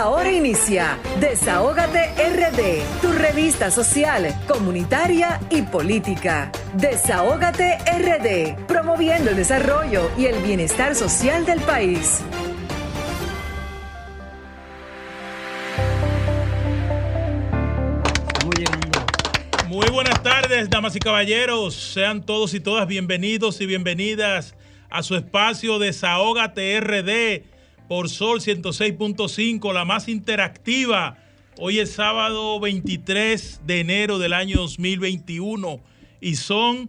Ahora inicia Desahógate RD, tu revista social, comunitaria y política. Desahógate RD, promoviendo el desarrollo y el bienestar social del país. Muy buenas tardes, damas y caballeros. Sean todos y todas bienvenidos y bienvenidas a su espacio Desahógate RD por Sol 106.5, la más interactiva. Hoy es sábado 23 de enero del año 2021 y son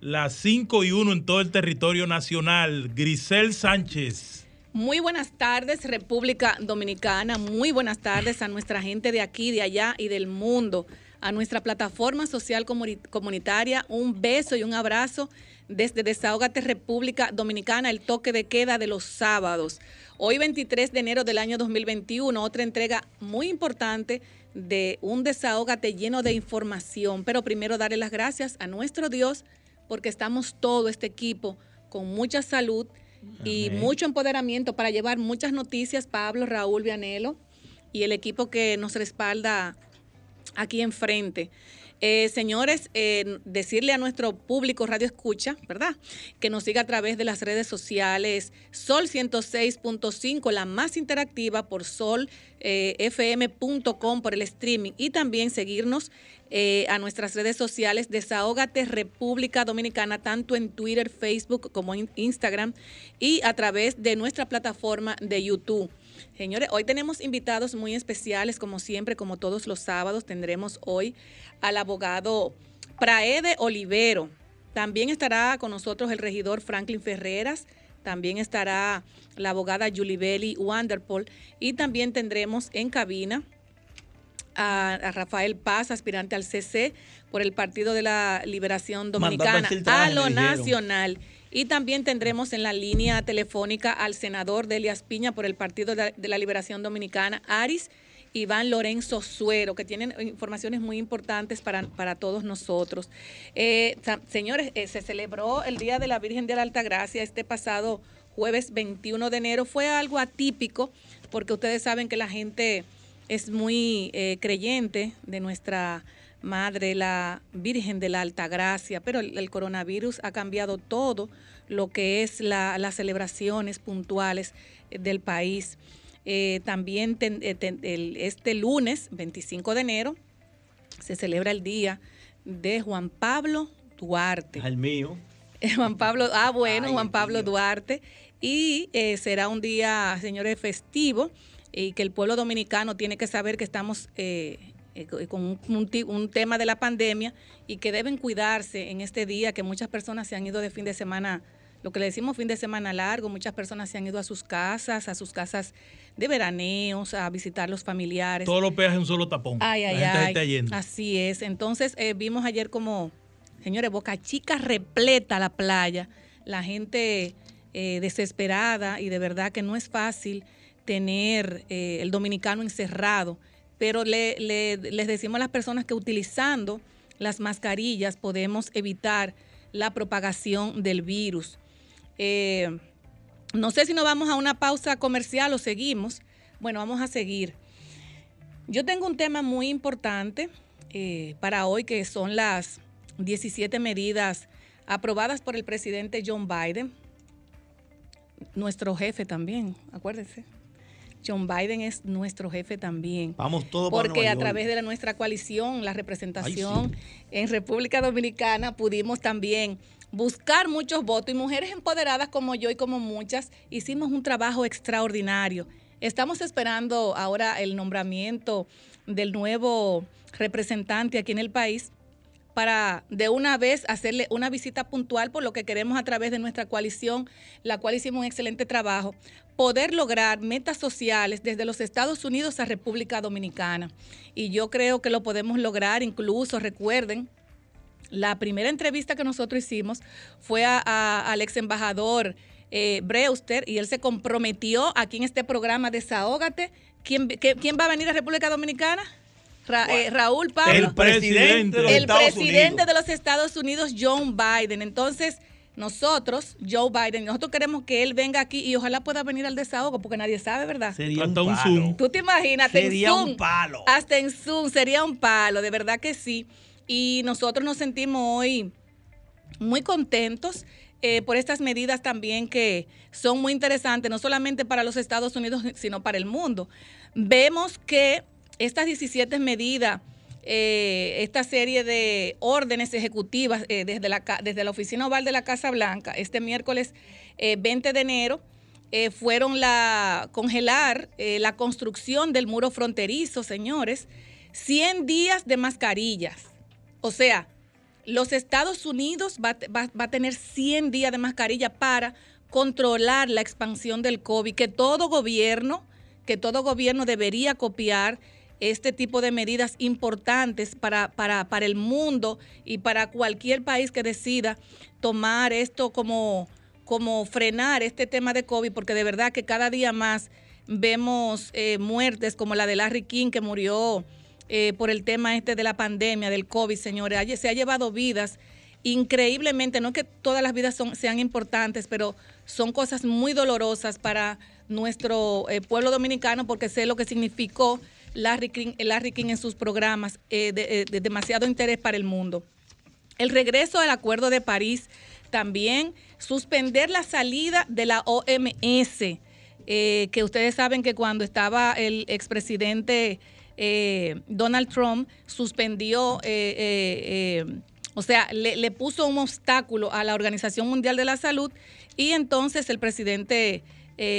las 5 y 1 en todo el territorio nacional. Grisel Sánchez. Muy buenas tardes, República Dominicana. Muy buenas tardes a nuestra gente de aquí, de allá y del mundo a nuestra plataforma social comunitaria. Un beso y un abrazo desde Desahogate República Dominicana, el toque de queda de los sábados. Hoy 23 de enero del año 2021, otra entrega muy importante de un desahogate lleno de información. Pero primero darle las gracias a nuestro Dios porque estamos todo este equipo con mucha salud y mucho empoderamiento para llevar muchas noticias. Pablo, Raúl Vianelo y el equipo que nos respalda aquí enfrente. Eh, señores, eh, decirle a nuestro público Radio Escucha, ¿verdad? Que nos siga a través de las redes sociales Sol 106.5, la más interactiva por solfm.com eh, por el streaming y también seguirnos a nuestras redes sociales Desahógate República Dominicana, tanto en Twitter, Facebook como en Instagram y a través de nuestra plataforma de YouTube. Señores, hoy tenemos invitados muy especiales, como siempre, como todos los sábados, tendremos hoy al abogado Praede Olivero. También estará con nosotros el regidor Franklin Ferreras. También estará la abogada Belli Wanderpol. Y también tendremos en cabina a, Rafael Paz, aspirante al CC por el Partido de la Liberación Dominicana, a lo nacional. Y también tendremos en la línea telefónica al senador Delias Piña por el Partido de la Liberación Dominicana, Aris Iván Lorenzo Suero, que tienen informaciones muy importantes para, para todos nosotros. Eh, señores, eh, se celebró el Día de la Virgen de la Alta Gracia este pasado jueves 21 de enero. Fue algo atípico porque ustedes saben que la gente es muy eh, creyente de nuestra Madre, la Virgen de la Alta Gracia, pero el, coronavirus ha cambiado todo lo que es las celebraciones puntuales eh, del país. Eh, también eh, este lunes, 25 de enero, se celebra el día de Juan Pablo Duarte. Al mío. Juan Pablo, ah, bueno, Juan Pablo Duarte. Y será un día, señores, festivo y que el pueblo dominicano tiene que saber que estamos eh, con un, tema de la pandemia y que deben cuidarse en este día, que muchas personas se han ido de fin de semana, lo que le decimos fin de semana largo, muchas personas se han ido a sus casas, a sus casas de veraneos, a visitar los familiares. Todos los peajes en un solo tapón. Ay, ay, ay. Así es. Entonces, eh, vimos ayer como, señores, Boca Chica repleta la playa, la gente eh, desesperada y de verdad que no es fácil tener el dominicano encerrado pero le, les decimos a las personas que utilizando las mascarillas podemos evitar la propagación del virus. Eh, no sé si nos vamos a una pausa comercial o seguimos. Bueno, vamos a seguir. Yo tengo un tema muy importante eh, para hoy, que son las 17 medidas aprobadas por el presidente John Biden, nuestro jefe también, acuérdense. John Biden es nuestro jefe también. Vamos todos Porque a través de nuestra coalición, la representación en República Dominicana, pudimos también buscar muchos votos y mujeres empoderadas como yo y como muchas, hicimos un trabajo extraordinario. Estamos esperando ahora el nombramiento del nuevo representante aquí en el país para de una vez hacerle una visita puntual por lo que queremos a través de nuestra coalición, la cual hicimos un excelente trabajo, poder lograr metas sociales desde los Estados Unidos a República Dominicana. Y yo creo que lo podemos lograr, incluso recuerden, la primera entrevista que nosotros hicimos fue al ex embajador eh, Breuster y él se comprometió aquí en este programa Desahógate. ¿Quién, ¿Quién va a venir a República Dominicana? Eh, Raúl Pablo. El presidente, de los, el presidente de los Estados Unidos, John Biden. Entonces, nosotros, Joe Biden, nosotros queremos que él venga aquí y ojalá pueda venir al desahogo, porque nadie sabe, ¿verdad? Sería un, palo. Zoom. Tú te imaginas, sería un palo. Hasta en Zoom sería un palo, de verdad que sí. Y nosotros nos sentimos hoy muy contentos eh, por estas medidas también que son muy interesantes, no solamente para los Estados Unidos, sino para el mundo. Vemos que estas 17 medidas eh, esta serie de órdenes ejecutivas eh, desde, la, desde la Oficina Oval de la Casa Blanca este miércoles 20 eh, de enero fueron la congelar la construcción del muro fronterizo, señores, 100 días de mascarillas. O sea, los Estados Unidos va, va, va a tener 100 días de mascarilla para controlar la expansión del COVID, que todo gobierno, que todo gobierno debería copiar este tipo de medidas importantes para, para, para el mundo y para cualquier país que decida tomar esto como, como frenar este tema de COVID, porque de verdad que cada día más vemos eh, muertes como la de Larry King, que murió eh, por el tema este de la pandemia, del COVID, señores. Se ha llevado vidas increíblemente, no que todas las vidas son, sean importantes, pero son cosas muy dolorosas para nuestro eh, pueblo dominicano, porque sé lo que significó Larry King, Larry King en sus programas eh, eh, de, demasiado interés para el mundo. El regreso al Acuerdo de París también, suspender la salida de la OMS, eh, que ustedes saben que cuando estaba el expresidente Donald Trump, suspendió, o sea, le, puso un obstáculo a la Organización Mundial de la Salud y entonces el presidente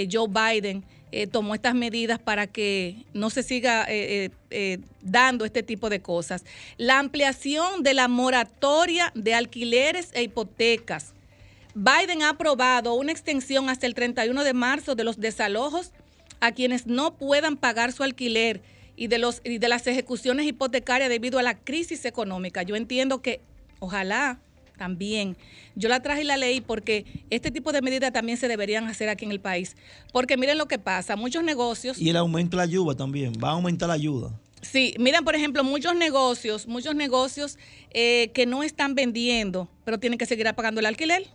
Joe Biden eh, tomó estas medidas para que no se siga eh, eh, dando este tipo de cosas. La ampliación de la moratoria de alquileres e hipotecas. Biden ha aprobado una extensión hasta el 31 de marzo de los desalojos a quienes no puedan pagar su alquiler y de, los, y de las ejecuciones hipotecarias debido a la crisis económica. Yo entiendo que ojalá también. Yo la traje y la ley porque este tipo de medidas también se deberían hacer aquí en el país. Porque miren lo que pasa, muchos negocios... Y el aumento de la ayuda también, va a aumentar la ayuda. Sí, miren, por ejemplo, muchos negocios, muchos negocios eh, que no están vendiendo, pero tienen que seguir pagando el alquiler.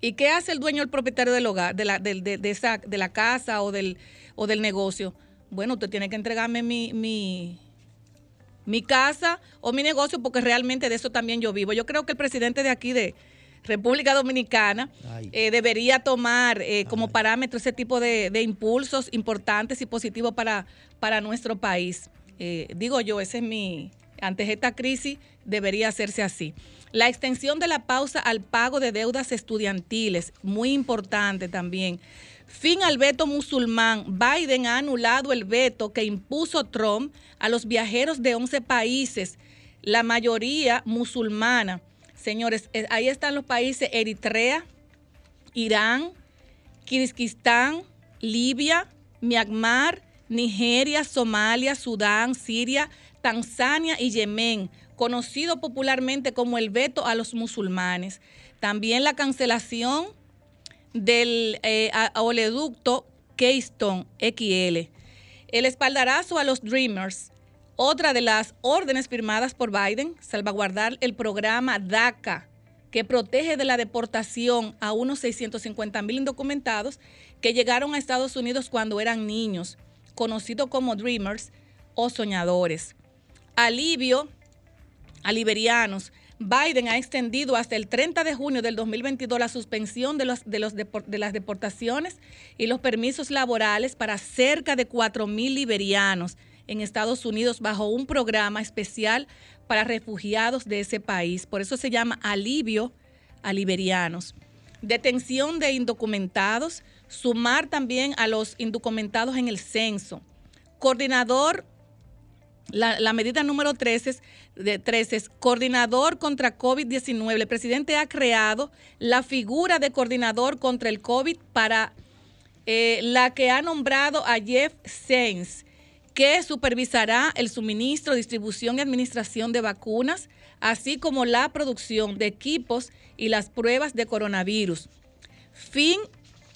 ¿Y qué hace el dueño, el propietario del hogar, de la, de, esa, de la casa o del, o del negocio? Bueno, usted tiene que entregarme mi, mi, mi casa o mi negocio, porque realmente de eso también yo vivo. Yo creo que el presidente de aquí de República Dominicana eh, debería tomar eh, como parámetro ese tipo de, impulsos importantes y positivos para, para nuestro país. Eh, digo yo, ese es mi, antes esta crisis debería hacerse así. La extensión de la pausa al pago de deudas estudiantiles, muy importante también. Fin al veto musulmán. Biden ha anulado el veto que impuso Trump a los viajeros de 11 países, la mayoría musulmana. Señores, eh, ahí están los países Eritrea, Irán, Kirguistán, Libia, Myanmar, Nigeria, Somalia, Sudán, Siria, Tanzania y Yemen, conocido popularmente como el veto a los musulmanes. También la cancelación del eh, oleoducto Keystone XL. El espaldarazo a los Dreamers. Otra de las órdenes firmadas por Biden, salvaguardar el programa DACA, que protege de la deportación a unos 650 mil indocumentados que llegaron a Estados Unidos cuando eran niños, conocidos como Dreamers o soñadores. Alivio a liberianos Biden ha extendido hasta el 30 de junio del 2022 la suspensión de, de, los de las deportaciones y los permisos laborales para cerca de 4.000 liberianos en Estados Unidos bajo un programa especial para refugiados de ese país. Por eso se llama alivio a liberianos. Detención de indocumentados, sumar también a los indocumentados en el censo. Coordinador la, medida número 13, de 13 es coordinador contra COVID-19. El presidente ha creado la figura de coordinador contra el COVID para eh, la que ha nombrado a Jeff Sainz, que supervisará el suministro, distribución y administración de vacunas, así como la producción de equipos y las pruebas de coronavirus. Fin,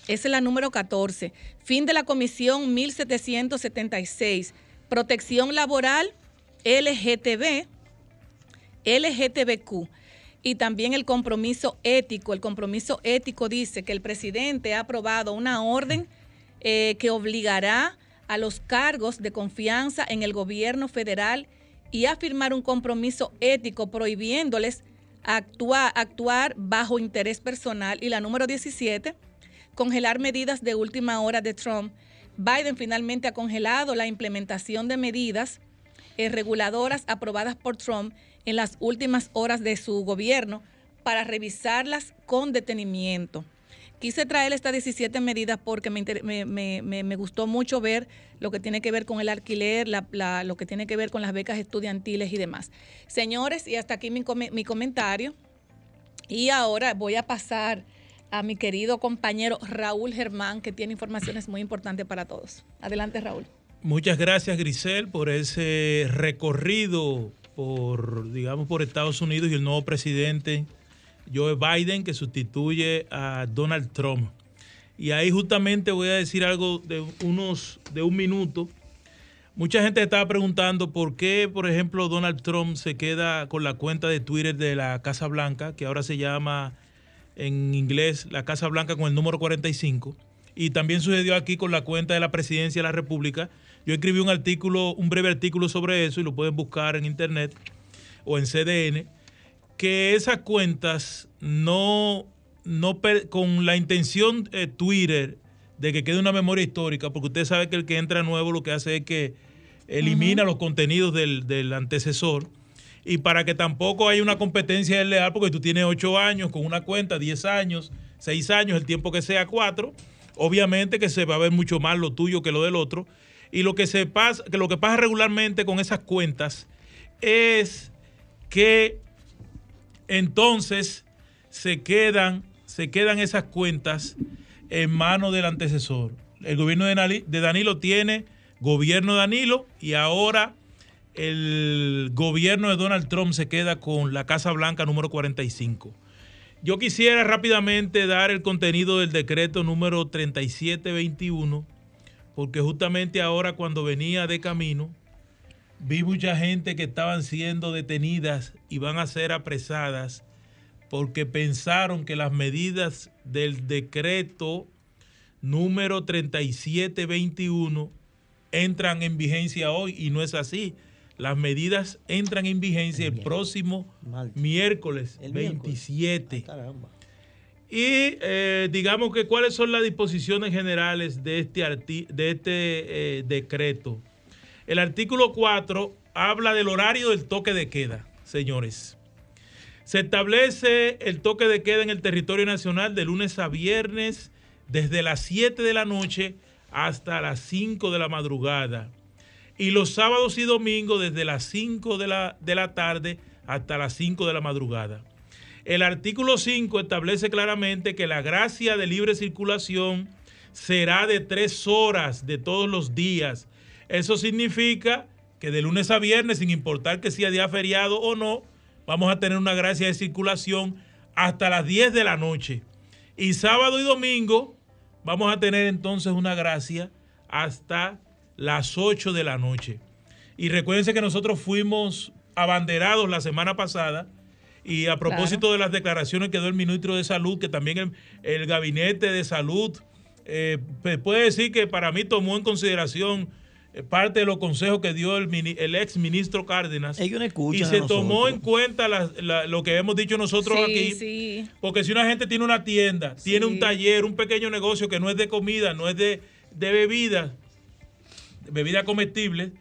esa es la número 14, fin de la comisión 1776 protección laboral LGTB, LGTBQ, y también el compromiso ético. El compromiso ético dice que el presidente ha aprobado una orden eh, que obligará a los cargos de confianza en el gobierno federal y a firmar un compromiso ético prohibiéndoles actuar, actuar bajo interés personal. Y la número 17, congelar medidas de última hora de Trump. Biden finalmente ha congelado la implementación de medidas eh, reguladoras aprobadas por Trump en las últimas horas de su gobierno para revisarlas con detenimiento. Quise traer estas 17 medidas porque me, gustó mucho ver lo que tiene que ver con el alquiler, lo que tiene que ver con las becas estudiantiles y demás. Señores, y hasta aquí mi, mi comentario. Y ahora voy a pasar a mi querido compañero Raúl Germán, que tiene informaciones muy importantes para todos. Adelante, Raúl. Muchas gracias, Grisel, por ese recorrido por, digamos, por Estados Unidos y el nuevo presidente Joe Biden que sustituye a Donald Trump. Y ahí justamente voy a decir algo de unos de un minuto. Mucha gente estaba preguntando por qué, por ejemplo, Donald Trump se queda con la cuenta de Twitter de la Casa Blanca, que ahora se llama en inglés la Casa Blanca con el número 45. Y también sucedió aquí con la cuenta de la Presidencia de la República, yo escribí un artículo, un breve artículo sobre eso y lo pueden buscar en internet o en CDN, que esas cuentas no, no con la intención de Twitter de que quede una memoria histórica, porque usted sabe que el que entra nuevo lo que hace es que elimina los contenidos del, del, antecesor. Y para que tampoco haya una competencia desleal, porque tú tienes 8 años con una cuenta, 10 años, 6 años, el tiempo que sea 4, obviamente que se va a ver mucho más lo tuyo que lo del otro. Y lo que, se pasa, que lo que pasa regularmente con esas cuentas es que entonces se quedan, se quedan esas cuentas en manos del antecesor. El gobierno de Danilo tiene gobierno de Danilo y ahora el gobierno de Donald Trump se queda con la Casa Blanca número 45. Yo quisiera rápidamente dar el contenido del decreto número 3721 porque justamente ahora cuando venía de camino, vi mucha gente que estaban siendo detenidas y van a ser apresadas porque pensaron que las medidas del decreto número 3721 entran en vigencia hoy y no es así. Las medidas entran en vigencia el, próximo miércoles, 27. Y eh, digamos que cuáles son las disposiciones generales de este, de este eh, decreto. El artículo 4 habla del horario del toque de queda, señores. Se establece el toque de queda en el territorio nacional de lunes a viernes desde las 7 de la noche hasta las 5 de la madrugada. Y los sábados y domingos desde las 5 de la, de la tarde hasta las 5 de la madrugada. El artículo 5 establece claramente que la gracia de libre circulación será de tres horas de todos los días. Eso significa que de lunes a viernes, sin importar que sea día feriado o no, vamos a tener una gracia de circulación hasta las 10 de la noche. Y sábado y domingo vamos a tener entonces una gracia hasta las 8 de la noche. Y recuérdense que nosotros fuimos abanderados la semana pasada y a propósito de las declaraciones que dio el ministro de Salud, que también el, gabinete de salud eh, puede decir que para mí tomó en consideración eh, parte de los consejos que dio el, el ex ministro Cárdenas. y se tomó en cuenta lo que hemos dicho nosotros aquí. Porque si una gente tiene una tienda, tiene un taller, un pequeño negocio que no es de comida, no es de, de bebidas, bebidas comestibles,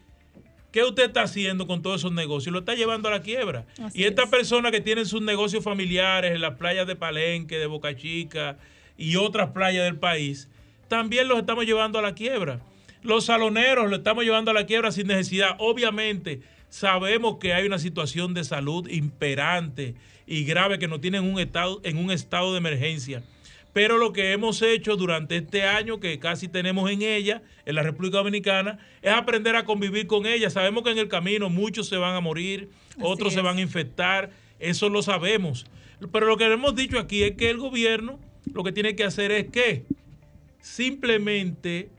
¿Qué usted está haciendo con todos esos negocios? Lo está llevando a la quiebra. y estas personas que tienen sus negocios familiares en las playas de Palenque, de Boca Chica y otras playas del país, también los estamos llevando a la quiebra. Los saloneros los estamos llevando a la quiebra sin necesidad. Obviamente, sabemos que hay una situación de salud imperante y grave que nos tienen un estado, en un estado de emergencia. Pero lo que hemos hecho durante este año, que casi tenemos en ella, en la República Dominicana, es aprender a convivir con ella. Sabemos que en el camino muchos se van a morir, otros se van a infectar, eso lo sabemos. Pero lo que hemos dicho aquí es que el gobierno lo que tiene que hacer es que simplemente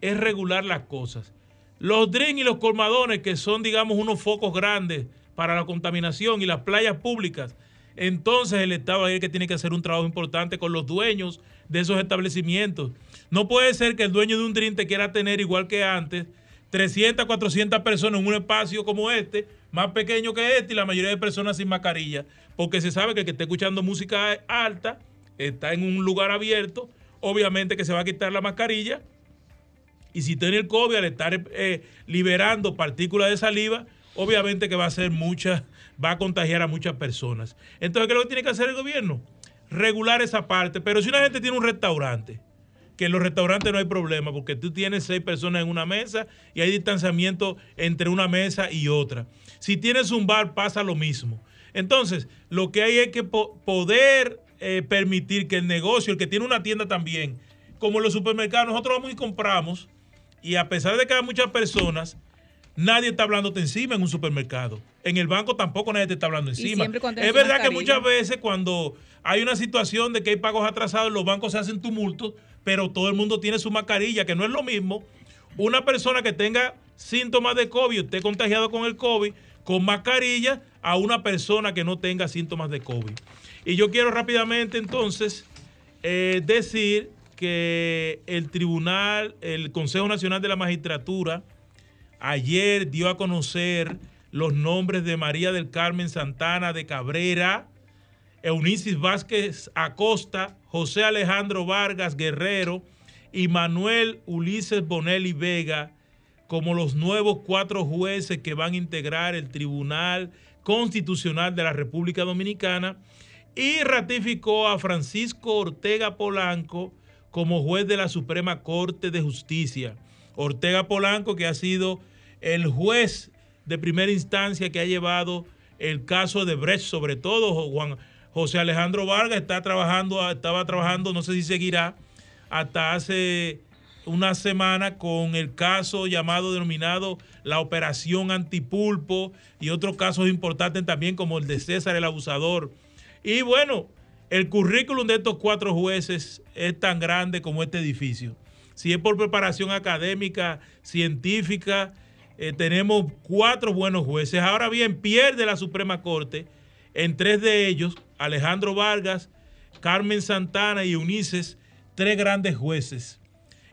es regular las cosas. Los drinks y los colmadones, que son, digamos, unos focos grandes para la contaminación y las playas públicas, entonces el Estado es el que tiene que hacer un trabajo importante con los dueños de esos establecimientos. No puede ser que el dueño de un drink te quiera tener igual que antes 300, 400 personas en un espacio como este, más pequeño que este, y la mayoría de personas sin mascarilla, porque se sabe que el que esté escuchando música alta está en un lugar abierto, obviamente que se va a quitar la mascarilla, y si tiene el COVID al estar eh, liberando partículas de saliva, obviamente que va a ser mucha, va a contagiar a muchas personas. Entonces, ¿qué es lo que tiene que hacer el gobierno? Regular esa parte, pero si una gente tiene un restaurante, que en los restaurantes no hay problema, porque tú tienes seis personas en una mesa y hay distanciamiento entre una mesa y otra. Si tienes un bar, pasa lo mismo. Entonces, lo que hay es que poder eh, permitir que el negocio, el que tiene una tienda también, como los supermercados, nosotros vamos y compramos, y a pesar de que hay muchas personas, nadie está hablándote encima en un supermercado. En el banco tampoco nadie te está hablando encima. Es verdad que muchas veces cuando hay una situación de que hay pagos atrasados, los bancos se hacen tumultos pero todo el mundo tiene su mascarilla, que no es lo mismo una persona que tenga síntomas de COVID, esté contagiado con el COVID, con mascarilla, a una persona que no tenga síntomas de COVID. Y yo quiero rápidamente entonces eh, decir que el tribunal, el Consejo Nacional de la Magistratura, ayer dio a conocer los nombres de María del Carmen Santana de Cabrera, Eunicis Vázquez Acosta, José Alejandro Vargas Guerrero y Manuel Ulises Bonelli Vega como los nuevos cuatro jueces que van a integrar el Tribunal Constitucional de la República Dominicana y ratificó a Francisco Ortega Polanco como juez de la Suprema Corte de Justicia. Ortega Polanco, que ha sido el juez de primera instancia que ha llevado el caso de Brecht, sobre todo Juan, José Alejandro Vargas está trabajando, estaba trabajando, no sé si seguirá, hasta hace una semana con el caso llamado, denominado la Operación Antipulpo y otros casos importantes también como el de César el Abusador. Y bueno, el currículum de estos cuatro jueces es tan grande como este edificio. Si es por preparación académica, científica, eh, tenemos cuatro buenos jueces. Ahora bien, pierde la Suprema Corte en tres de ellos Alejandro Vargas, Carmen Santana y Unices, tres grandes jueces.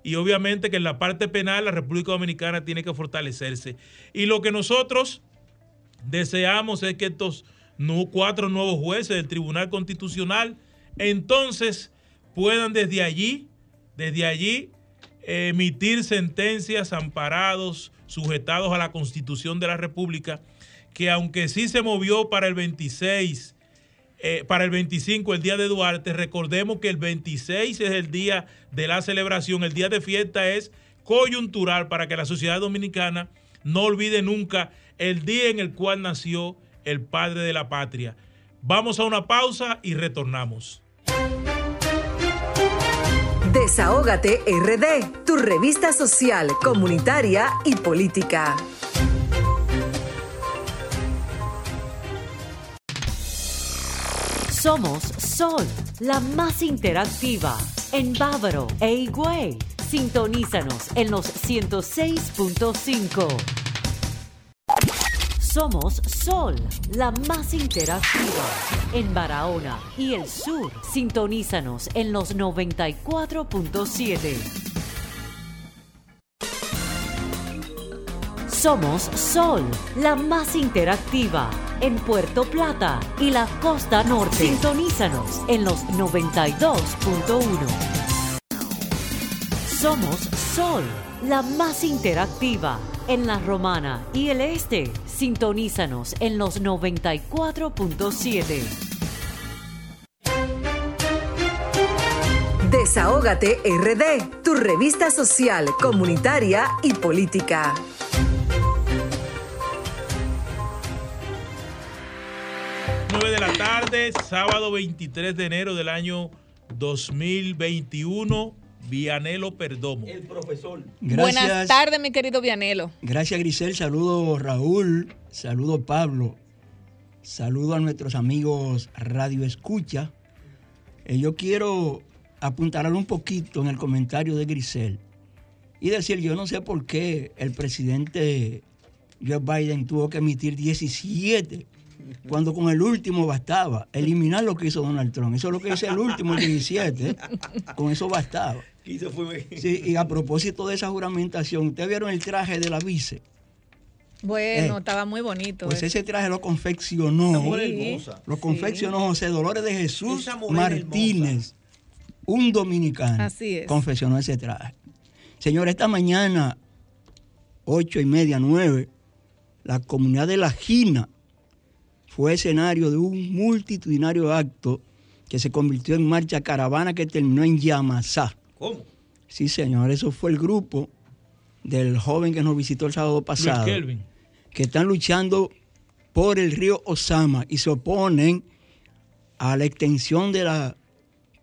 Y obviamente que en la parte penal la República Dominicana tiene que fortalecerse. Y lo que nosotros deseamos es que estos cuatro nuevos jueces del Tribunal Constitucional entonces puedan desde allí, desde allí, emitir sentencias amparados, sujetados a la Constitución de la República, que aunque sí se movió para el 26 eh, para el 25, el día de Duarte. Recordemos que el 26 es el día de la celebración, el día de fiesta es coyuntural para que la sociedad dominicana no olvide nunca el día en el cual nació el padre de la patria. Vamos a una pausa y retornamos. Desahógate RD, tu revista social, comunitaria y política. Somos Sol, la más interactiva en Bávaro e Higüey. Sintonízanos en los 106.5. Somos Sol, la más interactiva en Barahona y el sur. Sintonízanos en los 94.7. Somos Sol, la más interactiva en Puerto Plata y la costa norte. Sintonízanos en los 92.1. Somos Sol, la más interactiva en la Romana y el este. Sintonízanos en los 94.7. Desahógate RD, tu revista social, comunitaria y política. 9 de la tarde, sábado 23 de enero del año 2021. Vianelo Perdomo. El profesor. Buenas tardes, mi querido Vianelo. Gracias, Grisel. Saludo Raúl. Saludo Pablo. Saludo a nuestros amigos Radio Escucha. Eh, yo quiero apuntalar un poquito en el comentario de Grisel y decir, yo no sé por qué el presidente Joe Biden tuvo que emitir 17 cuando con el último bastaba. Eliminar lo que hizo Donald Trump. Eso es lo que hizo el último, el 17. ¿eh? Con eso bastaba. Sí, y a propósito de esa juramentación, ¿ustedes vieron el traje de la vice? Bueno, eh, estaba muy bonito. Pues ese traje lo confeccionó. Lo confeccionó José Dolores de Jesús Martínez, un dominicano. Así es. Confeccionó ese traje. Señor, esta mañana, ocho y media, nueve, la comunidad de La Gina fue escenario de un multitudinario acto que se convirtió en marcha caravana que terminó en Yamasá. ¿Cómo? Sí, señor, eso fue el grupo del joven que nos visitó el sábado pasado. Que están luchando por el río Osama y se oponen a la extensión de la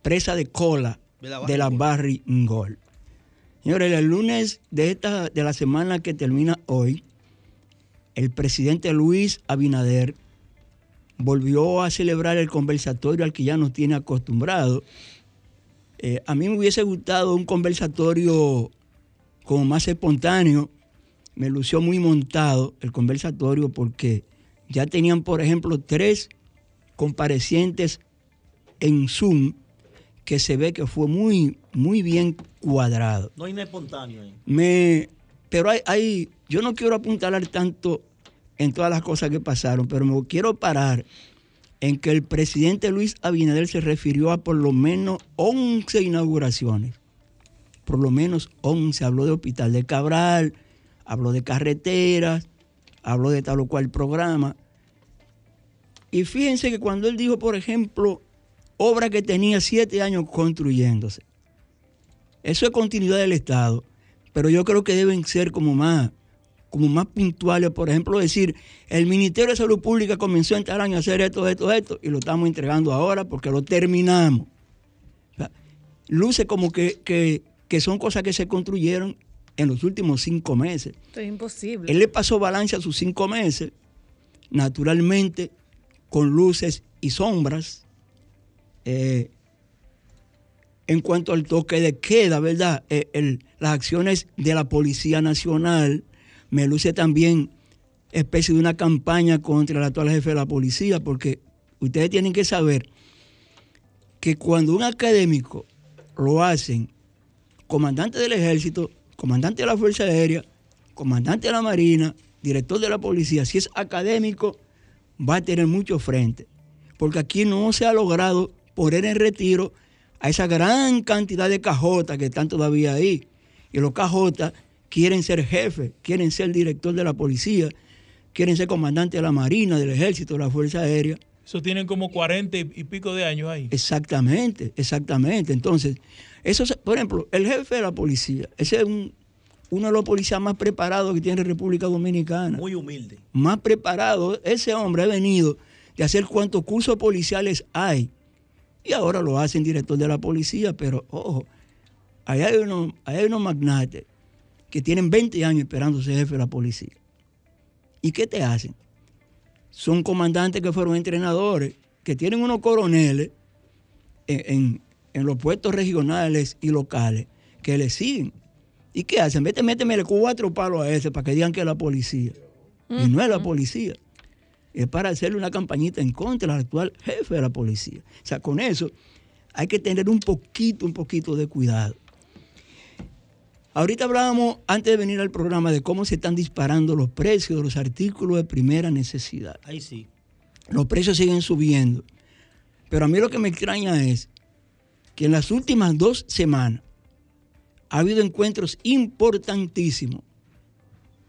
presa de cola de la, Barry Ngol. Señores, el lunes de, esta, de la semana que termina hoy, el presidente Luis Abinader volvió a celebrar el conversatorio al que ya nos tiene acostumbrado. Eh, a mí me hubiese gustado un conversatorio como más espontáneo. Me lució muy montado el conversatorio porque ya tenían, por ejemplo, tres comparecientes en Zoom que se ve que fue muy, muy bien cuadrado. No hay nada espontáneo ahí. Me, pero hay, hay, yo no quiero apuntalar tanto en todas las cosas que pasaron, pero me quiero parar en que el presidente Luis Abinader se refirió a por lo menos 11 inauguraciones. Por lo menos 11. Habló de Hospital de Cabral, habló de carreteras, habló de tal o cual programa. Y fíjense que cuando él dijo, por ejemplo, obra que tenía siete años construyéndose, eso es continuidad del Estado, pero yo creo que deben ser como más, como más puntuales. Por ejemplo, decir, el Ministerio de Salud Pública comenzó en tal año a hacer esto, esto, esto, y lo estamos entregando ahora porque lo terminamos. luce como que, que, son cosas que se construyeron en los últimos cinco meses. Esto es imposible. Él le pasó balance a sus cinco meses, naturalmente, con luces y sombras. Eh, en cuanto al toque de queda, ¿verdad? Eh, las acciones de la Policía Nacional, me luce también especie de una campaña contra el actual jefe de la policía, porque ustedes tienen que saber que cuando un académico lo hacen comandante del ejército, comandante de la Fuerza Aérea, comandante de la Marina, director de la policía, si es académico, va a tener mucho frente. Porque aquí no se ha logrado poner en retiro a esa gran cantidad de cajotas que están todavía ahí. Y los cajotas quieren ser jefe, quieren ser director de la policía, quieren ser comandante de la Marina, del Ejército, de la Fuerza Aérea. Eso tienen como 40 y pico de años ahí. Exactamente, exactamente. Entonces, eso, por ejemplo, el jefe de la policía, ese es uno de los policías más preparados que tiene República Dominicana. Muy humilde. Más preparado. Ese hombre ha venido de hacer cuantos cursos policiales hay y ahora lo hacen director de la policía, pero ojo, ahí hay unos, hay unos magnates que tienen 20 años esperando ser jefe de la policía. ¿Y qué te hacen? Son comandantes que fueron entrenadores, que tienen unos coroneles en, los puestos regionales y locales que le siguen. ¿Y qué hacen? Vete, méteme cuatro palos a ese para que digan que es la policía. Y no es la policía es para hacerle una campañita en contra del actual jefe de la policía. O sea, con eso hay que tener un poquito, un poquito de cuidado. Ahorita hablábamos, antes de venir al programa, de cómo se están disparando los precios de los artículos de primera necesidad. Ahí sí. Los precios siguen subiendo. Pero a mí lo que me extraña es que en las últimas dos semanas ha habido encuentros importantísimos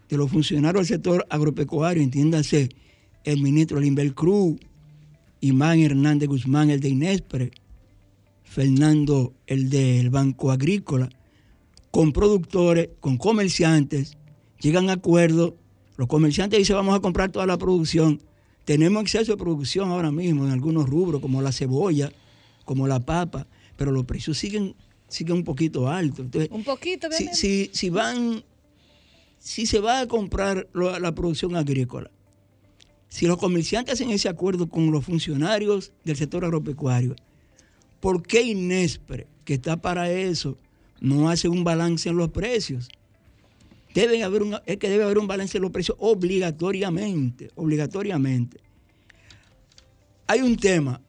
de los funcionarios del sector agropecuario, entiéndase, el ministro Limbel Cruz, Imán Hernández Guzmán, el de Inespre, Fernando, el del Banco Agrícola, con productores, con comerciantes, llegan a acuerdos, los comerciantes dicen vamos a comprar toda la producción, tenemos exceso de producción ahora mismo en algunos rubros, como la cebolla, como la papa, pero los precios siguen, siguen un poquito altos. un poquito, si, si, van, si se va a comprar la producción agrícola, si los comerciantes hacen ese acuerdo con los funcionarios del sector agropecuario, ¿por qué Inespre, que está para eso, no hace un balance en los precios? Haber un, es que debe haber un balance en los precios obligatoriamente, obligatoriamente. hay un tema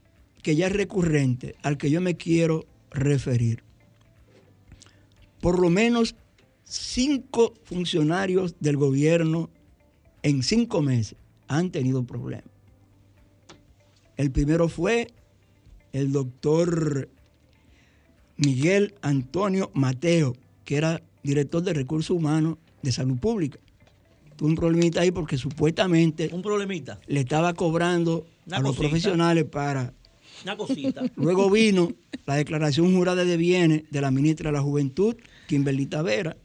que ya es recurrente al que yo me quiero referir. Por lo menos cinco funcionarios del gobierno en cinco meses han tenido problemas. El primero fue el doctor Miguel Antonio Mateo, que era director de recursos humanos de salud pública. Tuvo un problemita ahí porque supuestamente Un problemita. le estaba cobrando Una a los profesionales para... Una cosita. Luego vino la declaración jurada de bienes de la ministra de la Juventud, Kimberly Tavera.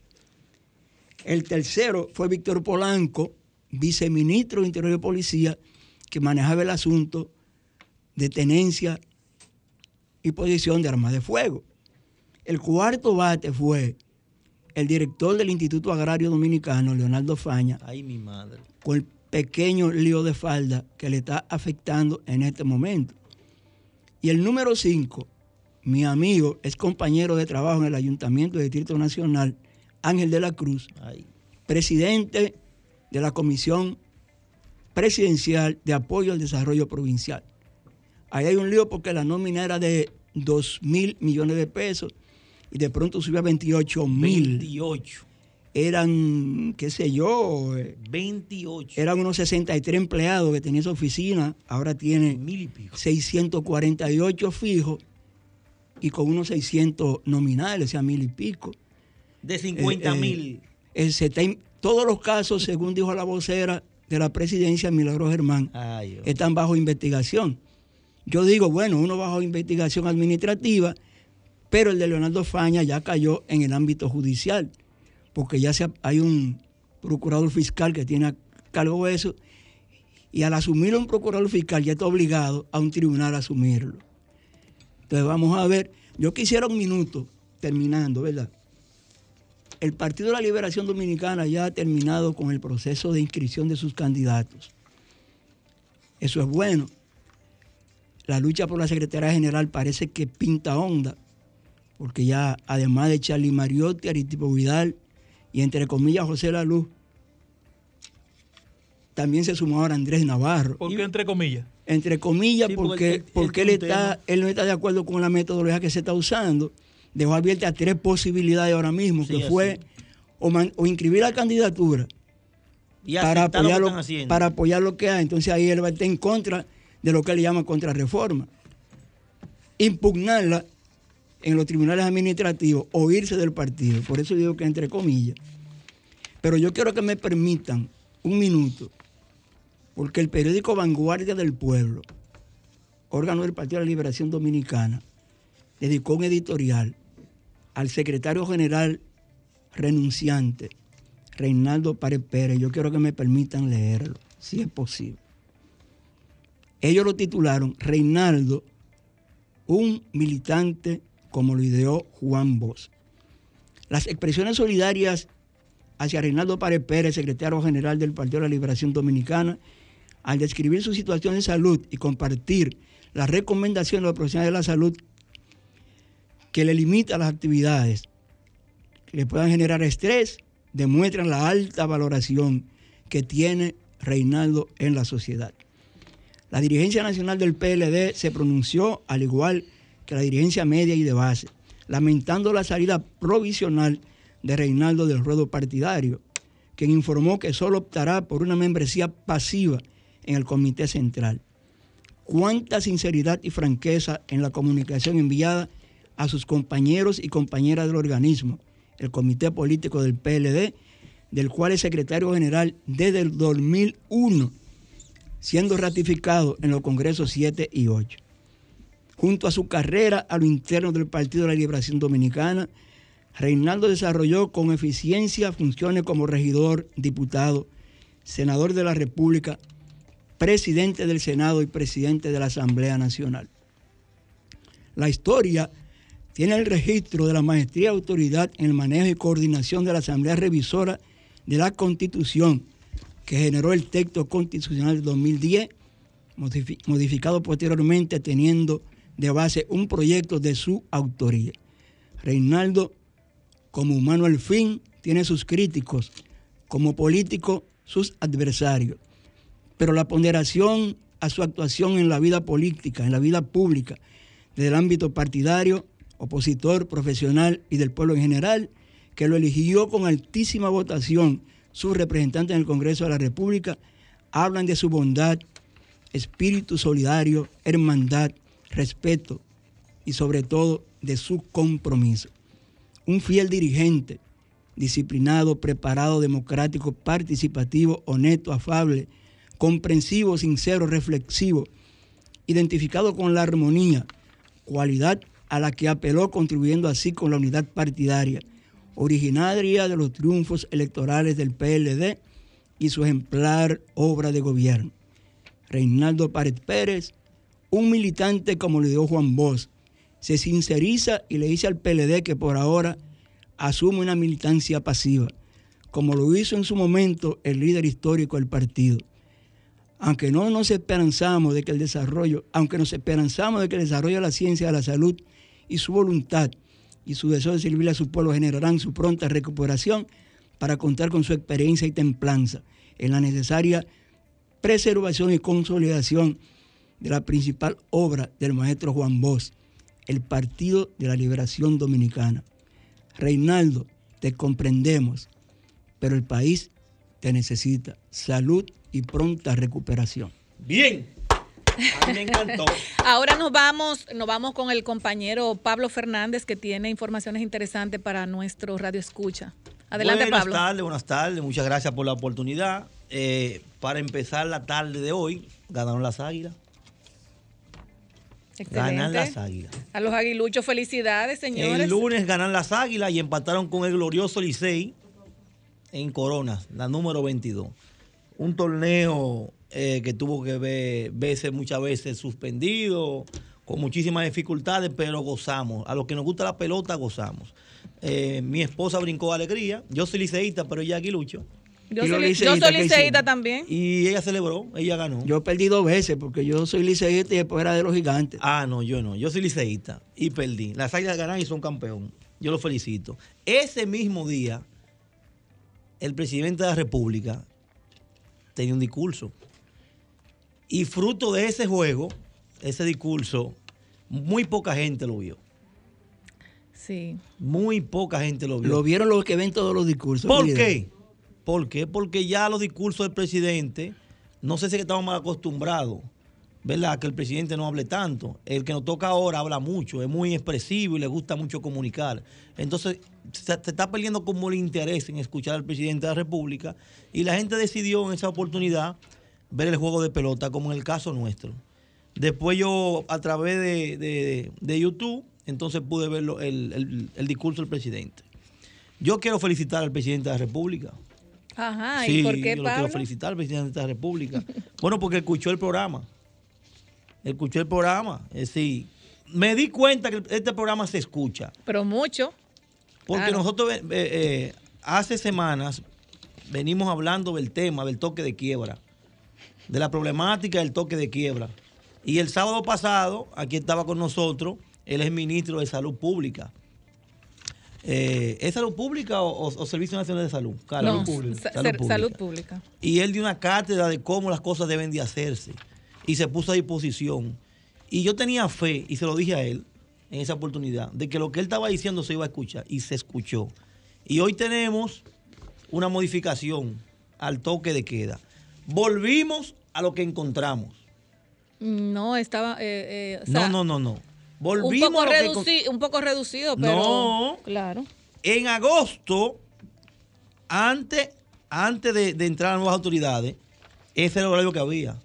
El tercero fue Víctor Polanco, viceministro de Interior y Policía, que manejaba el asunto de tenencia y posesión de armas de fuego. El cuarto bate fue el director del Instituto Agrario Dominicano, Leonardo Faña, Ay, mi madre. con el pequeño lío de falda que le está afectando en este momento. Y el número 5, mi amigo, es compañero de trabajo en el Ayuntamiento del Distrito Nacional, Ángel de la Cruz, Ay. presidente de la Comisión Presidencial de Apoyo al Desarrollo Provincial. Ahí hay un lío porque la nómina era de 2 mil millones de pesos y de pronto subió a 28 mil. 28. Eran, qué sé yo, eh, 28. eran unos 63 empleados que tenía esa oficina, ahora tiene mil y pico. 648 fijos y con unos 600 nominales, o sea, mil y pico. De 50 Eh, eh, mil. Eh, todos los casos, según dijo la vocera de la presidencia, Milagro Germán, Ay, están bajo investigación. Yo digo, bueno, uno bajo investigación administrativa, pero el de Leonardo Faña ya cayó en el ámbito judicial, porque ya hay un procurador fiscal que tiene a cargo eso, y al asumirlo un procurador fiscal ya está obligado a un tribunal a asumirlo. Entonces vamos a ver, yo quisiera un minuto, terminando, ¿verdad? El Partido de la Liberación Dominicana ya ha terminado con el proceso de inscripción de sus candidatos. Eso es bueno. La lucha por la Secretaría General parece que pinta onda, porque ya además de Charlie Mariotti, Aritipo Vidal y entre comillas José La Luz, también se sumó ahora Andrés Navarro. ¿Por qué entre comillas? Entre comillas, Sí, porque porque, él- él- él porque él, tiene un está, tema. él no está de acuerdo con la metodología que se está usando. Dejó abiertas tres posibilidades ahora mismo, Sí, que fue o, man- o inscribir la candidatura Y para aceptar lo que apoyar, lo, para apoyar lo que hay. Entonces ahí él va a estar en contra de lo que él llama contrarreforma. Impugnarla en los tribunales administrativos o irse del partido. Por eso digo que entre comillas. Pero yo quiero que me permitan un minuto, porque el periódico Vanguardia del Pueblo, órgano del Partido de la Liberación Dominicana, dedicó un editorial al secretario general renunciante, Reinaldo Párez Pérez. Yo quiero que me permitan leerlo, si es posible. Ellos lo titularon Reinaldo, un militante como lo ideó Juan Bosch. Las expresiones solidarias hacia Reinaldo Párez Pérez, secretario general del Partido de la Liberación Dominicana, al describir su situación de salud y compartir las recomendaciones de los profesionales de la salud que le limita las actividades que le puedan generar estrés, demuestran la alta valoración que tiene Reinaldo en la sociedad. La dirigencia nacional del PLD se pronunció al igual que la dirigencia media y de base, lamentando la salida provisional de Reinaldo del ruedo partidario, quien informó que solo optará por una membresía pasiva en el comité central. Cuánta sinceridad y franqueza en la comunicación enviada a sus compañeros y compañeras del organismo, el comité político del PLD, del cual es secretario general desde el 2001, siendo ratificado en los congresos 7 y 8. Junto a su carrera a lo interno del Partido de la Liberación Dominicana, Reinaldo desarrolló con eficiencia funciones como regidor, diputado, senador de la República, presidente del Senado y presidente de la Asamblea Nacional. La historia tiene el registro de la maestría y autoridad en el manejo y coordinación de la Asamblea Revisora de la Constitución, que generó el texto constitucional del 2010, modifi- modificado posteriormente teniendo de base un proyecto de su autoría. Reinaldo, como humano al fin, tiene sus críticos, como político sus adversarios, pero la ponderación a su actuación en la vida política, en la vida pública, desde el ámbito partidario, opositor, profesional y del pueblo en general, que lo eligió con altísima votación sus representantes en el Congreso de la República, hablan de su bondad, espíritu solidario, hermandad, respeto y sobre todo de su compromiso. Un fiel dirigente, disciplinado, preparado, democrático, participativo, honesto, afable, comprensivo, sincero, reflexivo, identificado con la armonía, cualidad a la que apeló contribuyendo así con la unidad partidaria, originaria de los triunfos electorales del PLD y su ejemplar obra de gobierno. Reinaldo Pared Pérez, un militante como le dio Juan Bosch, se sinceriza y le dice al PLD que por ahora asume una militancia pasiva, como lo hizo en su momento el líder histórico del partido. Aunque no nos esperanzamos de que el desarrollo, aunque nos esperanzamos de que el desarrollo de la ciencia de la salud y su voluntad y su deseo de servirle a su pueblo generarán su pronta recuperación para contar con su experiencia y templanza en la necesaria preservación y consolidación de la principal obra del maestro Juan Bosch, el Partido de la Liberación Dominicana. Reinaldo, te comprendemos, pero el país te necesita salud y pronta recuperación. Bien. A mí me encantó. Ahora nos vamos, nos vamos con el compañero Pablo Fernández que tiene informaciones interesantes para nuestro radio escucha. Adelante, buenas Pablo. Buenas tardes, buenas tardes. Muchas gracias por la oportunidad. Eh, para empezar la tarde de hoy, ganaron las águilas. Excelente. Ganan las águilas. A los aguiluchos, felicidades, señores. El lunes ganan las águilas y empataron con el glorioso Licey en Corona, la número 22. Un torneo eh, que tuvo que ver, verse muchas veces suspendido, con muchísimas dificultades, pero gozamos. A los que nos gusta la pelota, gozamos. Eh, mi esposa brincó de alegría. Yo soy liceísta, pero ella es aguilucho. Yo soy, yo liceístas, soy ¿qué liceísta hicieron? también. Y ella celebró, ella ganó. Yo perdí dos veces porque yo soy liceísta y después era de los gigantes. Ah, no, yo no. Yo soy liceísta y perdí. Las águilas ganan y son campeón. Yo lo felicito. Ese mismo día, el presidente de la República tenía un discurso. Y fruto de ese juego, ese discurso, muy poca gente lo vio. Sí. Muy poca gente lo vio. Lo vieron los que ven todos los discursos. ¿Por líder. qué? ¿Por qué? Porque ya los discursos del presidente, no sé si estamos mal acostumbrados, ¿verdad? Que el presidente no hable tanto. El que nos toca ahora habla mucho, es muy expresivo y le gusta mucho comunicar. Entonces, se, está perdiendo como el interés en escuchar al presidente de la República y la gente decidió en esa oportunidad ver el juego de pelota, como en el caso nuestro. Después yo, a través de, de- YouTube, entonces pude ver el- el discurso del presidente. Yo quiero felicitar al presidente de la República. Ajá, sí, ¿y por qué, yo lo quiero felicitar al presidente de la República. bueno, porque escuchó el programa. Escuchó el programa. Es decir, me di cuenta que este programa se escucha. Pero mucho. Porque Claro. nosotros eh, eh, hace semanas venimos hablando del tema del toque de quiebra, de la problemática del toque de quiebra. Y el sábado pasado, aquí estaba con nosotros el exministro de Salud Pública. Eh, ¿Es salud pública o, o- o Servicio Nacional de Salud? No, Salud pública. salud pública. Y él dio una cátedra de cómo las cosas deben de hacerse. Y se puso a disposición. Y yo tenía fe, y se lo dije a él en esa oportunidad, de que lo que él estaba diciendo se iba a escuchar. Y se escuchó. Y hoy tenemos una modificación al toque de queda. Volvimos a lo que encontramos. No, estaba. eh, eh, o sea, no, no, no, no. Un Volvimos poco, a reduci- un poco reducido, pero. No. Claro. En agosto, antes, antes de, de entrar a nuevas autoridades, ese era el horario que había.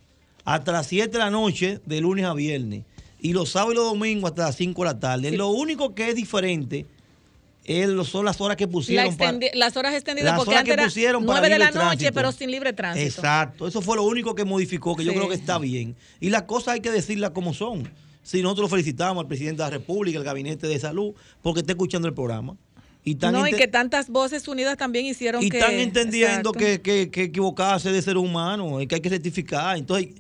Hasta las 7 de la noche, de lunes a viernes. Y los sábados y los domingos hasta las 5 de la tarde. Lo único que es diferente son las horas que La pusieron para- extendi- las horas extendidas, las porque horas antes que pusieron para 9 de la noche, tránsito. pero sin libre tránsito. Exacto, eso fue lo único que modificó, que yo creo que está bien. Y las cosas hay que decirlas como son. Si nosotros felicitamos al presidente de la República, al gabinete de salud, porque está escuchando el programa. Y están No, y que tantas voces unidas también hicieron y que. están entendiendo que, que, que equivocarse de ser humano y que hay que rectificar. Entonces,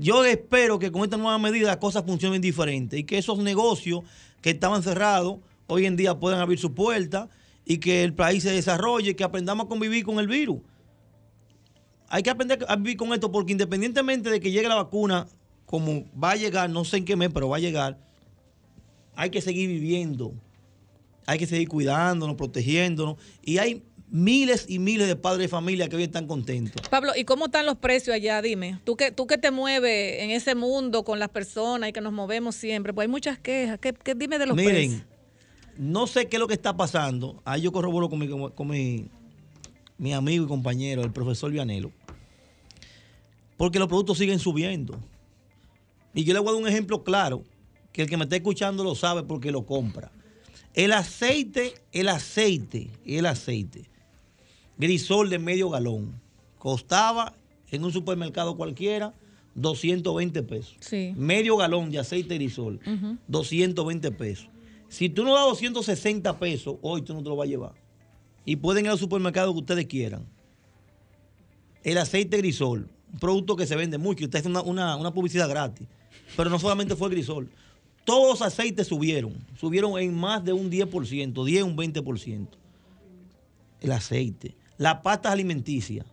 yo espero que con esta nueva medida las cosas funcionen diferente y que esos negocios que estaban cerrados hoy en día puedan abrir su puerta y que el país se desarrolle y que aprendamos a convivir con el virus. hay que aprender a vivir con esto porque independientemente de que llegue la vacuna, como va a llegar, no sé en qué mes, pero va a llegar, hay que seguir viviendo. Hay que seguir cuidándonos, protegiéndonos. Y hay miles y miles de padres de familia que hoy están contentos. Pablo, ¿y cómo están los precios allá? Dime, tú que, tú que te mueves en ese mundo con las personas y que nos movemos siempre, pues hay muchas quejas. ¿Qué, qué- dime de los Miren, precios? no sé qué es lo que está pasando. Ahí yo corroboro con mi, con mi, mi amigo y compañero, el profesor Vianelo. Porque los productos siguen subiendo. Y yo le voy a dar un ejemplo claro, que el que me está escuchando lo sabe porque lo compra. El aceite, el aceite, el aceite, grisol de medio galón, costaba en un supermercado cualquiera 220 pesos. Sí. Medio galón de aceite grisol, 220 pesos. Si tú no das 260 pesos, hoy tú no te lo vas a llevar. Y pueden ir al supermercado que ustedes quieran. El aceite grisol, un producto que se vende mucho. Usted hace una, una- una publicidad gratis. Pero no solamente fue grisol. Todos los aceites subieron. Subieron en más de un 10%, 10, un 20%. El aceite. La pasta alimenticia.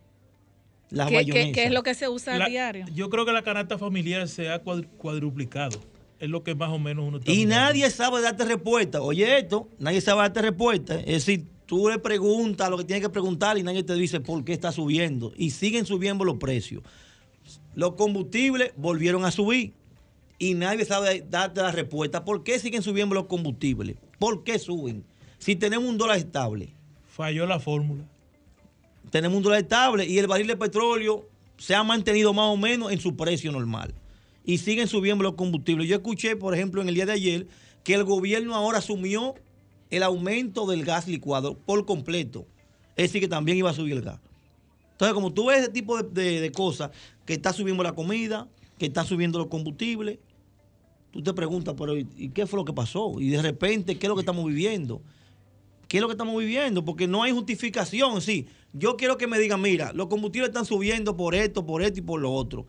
Las ¿Qué, qué- mayonesas. qué es lo que se usa La- a diario? Yo creo que la canasta familiar se ha cuad- cuadruplicado. Es lo que más o menos uno está Y mirando. nadie sabe darte respuesta. Oye, esto, nadie sabe darte respuesta. Es decir, tú le preguntas lo que tienes que preguntar y nadie te dice por qué está subiendo. Y siguen subiendo los precios. Los combustibles volvieron a subir y nadie sabe darte la respuesta. ¿Por qué siguen subiendo los combustibles? ¿Por qué suben? Si tenemos un dólar estable, Falló la fórmula. tenemos un dólar estable y el barril de petróleo se ha mantenido más o menos en su precio normal. Y siguen subiendo los combustibles. Yo escuché, por ejemplo, en el día de ayer, que el gobierno ahora asumió el aumento del gas licuado por completo. Es decir, que también iba a subir el gas. Entonces, como tú ves ese tipo de, de- de cosas, que está subiendo la comida, que está subiendo los combustibles, tú te preguntas, pero ¿y qué fue lo que pasó? Y de repente, ¿qué es lo que estamos viviendo? ¿Qué es lo que estamos viviendo? Porque no hay justificación. Sí, yo quiero que me digan, mira, los combustibles están subiendo por esto, por esto y por lo otro.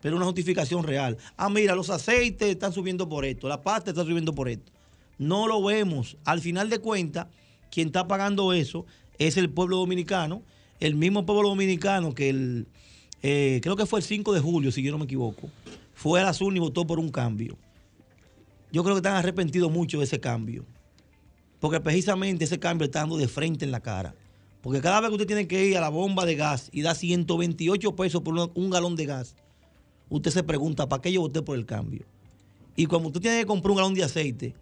Pero una justificación real. Ah, mira, los aceites están subiendo por esto, la pasta está subiendo por esto. No lo vemos. Al final de cuentas, quien está pagando eso es el pueblo dominicano, el mismo pueblo dominicano que el, eh, creo que fue el 5 de julio, si yo no me equivoco, fue a la urnas y votó por un cambio. Yo creo que están arrepentidos mucho de ese cambio. Porque precisamente ese cambio está dando de frente en la cara. Porque cada vez que usted tiene que ir a la bomba de gas y da 128 pesos por un, galón de gas, usted se pregunta, ¿para qué yo voté por el cambio? Y cuando usted tiene que comprar un galón de aceite,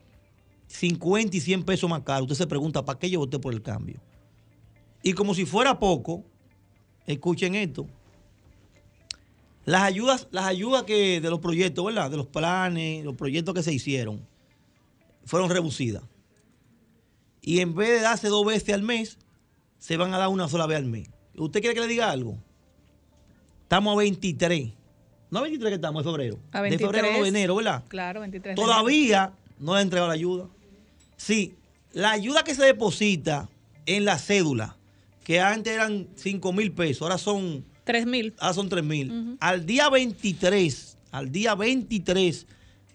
50 y 100 pesos más caro, usted se pregunta, ¿para qué yo voté por el cambio? Y como si fuera poco, escuchen esto. Las ayudas, las ayudas que de los proyectos, ¿verdad? De los planes, los proyectos que se hicieron, fueron reducidas. Y en vez de darse dos veces al mes, se van a dar una sola vez al mes. ¿Usted quiere que le diga algo? Estamos a 23. No a 23 que estamos, de febrero. A De febrero no 23. de enero, ¿verdad? Claro, 23 de enero. Todavía no le han entregado la ayuda. Sí, la ayuda que se deposita en la cédula, que antes eran 5 mil pesos, ahora son 3 mil. ahora son 3 mil. Al día 23, al día 23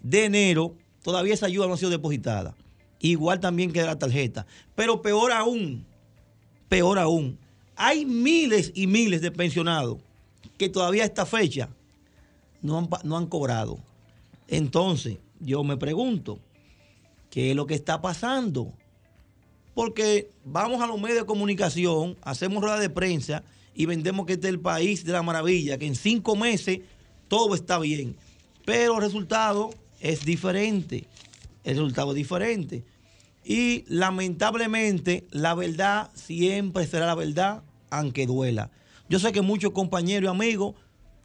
de enero, todavía esa ayuda no ha sido depositada. Igual también que la tarjeta. Pero peor aún, peor aún, hay miles y miles de pensionados que todavía a esta fecha no han, no han cobrado. Entonces, yo me pregunto, ¿qué es lo que está pasando? Porque vamos a los medios de comunicación, hacemos ruedas de prensa y vendemos que este es el país de la maravilla, que en cinco meses todo está bien. Pero el resultado es diferente. El resultado es diferente. Y lamentablemente la verdad siempre será la verdad, aunque duela. Yo sé que muchos compañeros y amigos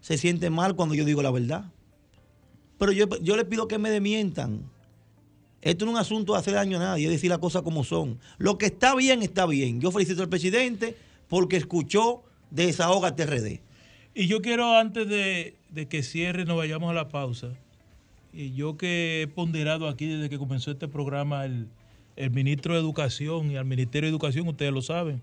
se sienten mal cuando yo digo la verdad. Pero yo, yo les pido que me demientan. Esto no es un asunto de hacer daño a nadie, es decir las cosas como son. Lo que está bien, está bien. Yo felicito al presidente porque escuchó Desahoga TRD. Y yo quiero, antes de, de que cierre, nos vayamos a la pausa. Y yo que he ponderado aquí desde que comenzó este programa el, el ministro de Educación y al Ministerio de Educación, ustedes lo saben.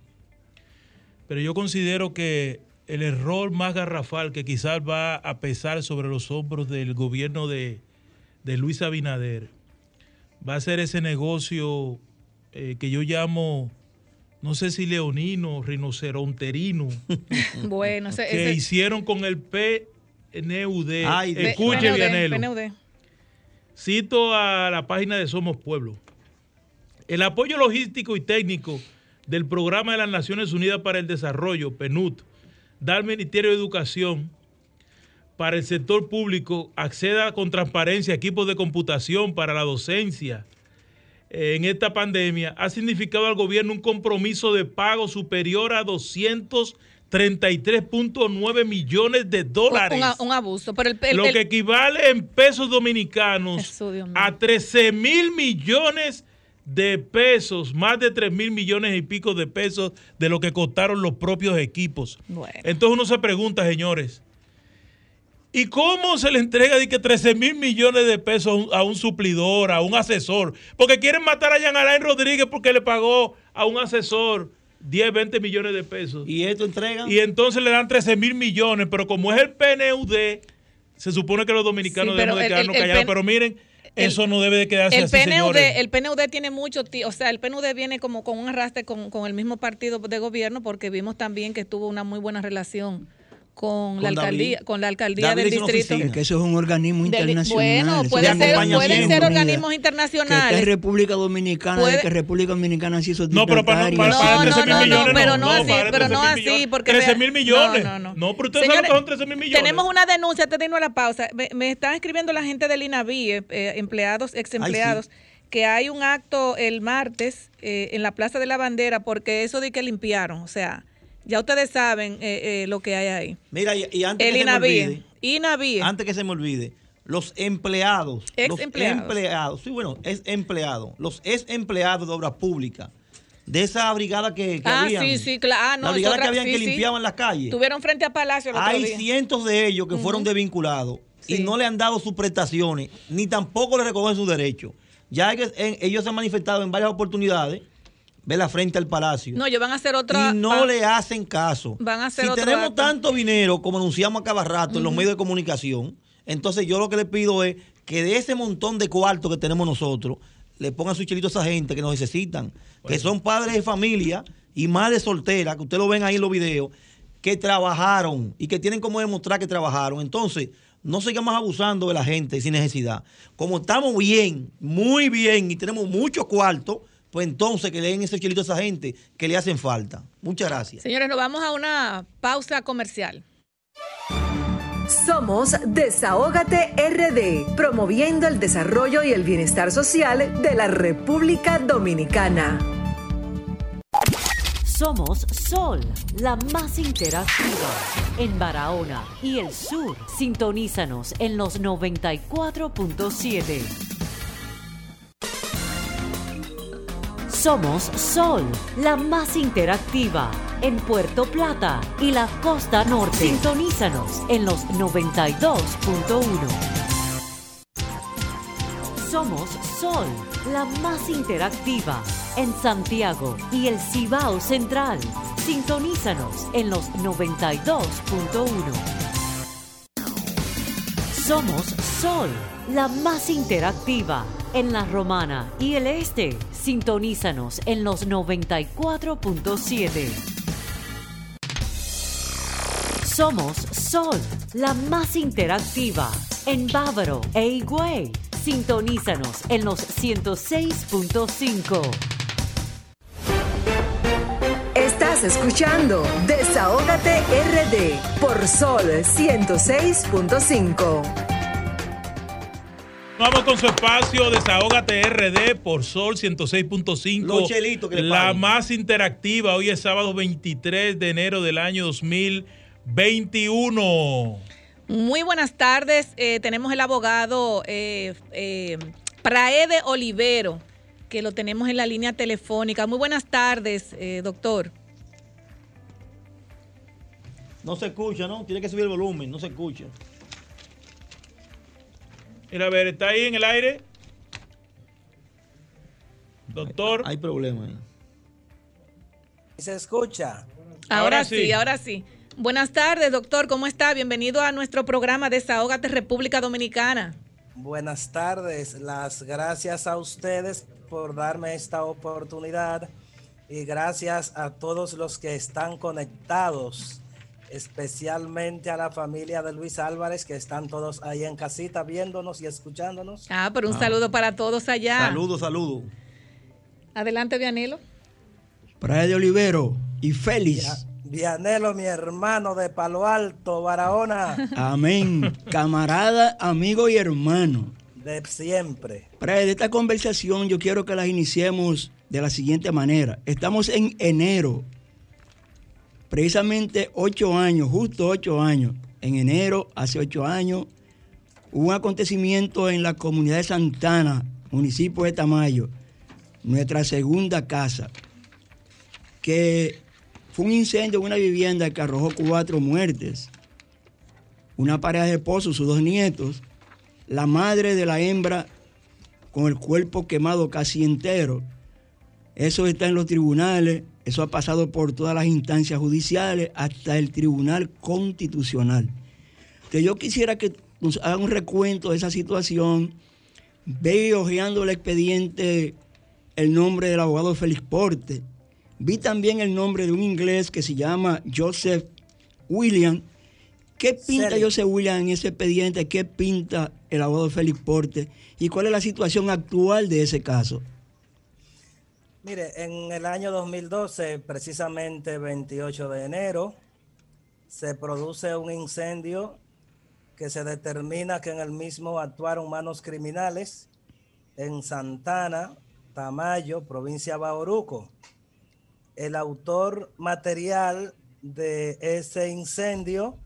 Pero yo considero que el error más garrafal que quizás va a pesar sobre los hombros del gobierno de, de Luis Abinader va a ser ese negocio eh, que yo llamo no sé si leonino, rinoceronterino, Bueno, ese, que ese- hicieron con el PNUD. Ay, Escuche, PNUD, Vianelo. PNUD. Cito a la página de Somos Pueblo. El apoyo logístico y técnico del Programa de las Naciones Unidas para el Desarrollo, PNUD, da al Ministerio de Educación para el sector público acceda con transparencia a equipos de computación para la docencia en esta pandemia, ha significado al gobierno un compromiso de pago superior a 233.9 millones de dólares Un, un abuso. Pero el, el- lo que equivale en pesos dominicanos a 13 mil millones de pesos, más de 3 mil millones y pico de pesos de lo que costaron los propios equipos. Bueno. Entonces uno se pregunta, señores, ¿y cómo se le entrega de que 13 mil millones de pesos a un, suplidor, a un asesor? Porque quieren matar a Jean Alain Rodríguez porque le pagó a un asesor 10, 20 millones de pesos. Y esto entrega. Y entonces le dan 13 mil millones, pero como es el PNUD, se supone que los dominicanos Sí, debemos de quedarnos el- el callados. Pero miren, el- eso no debe de quedarse el así, PNUD, señores. el PNUD tiene mucho, ti- o sea, el PNUD viene como con un arrastre con, con el mismo partido de gobierno porque vimos también que tuvo una muy buena relación con, la Con David. alcaldía, con la alcaldía David del distrito. Es que eso es un organismo internacional. bueno, puede ser, pueden ser organismos Que internacionales. es República Dominicana, Puede- de que República Dominicana sí hizo No, pero para, para, No, para no, 13 mil no, no, millones. pero no así, pero no 13 así, millones. porque 13 vea- mil millones. No, no, no. No, pero ustedes saben Señores, que son 13 mil millones. Tenemos una denuncia, antes de irnos a la pausa. Me, me están escribiendo la gente del INAVI, eh, eh, empleados, ex empleados, que hay un acto el martes eh, en la Plaza de la Bandera porque eso de que limpiaron. O sea, ya ustedes saben eh, eh, lo que hay ahí. Mira, y, y antes El que se me olvide, INAVI. antes que se me olvide, los empleados, Ex los empleados. empleados, sí, bueno, es empleado, los ex empleados de obras públicas, de esa brigada que, que Ah, habían, sí, sí, claro. Ah, no, la brigada que habían sí, que sí. limpiaban las calles. Estuvieron frente a Palacio el otro Hay día. cientos de ellos que fueron desvinculados y Sí. no le han dado sus prestaciones, ni tampoco le reconocen sus derechos. Ya que- en- ellos se han manifestado en varias oportunidades, la frente al palacio. No, ellos van a hacer otra. y no van- le hacen caso. van a hacer si tenemos acto. tanto dinero como anunciamos a cada rato en los medios de comunicación, entonces yo lo que le pido es que de ese montón de cuartos que tenemos nosotros, le pongan su chilito a esa gente que nos necesitan, que son padres de familia y madres solteras, que ustedes lo ven ahí en los videos, que trabajaron y que tienen como demostrar que trabajaron. Entonces, no sigamos abusando de la gente sin necesidad. Como estamos bien, muy bien y tenemos muchos cuartos, pues entonces que le den ese chilito a esa gente que le hacen falta. Muchas gracias. Señores, nos vamos a una pausa comercial. Somos Desahógate RD, promoviendo el desarrollo y el bienestar social de la República Dominicana. Somos Sol, la más interactiva en Barahona y el sur. Sintonízanos en los 94.7. Somos Sol, la más interactiva en Puerto Plata y la costa norte. Sintonízanos en los 92.1. Somos Sol, la más interactiva en Santiago y el Cibao Central. Sintonízanos en los 92.1. Somos Sol, la más interactiva en la Romana y el Este. Sintonízanos en los 94.7. Somos Sol, la más interactiva en Bávaro e Higüey. Sintonízanos en los 106.5. Estás escuchando Desahógate RD por Sol 106.5. Vamos con su espacio Desahógate RD por Sol 106.5. Los chelitos que le La más interactiva. Hoy es sábado 23 de enero del año 2021. Muy buenas tardes. Eh, tenemos el abogado eh, eh, Praede Olivero, que lo tenemos en la línea telefónica. Muy buenas tardes, eh, doctor. No se escucha, ¿no? Tiene que subir el volumen, no se escucha. Mira, a ver, ¿está ahí en el aire? Doctor. Hay problema ahí. ¿Se escucha? Ahora, Ahora sí. sí. ahora sí. Buenas tardes, doctor. ¿Cómo está? Bienvenido a nuestro programa Desahógate República Dominicana. Buenas tardes. Las gracias a ustedes por darme esta oportunidad y gracias a todos los que están conectados, especialmente a la familia de Luis Álvarez, que están todos ahí en casita viéndonos y escuchándonos. Ah, pero un saludo para todos allá. Saludos, saludos. Adelante, Vianelo. Praia de Olivero y Félix. Vianelo, mi hermano de Palo Alto, Barahona. Amén. Camarada, amigo y hermano. De siempre. Para esta conversación yo quiero que las iniciemos de la siguiente manera. Estamos en enero, precisamente ocho años, justo ocho años. En enero, hace ocho años, hubo un acontecimiento en la comunidad de Santana, municipio de Tamayo, nuestra segunda casa, que fue un incendio en una vivienda que arrojó cuatro muertes. Una pareja de esposos, sus dos nietos, la madre de la hembra con el cuerpo quemado casi entero. Eso está en los tribunales, eso ha pasado por todas las instancias judiciales hasta el Tribunal Constitucional. Entonces yo quisiera que nos hagan un recuento de esa situación. Ve hojeando el expediente el nombre del abogado Félix Porte. Vi también el nombre de un inglés que se llama Joseph William. ¿Qué pinta Serio. Joseph William en ese expediente? ¿Qué pinta el abogado Félix Porte? ¿Y cuál es la situación actual de ese caso? Mire, en el año 2012, precisamente 28 de enero, se produce un incendio que se determina que en el mismo actuaron manos criminales en Santana, Tamayo, provincia Bauruco. El autor material de ese incendio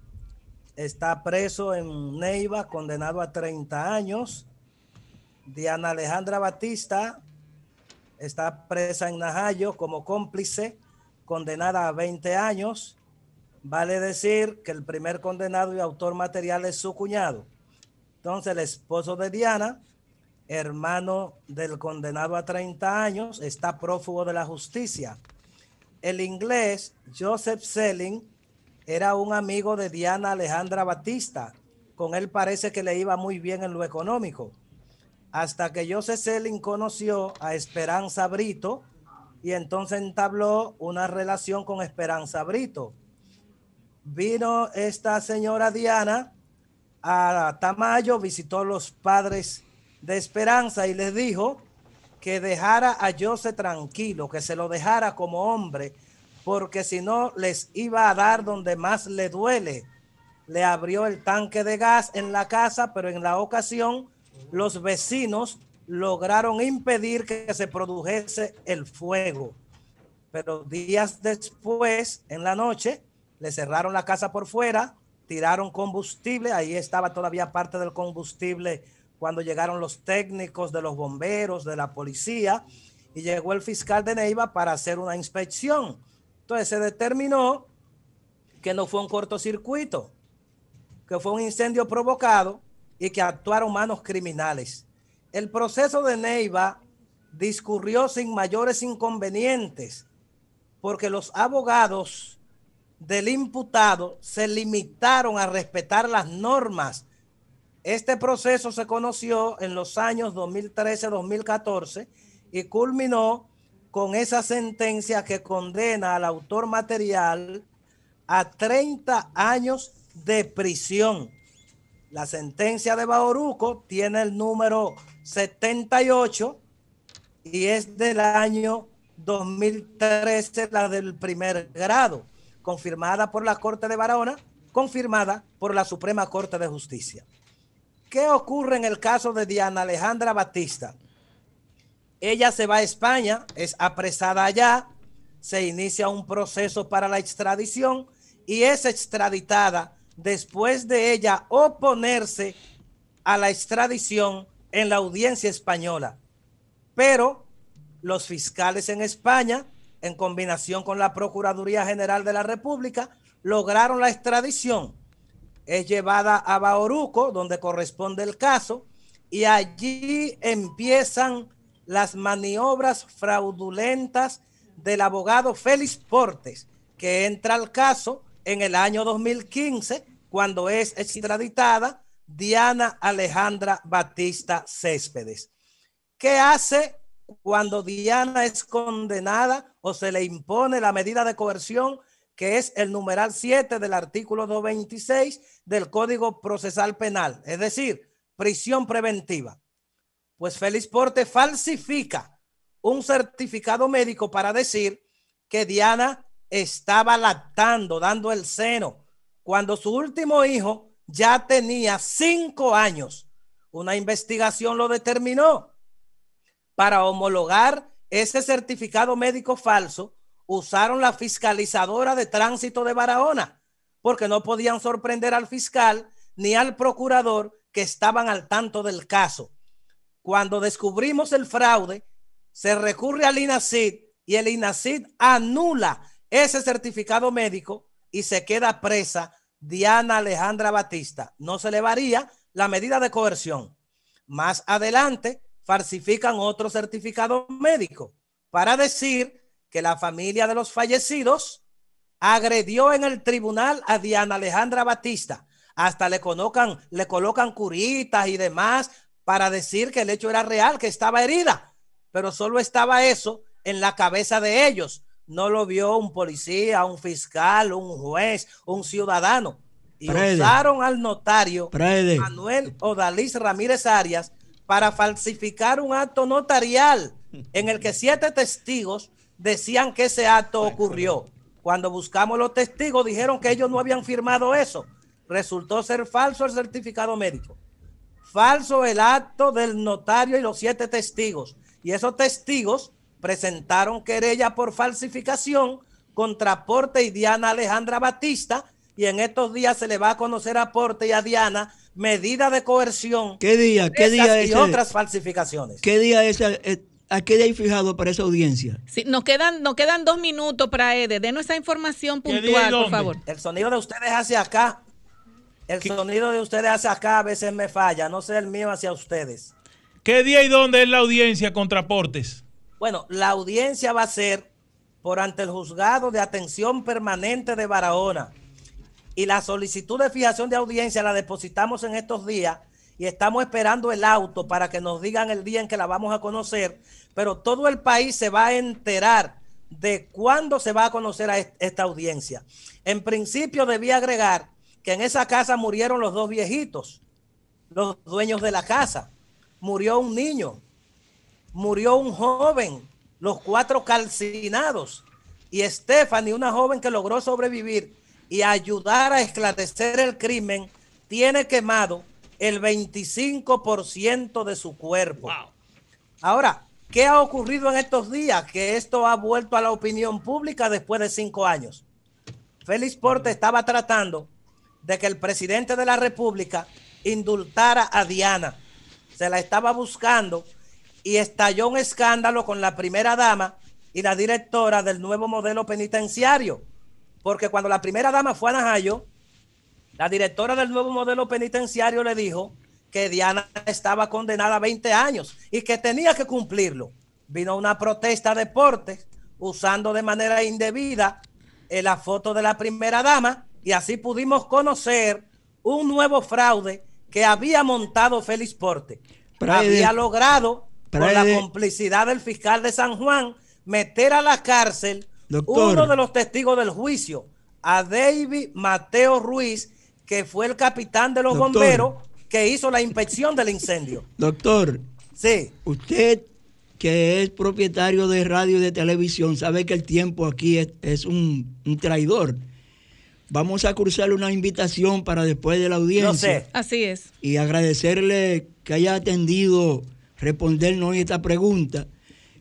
está preso en Neiva, condenado a 30 años. Diana Alejandra Batista está presa en Najayo como cómplice, condenada a 20 años. Vale decir que el primer condenado y autor material es su cuñado. Entonces, el esposo de Diana, hermano del condenado a 30 años, está prófugo de la justicia. El inglés Joseph Selling era un amigo de Diana Alejandra Batista. Con él parece que le iba muy bien en lo económico hasta que Joseph Selling conoció a Esperanza Brito y entonces entabló una relación con Esperanza Brito. Vino esta señora Diana a Tamayo, visitó los padres de Esperanza y les dijo que dejara a Joseph tranquilo, que se lo dejara como hombre, porque si no les iba a dar donde más le duele. Le abrió el tanque de gas en la casa, pero en la ocasión los vecinos lograron impedir que se produjese el fuego. Pero días después, en la noche, le cerraron la casa por fuera, tiraron combustible, ahí estaba todavía parte del combustible cuando llegaron los técnicos de los bomberos, de la policía, y llegó el fiscal de Neiva para hacer una inspección. Entonces se determinó que no fue un cortocircuito, que fue un incendio provocado y que actuaron manos criminales. El proceso de Neiva discurrió sin mayores inconvenientes porque los abogados del imputado se limitaron a respetar las normas. Este proceso se conoció en los años 2013-2014 y culminó con esa sentencia que condena al autor material a 30 años de prisión. La sentencia de Bauruco tiene el número 78 y es del año 2013, la del primer grado, confirmada por la Corte de Barahona, confirmada por la Suprema Corte de Justicia. ¿Qué ocurre en el caso de Diana Alejandra Batista? Ella se va a España, es apresada allá, se inicia un proceso para la extradición y es extraditada después de ella oponerse a la extradición en la audiencia española. Pero los fiscales en España, en combinación con la Procuraduría General de la República, lograron la extradición. Es llevada a Bauruco, donde corresponde el caso, y allí empiezan las maniobras fraudulentas del abogado Félix Portes, que entra al caso en el año 2015, cuando es extraditada Diana Alejandra Batista Céspedes. ¿Qué hace cuando Diana es condenada o se le impone la medida de coerción, que es el numeral 7 del artículo 226 del Código Procesal Penal, es decir, prisión preventiva. Pues Félix Porte falsifica un certificado médico para decir que Diana estaba lactando, dando el seno, cuando su último hijo ya tenía cinco años. Una investigación lo determinó. Para homologar ese certificado médico falso, usaron la fiscalizadora de tránsito de Barahona, porque no podían sorprender al fiscal ni al procurador que estaban al tanto del caso. Cuando descubrimos el fraude, se recurre al INACID y el INACID anula ese certificado médico y se queda presa Diana Alejandra Batista. No se le varía la medida de coerción. Más adelante falsifican otro certificado médico para decir que la familia de los fallecidos agredió en el tribunal a Diana Alejandra Batista. Hasta le colocan, le colocan curitas y demás para decir que el hecho era real, que estaba herida, pero solo estaba eso en la cabeza de ellos no lo vio un policía, un fiscal, un juez, un ciudadano. Y usaron al notario Manuel Odalís Ramírez Arias para falsificar un acto notarial en el que siete testigos decían que ese acto ocurrió. Cuando buscamos los testigos dijeron que ellos no habían firmado eso. Resultó ser falso el certificado médico. Falso el acto del notario y los siete testigos. Y esos testigos presentaron querella por falsificación contra Porte y Diana Alejandra Batista y en estos días se le va a conocer a Porte y a Diana medida de coerción. ¿Qué día? ¿Qué día y otras falsificaciones. ¿Qué día es? Eh, ¿A qué día hay fijado para esa audiencia? Sí, nos quedan, nos quedan dos minutos para Ede. Denos esa información puntual, por favor. El sonido de ustedes hacia acá. El sonido de ustedes hacia acá a veces me falla. No sé el mío hacia ustedes. ¿Qué día y dónde es la audiencia contra Portes? Bueno, la audiencia va a ser por ante el juzgado de atención permanente de Barahona. Y la solicitud de fijación de audiencia la depositamos en estos días y estamos esperando el auto para que nos digan el día en que la vamos a conocer. Pero todo el país se va a enterar de cuándo se va a conocer a esta audiencia. En principio debía agregar que en esa casa murieron los dos viejitos, los dueños de la casa. Murió un niño, murió un joven, los cuatro calcinados, y Stephanie, una joven que logró sobrevivir y ayudar a esclarecer el crimen, tiene quemado el 25% de su cuerpo. Ahora, ¿qué ha ocurrido en estos días? Que esto ha vuelto a la opinión pública después de cinco años. Félix Porte estaba tratando de que el presidente de la República indultara a Diana. Se la estaba buscando y estalló un escándalo con la primera dama y la directora del nuevo modelo penitenciario. Porque cuando la primera dama fue a Najayo, la directora del nuevo modelo penitenciario le dijo que Diana estaba condenada a 20 años y que tenía que cumplirlo. Vino una protesta de deportes usando de manera indebida eh, la foto de la primera dama y así pudimos conocer un nuevo fraude que había montado Félix Porte. había logrado por la complicidad del fiscal de San Juan, meter a la cárcel uno de los testigos del juicio, a David Mateo Ruiz, que fue el capitán de los bomberos que hizo la inspección del incendio. Doctor, sí. usted que es propietario de radio y de televisión, sabe que el tiempo aquí es, un, traidor. Vamos a cruzarle una invitación para después de la audiencia. sé. Así es. Y agradecerle que haya atendido respondernos esta pregunta.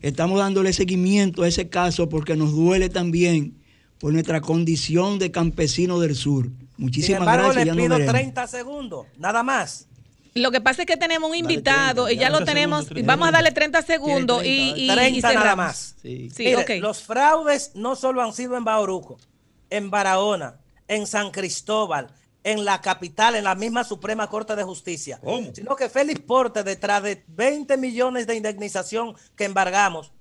Estamos dándole seguimiento a ese caso porque nos duele también por nuestra condición de campesino del sur. Muchísimas Sin embargo, gracias. Le pido 30 segundos, nada más. Lo que pasa es que tenemos un invitado y ya, lo tenemos. vamos a darle 30 segundos y, y, 30 nada más. Sí. Los fraudes no solo han sido en Bauruco, en Barahona, en San Cristóbal, en la capital, en la misma Suprema Corte de Justicia, sino que Félix Porte, detrás de 20 millones de indemnización que embargamos,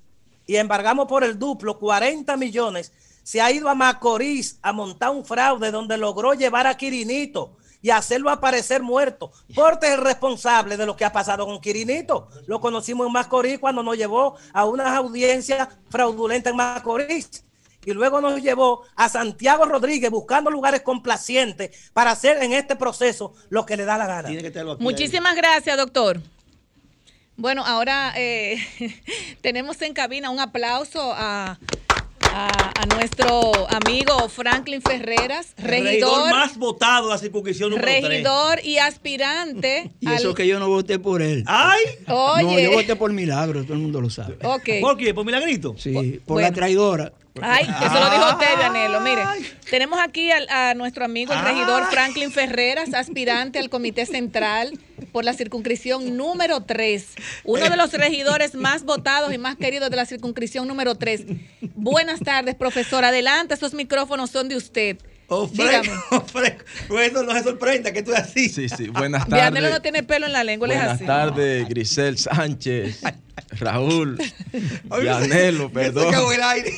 y embargamos por el duplo 40 millones, se ha ido a Macorís a montar un fraude donde logró llevar a Quirinito, y hacerlo aparecer muerto. Porte es el responsable de lo que ha pasado con Quirinito. Lo conocimos en Macorís cuando nos llevó a unas audiencias fraudulentas en Macorís. Y luego nos llevó a Santiago Rodríguez buscando lugares complacientes para hacer en este proceso lo que le da la gana. Muchísimas gracias, doctor. Bueno, ahora eh, tenemos en cabina un aplauso a a, nuestro amigo Franklin Ferreras, regidor, más votado a circunscripción número Regidor y aspirante. y eso que yo no voté por él. ¡Ay! Oye. No, yo voté por milagro, todo el mundo lo sabe. Okay. ¿Por qué? ¿Por milagrito? Sí, por la traidora. Ay, eso lo dijo usted, Danilo. Mire, tenemos aquí a, nuestro amigo, el regidor Franklin Ferreras, aspirante al Comité Central por la circunscripción número 3. Uno de los regidores más votados y más queridos de la circunscripción número 3. Buenas tardes, profesor. Adelante, esos micrófonos son de usted. Dígame. Bueno, no se sorprenda que tú es así. Sí, sí. Buenas tardes. Danilo no tiene pelo en la lengua, Buenas así. tardes, Grisel Sánchez, Raúl, Yanelo, perdón. el aire.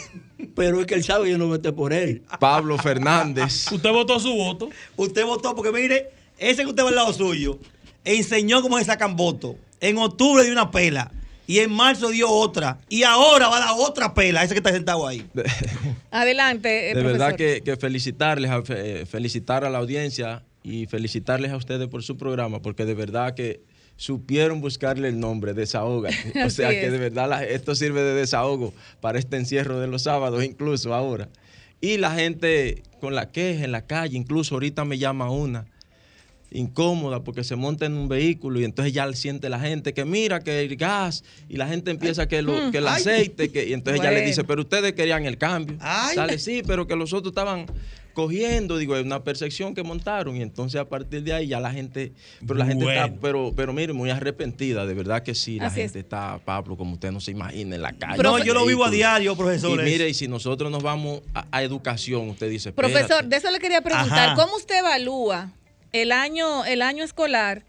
Pero es que él sabe que yo no voté por él. Pablo Fernández. ¿Usted votó su voto? Usted votó porque mire, ese que usted va al lado suyo, enseñó cómo se sacan votos. En octubre dio una pela. Y en marzo dio otra. Y ahora va a dar otra pela, ese que está sentado ahí. Adelante. Eh, de verdad que, felicitarles, eh, felicitar a la audiencia y felicitarles a ustedes por su programa, porque de verdad que supieron buscarle el nombre, desahógate. O sea que de verdad esto sirve de desahogo para este encierro de los sábados, incluso ahora. Y la gente con la queja en la calle, incluso ahorita me llama una incómoda porque se monta en un vehículo y entonces ya siente la gente que mira que el gas y la gente empieza que, lo, que el aceite que, y entonces ella le dice pero ustedes querían el cambio sale sí pero que los otros estaban cogiendo, digo, es una percepción que montaron y entonces a partir de ahí ya la gente, pero la gente está, pero, pero mire, muy arrepentida, de verdad que sí, la gente está, Pablo, como usted no se imagina, en la calle. No, yo lo vivo a diario, profesor. Y mire, y si nosotros nos vamos a, educación, usted dice, Profesor, de eso le quería preguntar, ¿cómo usted evalúa el año, el año escolar?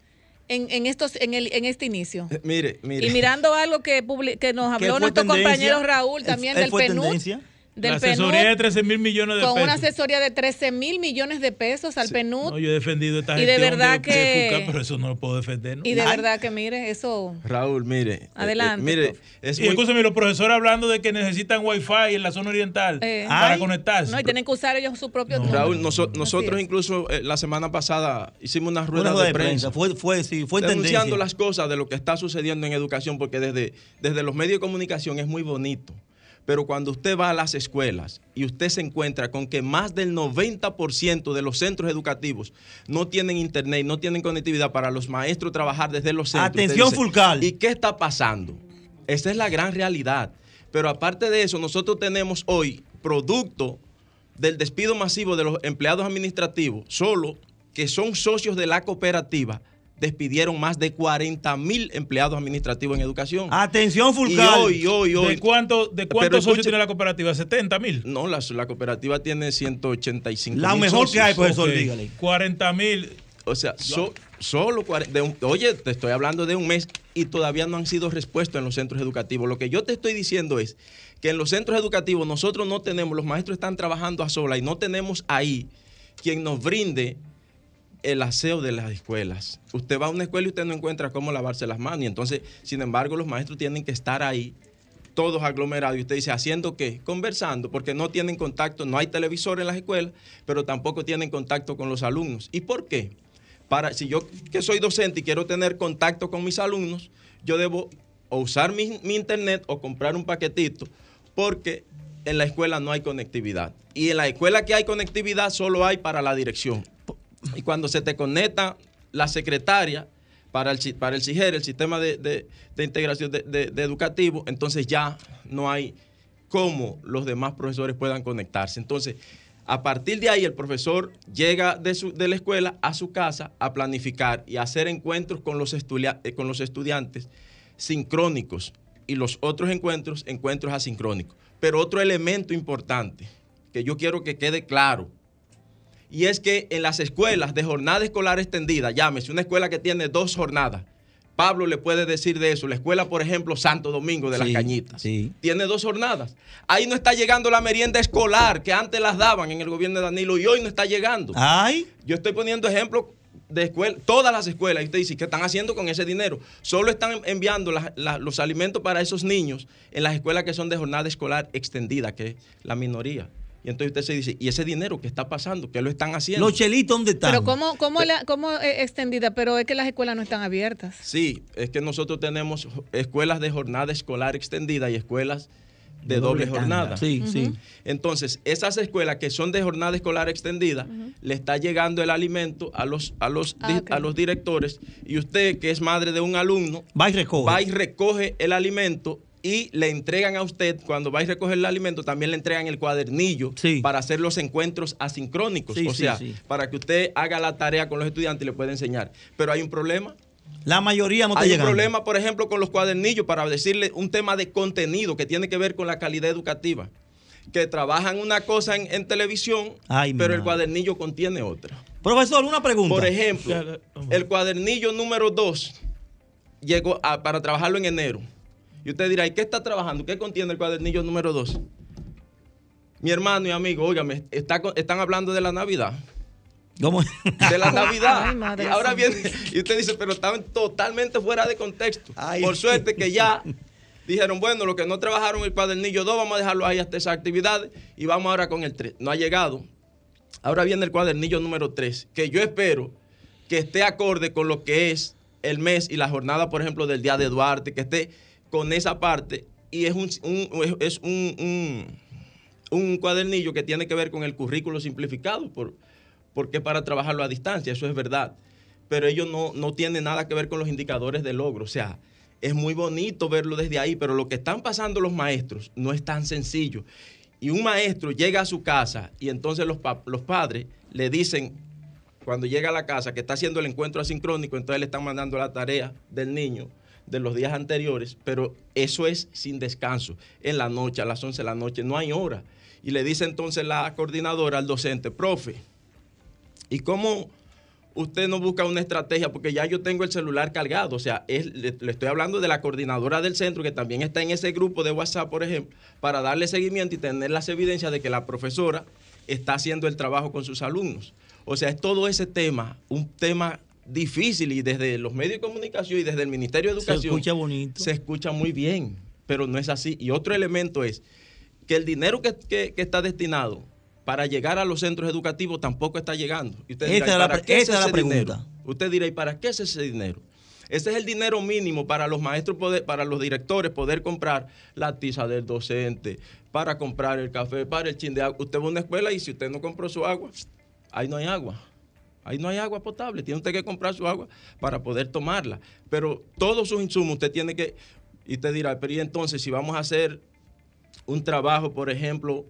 En, estos, en, el, en este inicio. Eh, mire, mire. Y mirando algo que, que nos habló nuestro compañero Raúl también del PNUD la asesoría de 13 mil millones de pesos. Con una asesoría de 13 mil millones de pesos al PNUD. No, yo he defendido esta y de verdad que pero eso no lo puedo defender. Y de verdad que mire, eso. Raúl, mire. Eh, Adelante. Eh, mire, es y escúchame, los profesores hablando de que necesitan wifi en la zona oriental eh. para conectarse. No, y tienen que usar ellos su propio Raúl, nosotros incluso la semana pasada hicimos una rueda, de, prensa. Fue, fue, sí, fue denunciando las cosas de lo que está sucediendo en educación, porque desde, desde los medios de comunicación es muy bonito pero cuando usted va a las escuelas y usted se encuentra con que más del 90% de los centros educativos no tienen internet, no tienen conectividad para los maestros trabajar desde los centros. Atención, Fulcal. ¿Y qué está pasando? Esa es la gran realidad. Pero aparte de eso, nosotros tenemos hoy producto del despido masivo de los empleados administrativos, solo que son socios de la cooperativa, despidieron más de 40 mil empleados administrativos en educación. Atención, Fulcal. Y hoy, hoy, hoy. ¿De, cuánto, de cuántos socios tiene la cooperativa? ¿70 mil? No, la, la, cooperativa tiene 185 La mejor que hay, profesor, dígale. 40 mil. O sea, solo, oye, te estoy hablando de un mes y todavía no han sido respuestos en los centros educativos. Lo que yo te estoy diciendo es que en los centros educativos nosotros no tenemos, los maestros están trabajando a sola y no tenemos ahí quien nos brinde el aseo de las escuelas. Usted va a una escuela y usted no encuentra cómo lavarse las manos. Y entonces, sin embargo, los maestros tienen que estar ahí, todos aglomerados. Y usted dice, ¿haciendo qué? Conversando, porque no tienen contacto, no hay televisor en las escuelas, pero tampoco tienen contacto con los alumnos. ¿Y por qué? Para, si yo que soy docente y quiero tener contacto con mis alumnos, yo debo o usar mi, mi internet o comprar un paquetito, porque en la escuela no hay conectividad. Y en la escuela que hay conectividad solo hay para la dirección. Y cuando se te conecta la secretaria para el, para el CIGER, el sistema de, integración de, educativo, entonces ya no hay cómo los demás profesores puedan conectarse. Entonces, a partir de ahí, el profesor llega de, su, de la escuela a su casa a planificar y hacer encuentros con los, eh, con los estudiantes sincrónicos y los otros encuentros, encuentros asincrónicos. Pero otro elemento importante que yo quiero que quede claro y es que en las escuelas de jornada escolar extendida, llámese una escuela que tiene dos jornadas, Pablo le puede decir de eso. La escuela, por ejemplo, Santo Domingo de las Cañitas, tiene dos jornadas. Ahí no está llegando la merienda escolar que antes las daban en el gobierno de Danilo y hoy no está llegando. Ay. Yo estoy poniendo ejemplo de escuela, todas las escuelas, y usted dice, ¿qué están haciendo con ese dinero? Solo están enviando la- la- los alimentos para esos niños en las escuelas que son de jornada escolar extendida, que es la minoría. Y entonces usted se dice, ¿y ese dinero qué está pasando? ¿Qué lo están haciendo? Los chelitos, ¿dónde están? Pero ¿cómo, cómo, la, cómo eh, extendida? Pero es que las escuelas no están abiertas. Sí, es que nosotros tenemos escuelas de jornada escolar extendida y escuelas de, De doble, doble jornada. Sí, sí. Entonces, esas escuelas que son de jornada escolar extendida, le está llegando el alimento a los, a, los, Ah, a los directores y usted, que es madre de un alumno, Va y recoge. va y recoge el alimento y le entregan a usted, cuando va a recoger el alimento, también le entregan el cuadernillo Sí. para hacer los encuentros asincrónicos. Sí, o sí, sea, sí. para que usted haga la tarea con los estudiantes y le pueda enseñar. Pero hay un problema. La mayoría no está Hay un problema, por ejemplo, con los cuadernillos para decirle un tema de contenido que tiene que ver con la calidad educativa. Que trabajan una cosa en, en televisión, Ay, pero el cuadernillo contiene otra. Profesor, una pregunta. Por ejemplo, el cuadernillo número 2 llegó a- para trabajarlo en enero. Y usted dirá, ¿y qué está trabajando? ¿Qué contiene el cuadernillo número 2? Mi hermano y amigo, óigame, está, están hablando de la Navidad. ¿Cómo? De la Navidad. Ay, madre y ahora viene, y usted dice, pero estaban totalmente fuera de contexto. Ay. Por suerte que ya dijeron, bueno, los que no trabajaron el cuadernillo 2, vamos a dejarlo ahí hasta esas actividades y vamos ahora con el 3. No ha llegado. Ahora viene el cuadernillo número 3, que yo espero que esté acorde con lo que es el mes y la jornada, por ejemplo, del Día de Duarte, que esté con esa parte. Y es un, es un, un- cuadernillo que tiene que ver con el currículo simplificado, por, porque es para trabajarlo a distancia, eso es verdad. Pero ellos no, no tienen nada que ver con los indicadores de logro. O sea, es muy bonito verlo desde ahí, pero lo que están pasando los maestros no es tan sencillo. Y un maestro llega a su casa y entonces los, los padres le dicen, cuando llega a la casa, que está haciendo el encuentro asincrónico, entonces le están mandando la tarea del niño de los días anteriores, pero eso es sin descanso, en la noche, a las 11 de la noche, no hay hora. Y le dice entonces la coordinadora al docente, profe, ¿y cómo usted no busca una estrategia? Porque ya yo tengo el celular cargado, o sea, le, le estoy hablando de la coordinadora del centro, que también está en ese grupo de WhatsApp, por ejemplo, para darle seguimiento y tener las evidencias de que la profesora está haciendo el trabajo con sus alumnos. O sea, es todo ese tema, un tema difícil y desde los medios de comunicación y desde el Ministerio de Se Educación escucha bonito. se escucha muy bien, pero no es así. Y otro elemento es que el dinero que, que- que está destinado para llegar a los centros educativos tampoco está llegando. Y usted dirá, es ¿y la para qué es esa es la ese dinero? pregunta. Usted dirá, ¿y para qué es ese dinero? Ese es el dinero mínimo para los maestros, poder, para los directores poder comprar la tiza del docente, para comprar el café, para el chin de agua. Usted va a una escuela y si usted no compró su agua, ahí no hay agua. Ahí no hay agua potable. Tiene usted que comprar su agua para poder tomarla. Pero todos sus insumos usted tiene que... Y usted dirá, pero y entonces si vamos a hacer un trabajo, por ejemplo,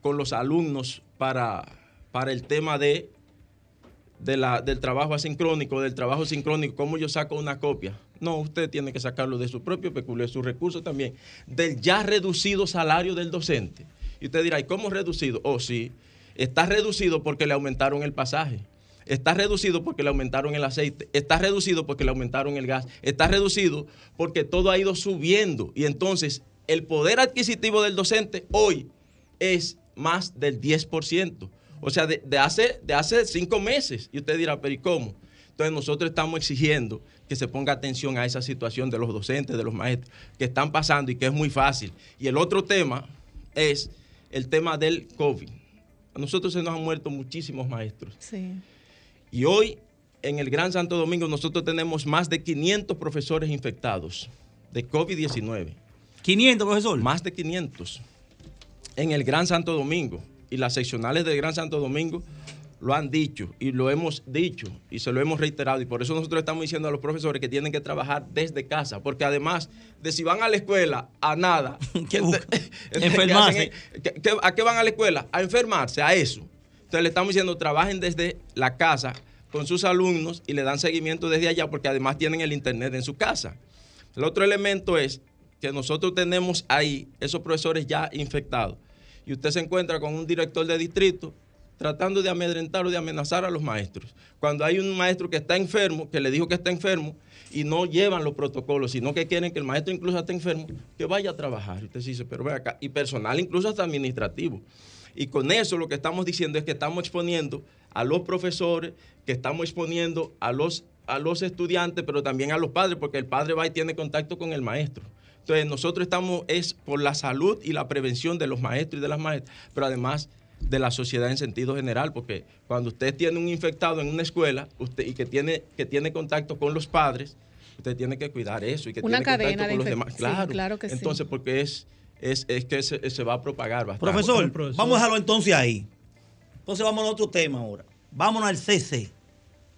con los alumnos para, para el tema de, de la, del trabajo asincrónico, del trabajo sincrónico, ¿cómo yo saco una copia? No, usted tiene que sacarlo de su propio peculio, de sus recursos también, del ya reducido salario del docente. Y usted dirá, ¿y cómo reducido? Oh, sí, está reducido porque le aumentaron el pasaje. Está reducido porque le aumentaron el aceite. Está reducido porque le aumentaron el gas. Está reducido porque todo ha ido subiendo. Y entonces el poder adquisitivo del docente hoy es más del 10%. O sea, de, hace, de hace cinco meses. Y usted dirá, pero ¿y cómo? Entonces nosotros estamos exigiendo que se ponga atención a esa situación de los docentes, de los maestros, que están pasando y que es muy fácil. Y el otro tema es el tema del COVID. A nosotros se nos han muerto muchísimos maestros. Sí. Y hoy en el Gran Santo Domingo nosotros tenemos más de 500 profesores infectados de COVID-19. 500, profesor. Más de 500 en el Gran Santo Domingo. Y las seccionales del Gran Santo Domingo lo han dicho y lo hemos dicho y se lo hemos reiterado. Y por eso nosotros estamos diciendo a los profesores que tienen que trabajar desde casa. Porque además de si van a la escuela a nada, ¿Qué buscan? ¿qué Enfermarse. hacen es- ¿qué- qué- ¿A qué van a la escuela? A enfermarse, a eso. Entonces le estamos diciendo, trabajen desde la casa con sus alumnos y le dan seguimiento desde allá porque además tienen el internet en su casa. El otro elemento es que nosotros tenemos ahí esos profesores ya infectados y usted se encuentra con un director de distrito tratando de amedrentar o de amenazar a los maestros. Cuando hay un maestro que está enfermo, que le dijo que está enfermo y no llevan los protocolos, sino que quieren que el maestro incluso esté enfermo, que vaya a trabajar. Usted dice, pero ve acá, y personal incluso hasta administrativo. Y con eso lo que estamos diciendo es que estamos exponiendo a los profesores, que estamos exponiendo a los, a los estudiantes, pero también a los padres, porque el padre va y tiene contacto con el maestro. Entonces, nosotros estamos, es por la salud y la prevención de los maestros y de las maestras, pero además de la sociedad en sentido general, porque cuando usted tiene un infectado en una escuela usted, y que tiene, que tiene contacto con los padres, usted tiene que cuidar eso y que Una tiene cadena contacto de con los demás. sí, Claro, claro que sí. Entonces, porque es, es, es que se, se va a propagar bastante. Profesor, profesor. vamos a dejarlo entonces ahí. Entonces vamos a otro tema ahora. Vámonos al CC,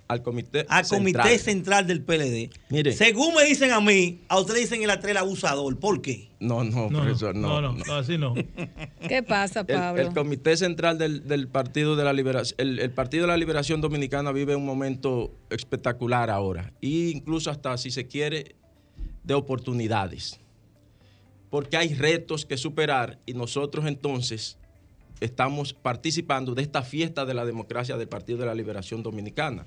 al comité al central. Comité Central del PLD. Mire. Según me dicen a mí, a ustedes dicen el atrel abusador. ¿Por qué? No, no, No, profesor, no, no. no, no, así no. ¿Qué pasa, El, Pablo? el Comité Central del, del Partido de la Liberación, el, el Partido de la Liberación Dominicana vive un momento espectacular ahora, e incluso hasta si se quiere de oportunidades, porque hay retos que superar y nosotros entonces estamos participando de esta fiesta de la democracia del Partido de la Liberación Dominicana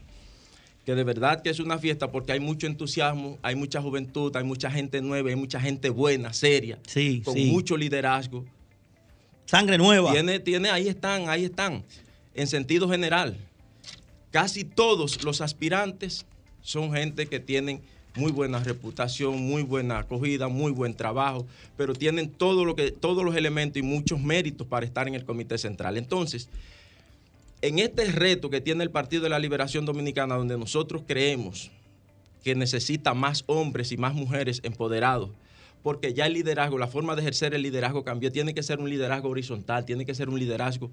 que de verdad que es una fiesta porque hay mucho entusiasmo, hay mucha juventud, hay mucha gente nueva, hay mucha gente buena, seria, Sí, con sí. mucho liderazgo. Sangre nueva. Tiene, tiene, ahí están, ahí están. En sentido general, casi todos los aspirantes son gente que tienen muy buena reputación, muy buena acogida, muy buen trabajo, pero tienen todo lo que, todos los elementos y muchos méritos para estar en el Comité Central. Entonces, en este reto que tiene el Partido de la Liberación Dominicana, donde nosotros creemos que necesita más hombres y más mujeres empoderados, porque ya el liderazgo, la forma de ejercer el liderazgo cambió, tiene que ser un liderazgo horizontal, tiene que ser un liderazgo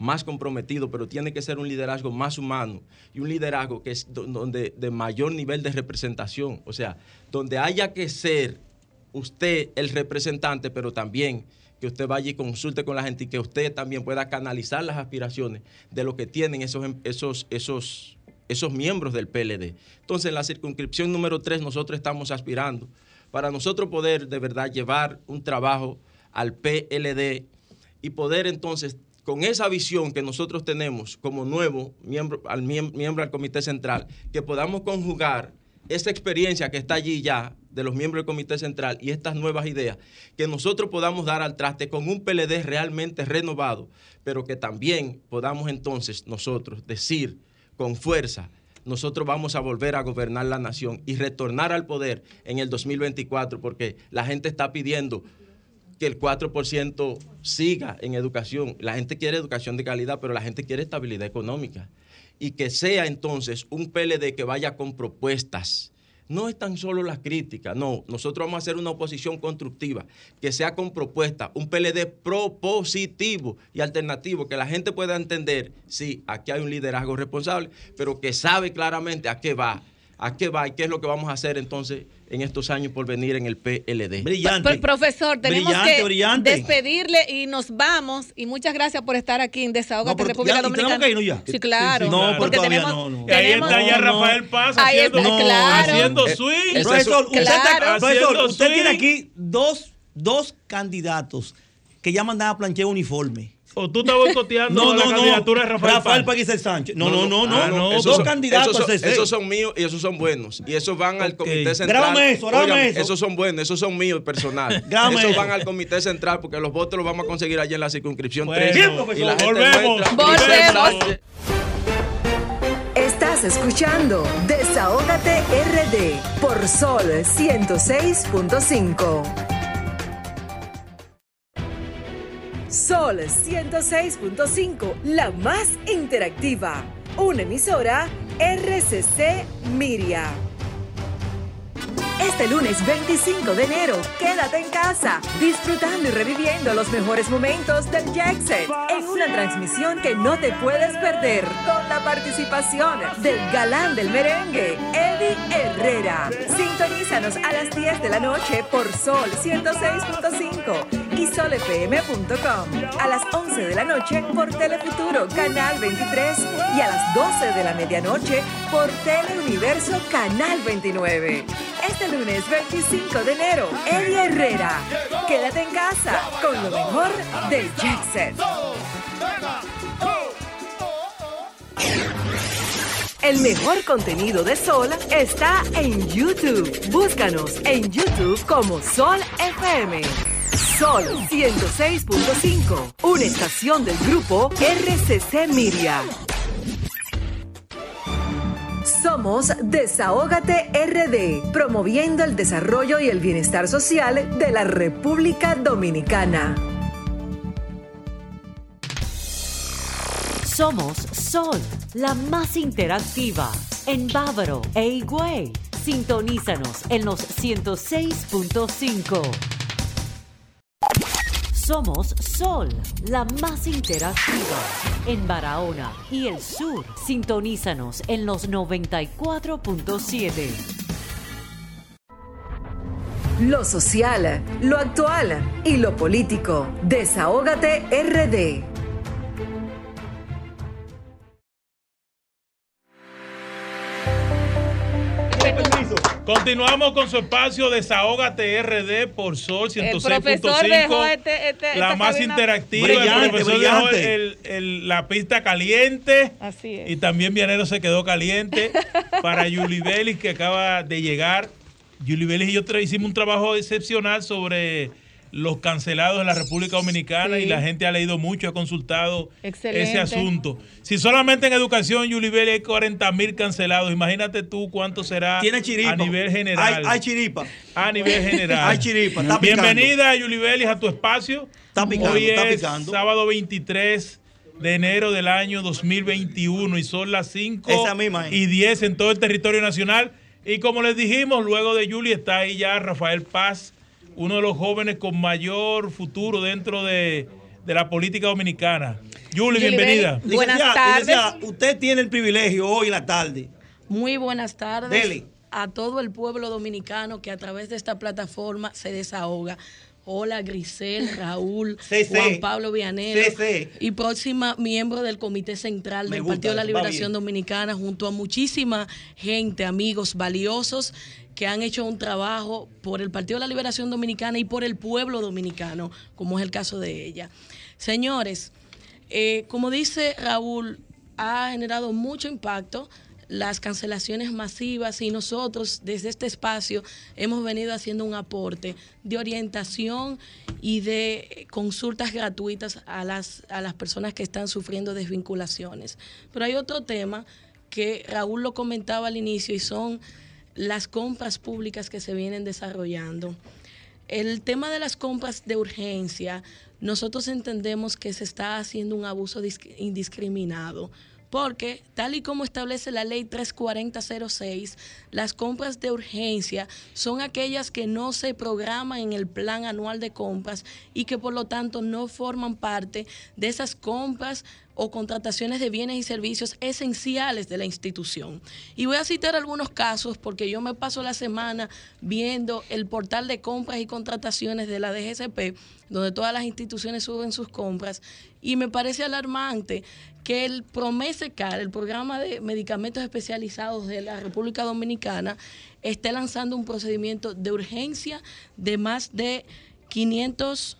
más comprometido, pero tiene que ser un liderazgo más humano y un liderazgo que es do- donde de mayor nivel de representación, o sea, donde haya que ser usted el representante, pero también que usted vaya y consulte con la gente y que usted también pueda canalizar las aspiraciones de lo que tienen esos, em- esos, esos, esos miembros del PLD. Entonces, en la circunscripción número 3 nosotros estamos aspirando para nosotros poder de verdad llevar un trabajo al PLD y poder entonces, con esa visión que nosotros tenemos como nuevo miembro al, miem- miembro al Comité Central, que podamos conjugar esa experiencia que está allí ya de los miembros del Comité Central y estas nuevas ideas, que nosotros podamos dar al traste con un PLD realmente renovado, pero que también podamos entonces nosotros decir con fuerza, nosotros vamos a volver a gobernar la nación y retornar al poder en el 2024, porque la gente está pidiendo que el 4% siga en educación. La gente quiere educación de calidad, pero la gente quiere estabilidad económica. Y que sea entonces un PLD que vaya con propuestas. No es tan solo la crítica, no. Nosotros vamos a hacer una oposición constructiva, que sea con propuestas, un PLD propositivo y alternativo, que la gente pueda entender, sí, aquí hay un liderazgo responsable, pero que sabe claramente a qué va, a qué va y qué es lo que vamos a hacer entonces en estos años por venir en el PLD. Brillante. Pro- profesor, tenemos Brillante, que brillante. despedirle y nos vamos. Y muchas gracias por estar aquí en Desahogate No, República ya- y tenemos Dominicana. que irnos ya. Sí, claro. Sí, sí, claro. No, porque todavía tenemos, no, no. Y ahí tenemos- está ya No, no. Rafael Paz Ahí haciendo, está, claro. haciendo Eh, swing. Profesor, usted, Claro. está- profesor, Haciendo usted tiene aquí dos, dos candidatos que ya mandan a planchar uniforme. O tú estás boicoteando No, la no, no. candidatura de Rafael, Rafael Sánchez. No, no, no, no. Ah, no. esos Dos son- candidatos esos son, CC. esos son míos y esos son buenos. Y esos van al comité central. Grábame eso, grábame Óigame, eso. Esos son buenos, esos son míos personal. Grábame esos eso. van al comité central porque los votos los vamos a conseguir allá en la circunscripción Bueno, 3. Bien, y la gente Volvemos. Volvemos. Estás escuchando Desahógate RD por Sol 106.5. Sol 106.5, la más interactiva. Una emisora RCC Miria. Este lunes 25 de enero, quédate en casa, disfrutando y reviviendo los mejores momentos del Jackset en una transmisión que no te puedes perder con la participación del galán del merengue, Eddie Herrera. Sintonízanos a las 10 de la noche por Sol 106.5 y solfm.com. A las 11 de la noche por Telefuturo, Canal 23 y a las 12 de la medianoche por Teleuniverso, Canal 29. Este lunes 25 de enero, Eddie Herrera. Quédate en casa con lo mejor del Jackset. El mejor contenido de Sol está en YouTube. Búscanos en YouTube como Sol FM. Sol 106.5, una estación del grupo RCC Miria. Somos Desahógate RD, promoviendo el desarrollo y el bienestar social de la República Dominicana. Somos Sol, la más interactiva en Bávaro e Higüey. Sintonízanos en los 106.5. Somos Sol, la más interactiva en Barahona y el sur. Sintonízanos en los 94.7. Lo social, lo actual y lo político. Desahógate RD. Continuamos con su espacio Desahógate RD por Sol El profesor dejó 106.5. este- este- la más cabina- interactiva. Brillante, el profesor dejó brillante. el- el- la pista caliente. Así es. Y también Vianero se quedó caliente para Yuli Vélez, que acaba de llegar. Yuli Vélez y yo hicimos un trabajo excepcional sobre los cancelados en la República Dominicana Sí. y la gente ha leído mucho, ha consultado Excelente. ese asunto. Si solamente en educación, Yuli Vélez, hay 40 mil cancelados, imagínate tú cuánto será Tiene a nivel general. Hay, hay chiripa. A nivel general. Hay chiripa, está. Bienvenida, Yuli Vélez, a tu espacio. Está picando, Hoy está es picando. sábado 23 de enero del año 2021 y son las 5 Esa misma es. y 10 en todo el territorio nacional. Y como les dijimos, luego de Yuli está ahí ya Rafael Paz, uno de los jóvenes con mayor futuro dentro de, de la política dominicana. Yuli, Yuli bienvenida. Buenas Licenciada, tardes. licenciada, usted tiene el privilegio hoy en la tarde. Muy buenas tardes Dele. a todo el pueblo dominicano que a través de esta plataforma se desahoga. Hola Grisel, Raúl, Sí, sí. Juan Pablo Vianero Sí, sí. y próxima miembro del Comité Central del gusta Partido de la Liberación. Dominicana junto a muchísima gente, amigos valiosos que han hecho un trabajo por el Partido de la Liberación Dominicana y por el pueblo dominicano, como es el caso de ella. Señores, eh, como dice Raúl, ha generado mucho impacto las cancelaciones masivas y nosotros desde este espacio hemos venido haciendo un aporte de orientación y de consultas gratuitas a las, a las personas que están sufriendo desvinculaciones. Pero hay otro tema que Raúl lo comentaba al inicio y son las compras públicas que se vienen desarrollando. El tema de las compras de urgencia, nosotros entendemos que se está haciendo un abuso dis- indiscriminado. Porque, tal y como establece la ley 34006, las compras de urgencia son aquellas que no se programan en el plan anual de compras y que por lo tanto no forman parte de esas compras o contrataciones de bienes y servicios esenciales de la institución. Y voy a citar algunos casos porque yo me paso la semana viendo el portal de compras y contrataciones de la DGCP, donde todas las instituciones suben sus compras, y me parece alarmante que el PROMESECAR, el programa de medicamentos especializados de la República Dominicana, esté lanzando un procedimiento de urgencia de más de 500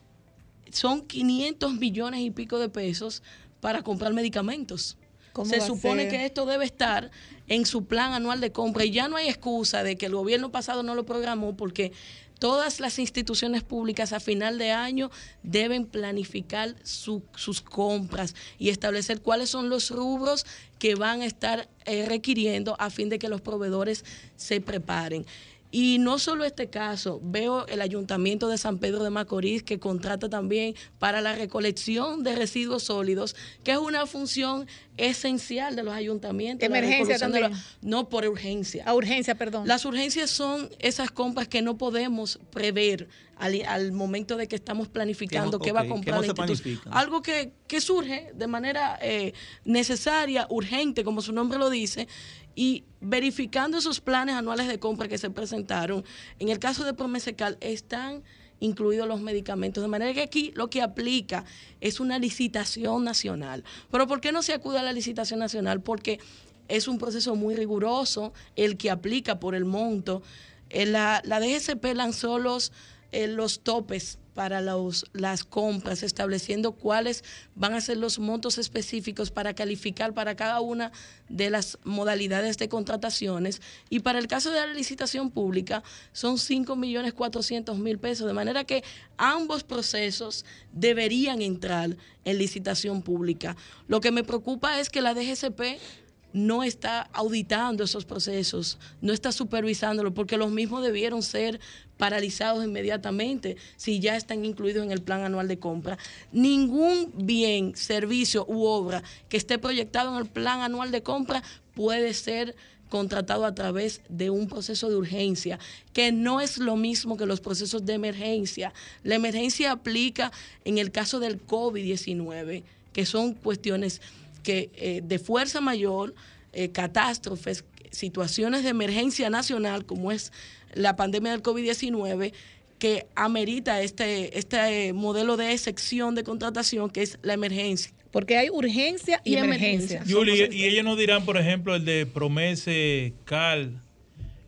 son 500 millones y pico de pesos para comprar medicamentos. ¿Cómo Se supone que esto debe estar en su plan anual de compra y ya no hay excusa de que el gobierno pasado no lo programó porque todas las instituciones públicas a final de año deben planificar su- sus compras y establecer cuáles son los rubros que van a estar eh, requiriendo a fin de que los proveedores se preparen. Y no solo este caso, veo el Ayuntamiento de San Pedro de Macorís que contrata también para la recolección de residuos sólidos, que es una función esencial de los ayuntamientos. Emergencia de no por urgencia. A urgencia, perdón. Las urgencias son esas compras que no podemos prever al, al momento de que estamos planificando qué va a comprar no la se institución. Algo que, que surge de manera eh, necesaria, urgente, como su nombre lo dice, y verificando esos planes anuales de compra que se presentaron, en el caso de Promesecal están incluidos los medicamentos. De manera que aquí lo que aplica es una licitación nacional. Pero ¿por qué no se acude a la licitación nacional? Porque es un proceso muy riguroso el que aplica por el monto. Eh, La, la DGCP lanzó los, eh, los topes para los, las compras, estableciendo cuáles van a ser los montos específicos para calificar para cada una de las modalidades de contrataciones. Y para el caso de la licitación pública son 5 millones 400 mil pesos, de manera que ambos procesos deberían entrar en licitación pública. Lo que me preocupa es que la DGCP no está auditando esos procesos, no está supervisándolo, porque los mismos debieron ser paralizados inmediatamente si ya están incluidos en el plan anual de compra. Ningún bien, servicio u obra que esté proyectado en el plan anual de compra puede ser contratado a través de un proceso de urgencia, que no es lo mismo que los procesos de emergencia. La emergencia aplica en el caso del COVID-19, que son cuestiones que eh, de fuerza mayor, eh, catástrofes, situaciones de emergencia nacional, como es la pandemia del COVID-19, que amerita este, este modelo de excepción de contratación, que es la emergencia. Porque hay urgencia y, emergencia. Yuli, y ellos nos dirán, por ejemplo, el de Promese Cal,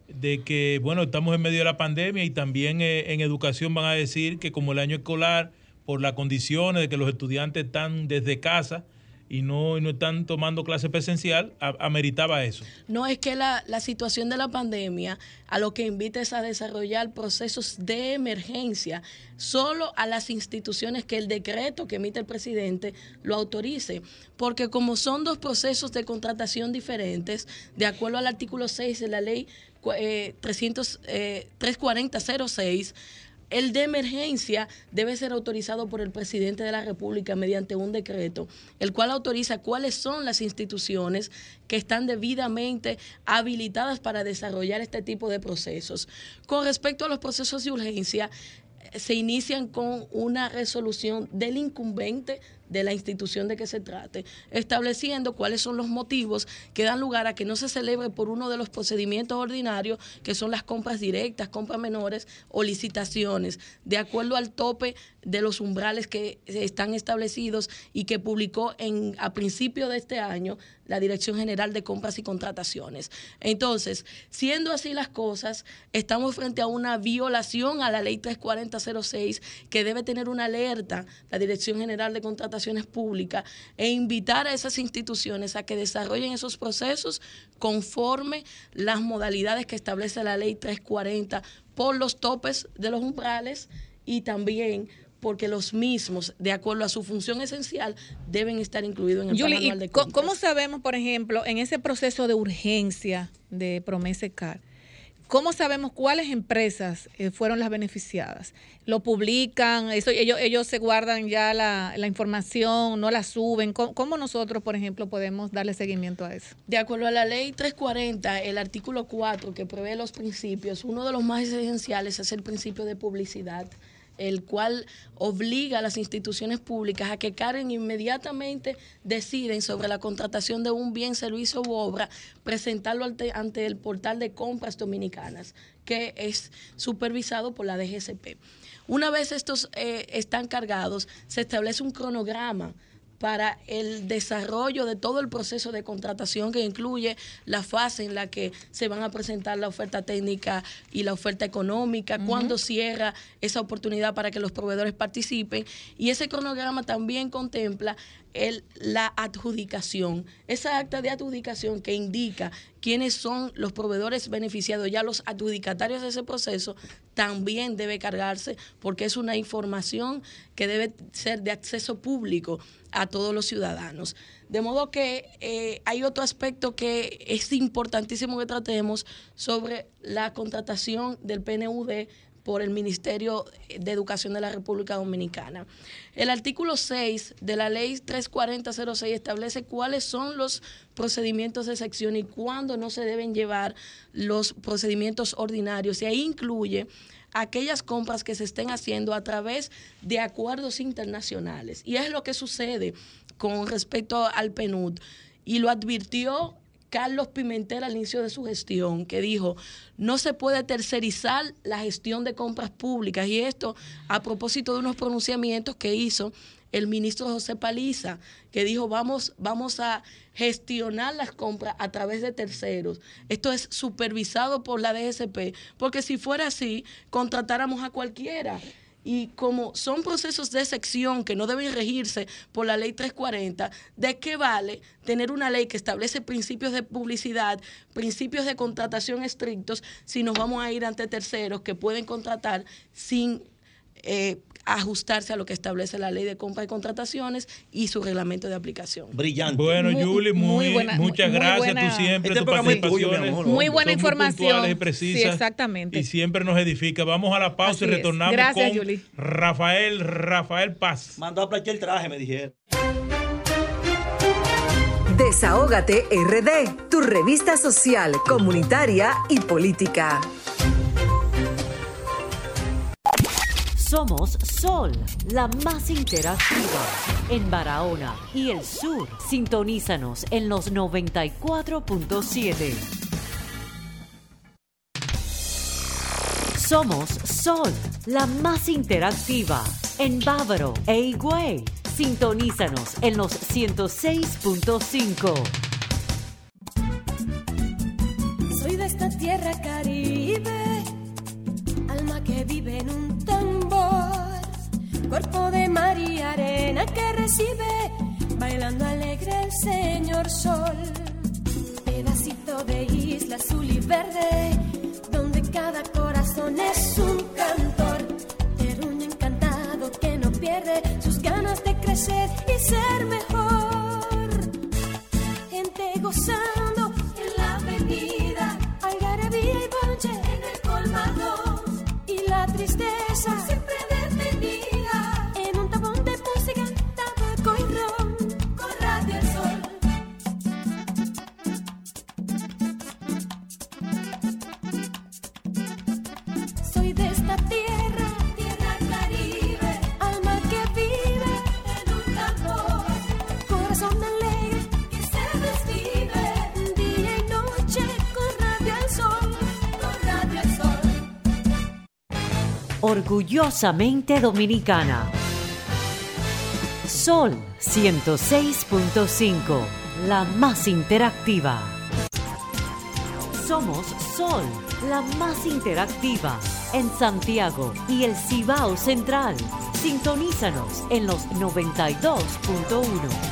de que, bueno, estamos en medio de la pandemia y también eh, en educación van a decir que como el año escolar, por las condiciones de que los estudiantes están desde casa, y no, no están tomando clase presencial, ameritaba eso. No, es que la, la, situación de la pandemia a lo que invita es a desarrollar procesos de emergencia solo a las instituciones que el decreto que emite el presidente lo autorice. Porque como son dos procesos de contratación diferentes, de acuerdo al artículo 6 de la ley eh, 300, eh, 34006, el de emergencia debe ser autorizado por el presidente de la República mediante un decreto, el cual autoriza cuáles son las instituciones que están debidamente habilitadas para desarrollar este tipo de procesos. Con respecto a los procesos de urgencia, se inician con una resolución del incumbente de la institución de que se trate, estableciendo cuáles son los motivos que dan lugar a que no se celebre por uno de los procedimientos ordinarios, que son las compras directas, compras menores o licitaciones, de acuerdo al tope de los umbrales que están establecidos y que publicó en, a principio de este año la Dirección General de Compras y Contrataciones. Entonces, siendo así las cosas, estamos frente a una violación a la ley 34006 que debe tener una alerta la Dirección General de Contrataciones Públicas e invitar a esas instituciones a que desarrollen esos procesos conforme las modalidades que establece la ley 340 por los topes de los umbrales y también porque los mismos, de acuerdo a su función esencial, deben estar incluidos en el plan anual de compras. ¿Cómo sabemos, por ejemplo, en ese proceso de urgencia de Promese CAR, cómo sabemos cuáles empresas eh, fueron las beneficiadas? ¿Lo publican? Eso, ellos, ellos se guardan ya la, información, no la suben. ¿Cómo, ¿Cómo, nosotros, por ejemplo, podemos darle seguimiento a eso? De acuerdo a la ley 340, el artículo 4 que prevé los principios, uno de los más esenciales es el principio de publicidad el cual obliga a las instituciones públicas a que Karen inmediatamente deciden sobre la contratación de un bien, servicio u obra, presentarlo ante, el portal de compras dominicanas, que es supervisado por la DGCP. Una vez estos eh, están cargados, se establece un cronograma para el desarrollo de todo el proceso de contratación que incluye la fase en la que se van a presentar la oferta técnica y la oferta económica, cuándo cierra esa oportunidad para que los proveedores participen. Y ese cronograma también contempla el, la adjudicación, esa acta de adjudicación que indica quiénes son los proveedores beneficiados, ya los adjudicatarios de ese proceso, también debe cargarse porque es una información que debe ser de acceso público a todos los ciudadanos. De modo que eh, hay otro aspecto que es importantísimo que tratemos sobre la contratación del PNUD por el Ministerio de Educación de la República Dominicana. El artículo 6 de la ley 34006 establece cuáles son los procedimientos de sección y cuándo no se deben llevar los procedimientos ordinarios. Y ahí incluye aquellas compras que se estén haciendo a través de acuerdos internacionales. Y es lo que sucede con respecto al PNUD. Y lo advirtió Carlos Pimentel al inicio de su gestión, que dijo, no se puede tercerizar la gestión de compras públicas. Y esto a propósito de unos pronunciamientos que hizo el ministro José Paliza, que dijo vamos, vamos a gestionar las compras a través de terceros. Esto es supervisado por la DSP, porque si fuera así, contratáramos a cualquiera. Y como son procesos de sección que no deben regirse por la ley 340, ¿de qué vale tener una ley que establece principios de publicidad, principios de contratación estrictos, si nos vamos a ir ante terceros que pueden contratar sin eh, ajustarse a lo que establece la ley de compra y contrataciones y su reglamento de aplicación. Brillante. Bueno, Muy- Julie, muy, muy buena- muchas muy gracias. buena- Tú siempre, Este tus programa es tuyo, mi participaciones amor. Muy buena son información. y precisas. Sí, exactamente. Y siempre nos edifica. Vamos a la pausa Así y retornamos Gracias, con Julie. Rafael, Rafael Paz. Mandó a planchar el traje, me dijeron. Desahógate RD, tu revista social, comunitaria y política. Somos Sol, la más interactiva. En Barahona y el sur, sintonízanos en los 94.7. Somos Sol, la más interactiva. En Bávaro e Higüey, sintonízanos en los 106.5. Soy de esta tierra caribe, alma que vive en un cuerpo de mar y arena que recibe, bailando alegre el señor sol, pedacito de isla azul y verde, donde cada corazón es un cantor, terruño encantado que no pierde sus ganas de crecer y ser mejor. Gente gozando en la avenida, algarabía y bonche en el colmado. Y la tristeza siempre Orgullosamente Dominicana. Sol 106.5, la más interactiva. Somos Sol, la más interactiva. En Santiago y el Cibao Central. Sintonízanos en los 92.1.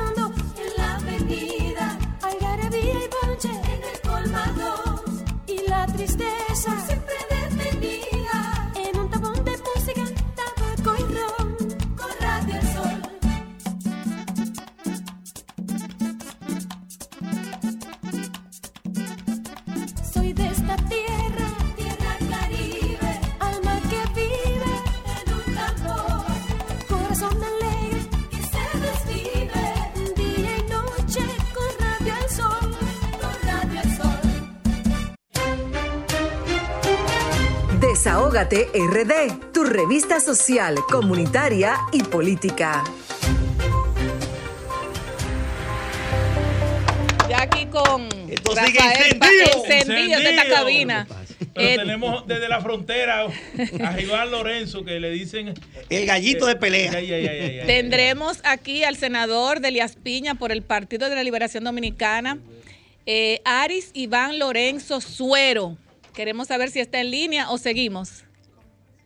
Desahógate RD, tu revista social, comunitaria y política. Ya aquí con Esto sigue Rafael encendido. encendido de esta cabina. Pero Eh, tenemos desde la frontera a Iván Lorenzo que le dicen. El gallito de pelea. Ay, ay, ay, ay, ay. Tendremos aquí al senador de Elías Piña por el Partido de la Liberación Dominicana, eh, Aris Iván Lorenzo Suero. Queremos saber si está en línea o seguimos.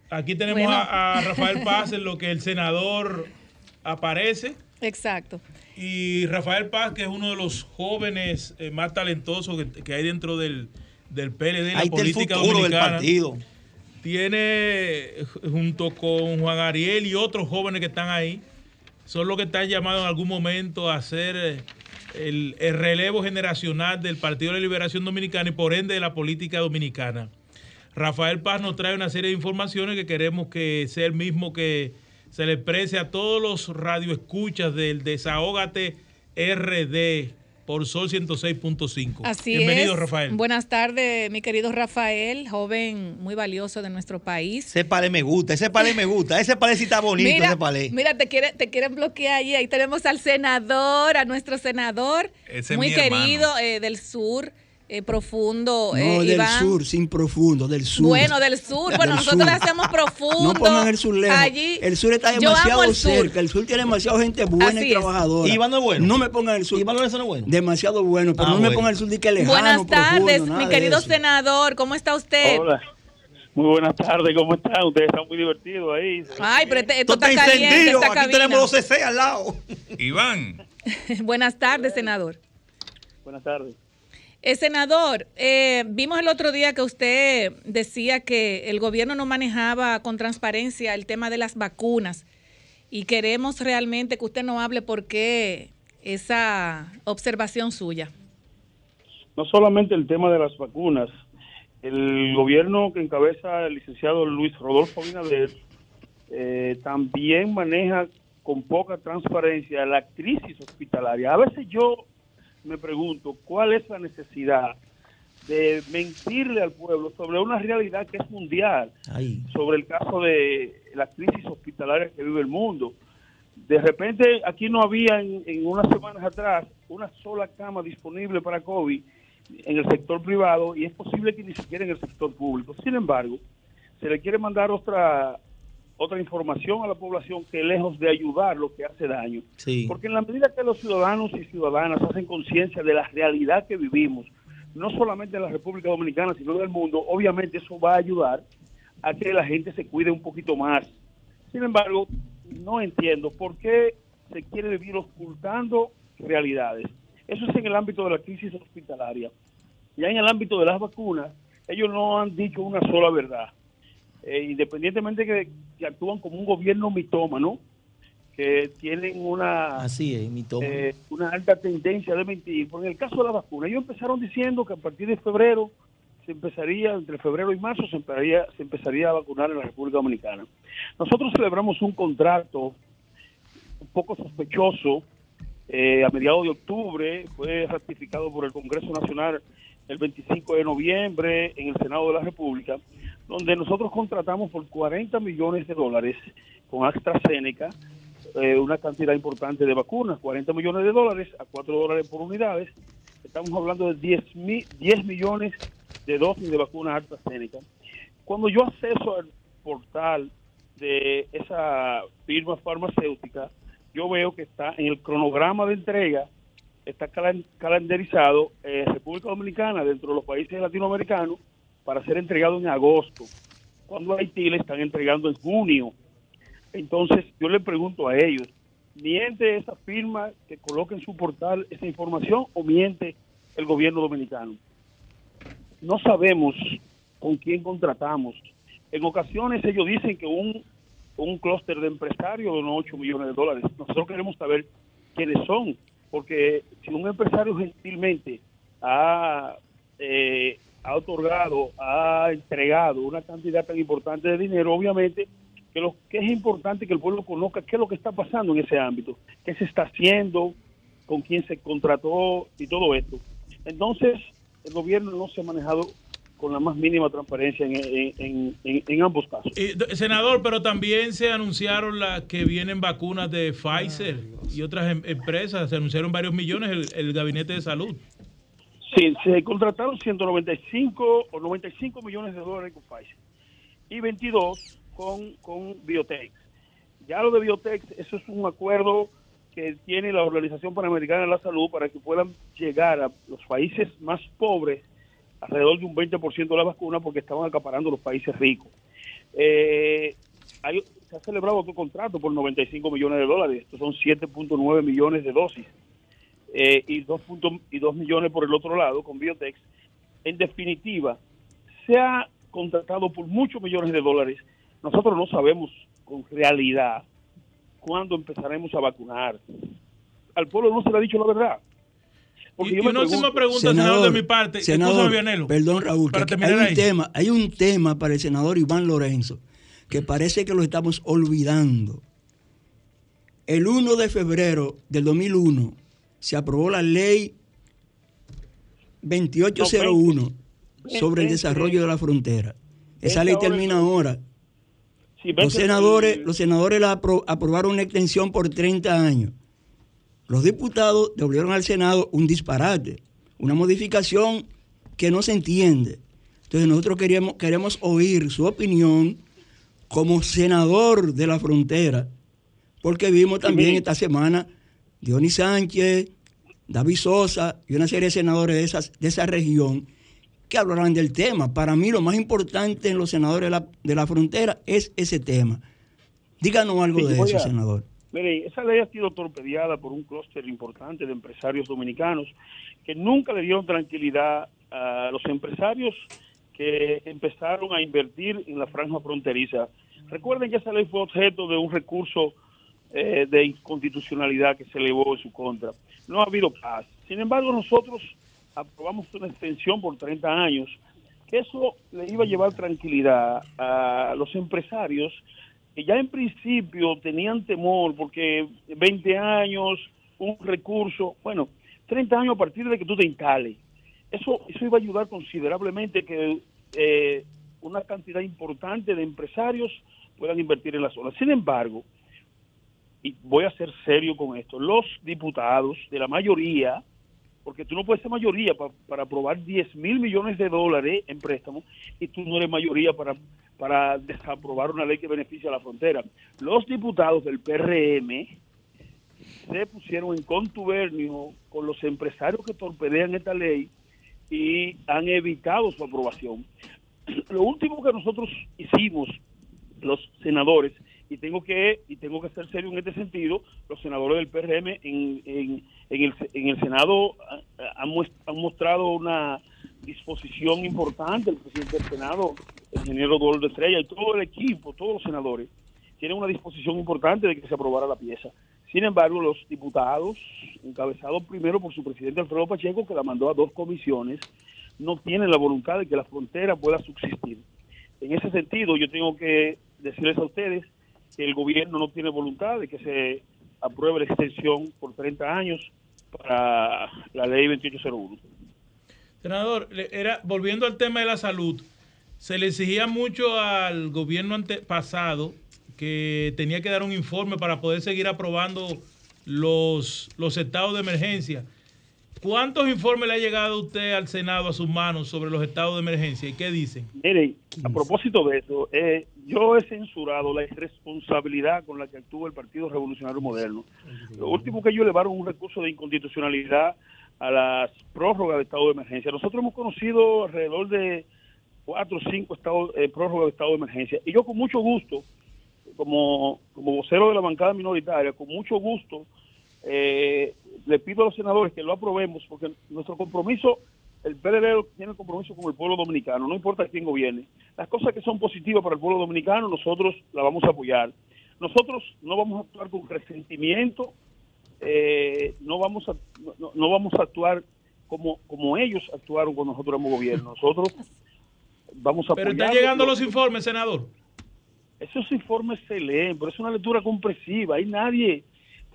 Aquí tenemos Bueno. a, a Rafael Paz en lo que el senador aparece. Exacto. Y Rafael Paz, que es uno de los jóvenes eh, más talentosos que, que hay dentro del, del PLD, la está el política futuro del dominicana. partido. Tiene, junto con Juan Ariel y otros jóvenes que están ahí, son los que están llamados en algún momento a hacer eh, el, el relevo generacional del Partido de la Liberación Dominicana y por ende de la política dominicana. Rafael Paz nos trae una serie de informaciones que queremos que sea el mismo que se le exprese a todos los radioescuchas del Desahógate RD por Sol 106.5. Así Bienvenido, es. Rafael. Buenas tardes, mi querido Rafael, joven muy valioso de nuestro país. Ese palé me gusta, ese palé me gusta, ese palé sí está bonito, Mira, ese palé. mira, te, quiere- te quieren bloquear ahí. Ahí tenemos al senador, a nuestro senador, Ese es muy querido eh, del sur, eh, profundo. No, eh, del Iván. sur, sin profundo, del sur. Bueno, del sur. Bueno, Del nosotros sur. le hacemos profundo. No pongan el sur lejos. Allí. el sur está demasiado el sur. cerca. El sur tiene demasiada gente buena Así y es. trabajadora. Iván no es bueno. No me pongan el sur. Iván Lorenzo no es bueno. Demasiado bueno, pero Ah, no me pongan el sur de que lejano, Buenas tardes, profundo, mi querido senador. ¿Cómo está usted? Hola. Muy buenas tardes, ¿cómo están? Ustedes están muy divertidos ahí. Ay, pero este- esto está está caliente, encendido. esta Aquí cabina. tenemos los CC al lado. Iván. Buenas tardes, senador. Buenas tardes. Eh, senador, eh, vimos el otro día que usted decía que el gobierno no manejaba con transparencia el tema de las vacunas y queremos realmente que usted nos hable por qué esa observación suya. No solamente el tema de las vacunas, el gobierno que encabeza el licenciado Luis Rodolfo Abinader eh, también maneja con poca transparencia la crisis hospitalaria. A veces yo me pregunto cuál es la necesidad de mentirle al pueblo sobre una realidad que es mundial, sobre el caso de la crisis hospitalaria que vive el mundo. De repente aquí no había en, en unas semanas atrás una sola cama disponible para COVID en el sector privado y es posible que ni siquiera en el sector público. Sin embargo, se le quiere mandar otra otra información a la población que lejos de ayudar lo que hace daño. Sí. Porque en la medida que los ciudadanos y ciudadanas hacen conciencia de la realidad que vivimos, no solamente en la República Dominicana, sino del mundo, obviamente eso va a ayudar a que la gente se cuide un poquito más. Sin embargo, no entiendo por qué se quiere vivir ocultando realidades. Eso es en el ámbito de la crisis hospitalaria. Ya en el ámbito de las vacunas, ellos no han dicho una sola verdad. Eh, independientemente que, que actúan como un gobierno mitómano, que tienen una Así es, eh, una alta tendencia de mentir. Por en el caso de la vacuna, ellos empezaron diciendo que a partir de febrero se empezaría, entre febrero y marzo, se empezaría, se empezaría a vacunar en la República Dominicana. Nosotros celebramos un contrato un poco sospechoso eh, a mediados de octubre, fue ratificado por el Congreso Nacional el 25 de noviembre en el Senado de la República, donde nosotros contratamos por 40 millones de dólares con AstraZeneca eh, una cantidad importante de vacunas, 40 millones de dólares a 4 dólares por unidades. Estamos hablando de 10, mi- 10 millones de dosis de vacunas AstraZeneca. Cuando yo acceso al portal de esa firma farmacéutica, yo veo que está en el cronograma de entrega, está calen- calendarizado República Dominicana dentro de los países latinoamericanos para ser entregado en agosto, cuando Haití le están entregando en junio. Entonces yo le pregunto a ellos, ¿miente esa firma que coloca en su portal esa información o miente el gobierno dominicano? No sabemos con quién contratamos. En ocasiones ellos dicen que un, un clúster de empresarios donó 8 millones de dólares. Nosotros queremos saber quiénes son, porque si un empresario gentilmente ha, eh, ha otorgado, ha entregado una cantidad tan importante de dinero, obviamente que lo que es importante que el pueblo conozca qué es lo que está pasando en ese ámbito, qué se está haciendo, con quién se contrató y todo esto. Entonces, el gobierno no se ha manejado con la más mínima transparencia en, en- en- ambos casos. D- senador, pero también se anunciaron la, que vienen vacunas de Pfizer y otras em- empresas. Se anunciaron varios millones el, el gabinete de salud. Sí, se contrataron 195 o 95 millones de dólares con Pfizer y 22 con, con Biotech. Ya lo de Biotech, eso es un acuerdo que tiene la Organización Panamericana de la Salud para que puedan llegar a los países más pobres alrededor de un 20% de la vacuna porque estaban acaparando los países ricos. Eh, hay- se ha celebrado otro contrato por 95 millones de dólares, estos son 7.9 millones de dosis eh, y 2 punto- y 2 millones por el otro lado con Biotech. En definitiva, se ha contratado por muchos millones de dólares. Nosotros no sabemos con realidad cuándo empezaremos a vacunar. Al pueblo no se le ha dicho la verdad. Porque Y, una última pregunta, senador, de mi parte. senador, perdón, Raúl, Para que hay ahí. un tema, hay un tema para el senador Iván Lorenzo que parece que lo estamos olvidando. El 1 de febrero del 2001 se aprobó la ley 2801 sobre el desarrollo de la frontera. Esa ley termina ahora. Los senadores, los senadores la apro- aprobaron una extensión por 30 años. Los diputados devolvieron al Senado un disparate, una modificación que no se entiende. Entonces nosotros queremos, queremos oír su opinión como senador de la frontera, porque vimos también esta semana Dionis Sánchez, David Sosa y una serie de senadores de, esas, de esa región que hablarán del tema. Para mí lo más importante en los senadores de la, de la frontera es ese tema. Díganos algo Sí, de eso, a- senador. Mire, esa ley ha sido torpedeada por un clúster importante de empresarios dominicanos que nunca le dieron tranquilidad a los empresarios que empezaron a invertir en la franja fronteriza. Recuerden que esa ley fue objeto de un recurso eh, de inconstitucionalidad que se elevó en su contra. No ha habido paz. Sin embargo, nosotros aprobamos una extensión por 30 años, que eso le iba a llevar tranquilidad a los empresarios que ya en principio tenían temor porque 20 años, un recurso, bueno, 30 años a partir de que tú te instales. Eso, eso iba a ayudar considerablemente que eh, una cantidad importante de empresarios puedan invertir en la zona. Sin embargo, y voy a ser serio con esto, los diputados de la mayoría, porque tú no puedes ser mayoría pa- para aprobar 10 mil millones de dólares en préstamos y tú no eres mayoría para, para desaprobar una ley que beneficia a la frontera. Los diputados del PRM se pusieron en contubernio con los empresarios que torpedean esta ley y han evitado su aprobación. Lo último que nosotros hicimos, los senadores, y tengo que y tengo que ser serio en este sentido, los senadores del PRM en, en, el, en el Senado ah, han, muest- han mostrado una disposición importante, el presidente del Senado, el ingeniero Eduardo Estrella y todo el equipo, todos los senadores, tienen una disposición importante de que se aprobara la pieza. Sin embargo, los diputados, encabezados primero por su presidente Alfredo Pacheco, que la mandó a dos comisiones, no tienen la voluntad de que la frontera pueda subsistir. En ese sentido, yo tengo que decirles a ustedes el gobierno no tiene voluntad de que se apruebe la extensión por 30 años para la ley 2801. Senador, era, volviendo al tema de la salud, se le exigía mucho al gobierno ante- pasado que tenía que dar un informe para poder seguir aprobando los, los estados de emergencia. ¿Cuántos informes le ha llegado usted al Senado a sus manos sobre los estados de emergencia y qué dicen? Mire, a propósito de eso, eh, yo he censurado la irresponsabilidad con la que actúa el Partido Revolucionario Moderno. Lo último que ellos elevaron un recurso de inconstitucionalidad a las prórrogas de estado de emergencia. Nosotros hemos conocido alrededor de cuatro o cinco estados, eh, prórrogas de estado de emergencia. Y yo con mucho gusto, como, como vocero de la bancada minoritaria, con mucho gusto, eh, le pido a los senadores que lo aprobemos, porque nuestro compromiso, el PLD tiene compromiso con el pueblo dominicano, no importa quién gobierne. Las cosas que son positivas para el pueblo dominicano, nosotros las vamos a apoyar. Nosotros no vamos a actuar con resentimiento, eh, no vamos a no, no vamos a actuar como como ellos actuaron cuando nosotros éramos gobierno. Nosotros vamos a Pero están llegando los informes, senador. esos informes se leen, pero es una lectura comprensiva. Ahí nadie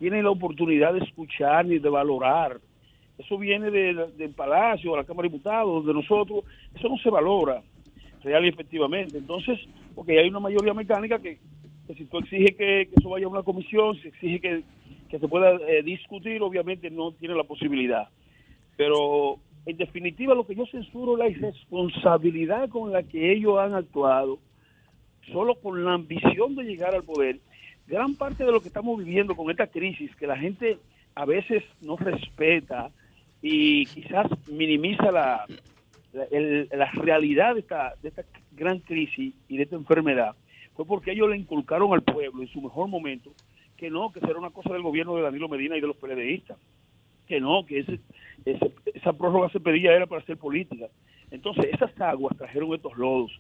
tiene la oportunidad de escuchar ni de valorar. Eso viene de- del Palacio, de la Cámara de Diputados, de nosotros. Eso no se valora real y efectivamente. Entonces, porque hay una mayoría mecánica que, que si tú exiges que, que eso vaya a una comisión, si exige que, que se pueda eh, discutir, obviamente no tiene la posibilidad. Pero en definitiva lo que yo censuro es la irresponsabilidad con la que ellos han actuado solo con la ambición de llegar al poder. Gran parte de lo que estamos viviendo con esta crisis, que la gente a veces no respeta y quizás minimiza la, la, el- realidad de esta, de esta gran crisis y de esta enfermedad, fue porque ellos le inculcaron al pueblo en su mejor momento que no, que será una cosa del gobierno de Danilo Medina y de los PLDistas, que no, que ese, ese- esa prórroga se pedía era para hacer política. Entonces, esas aguas trajeron estos lodos.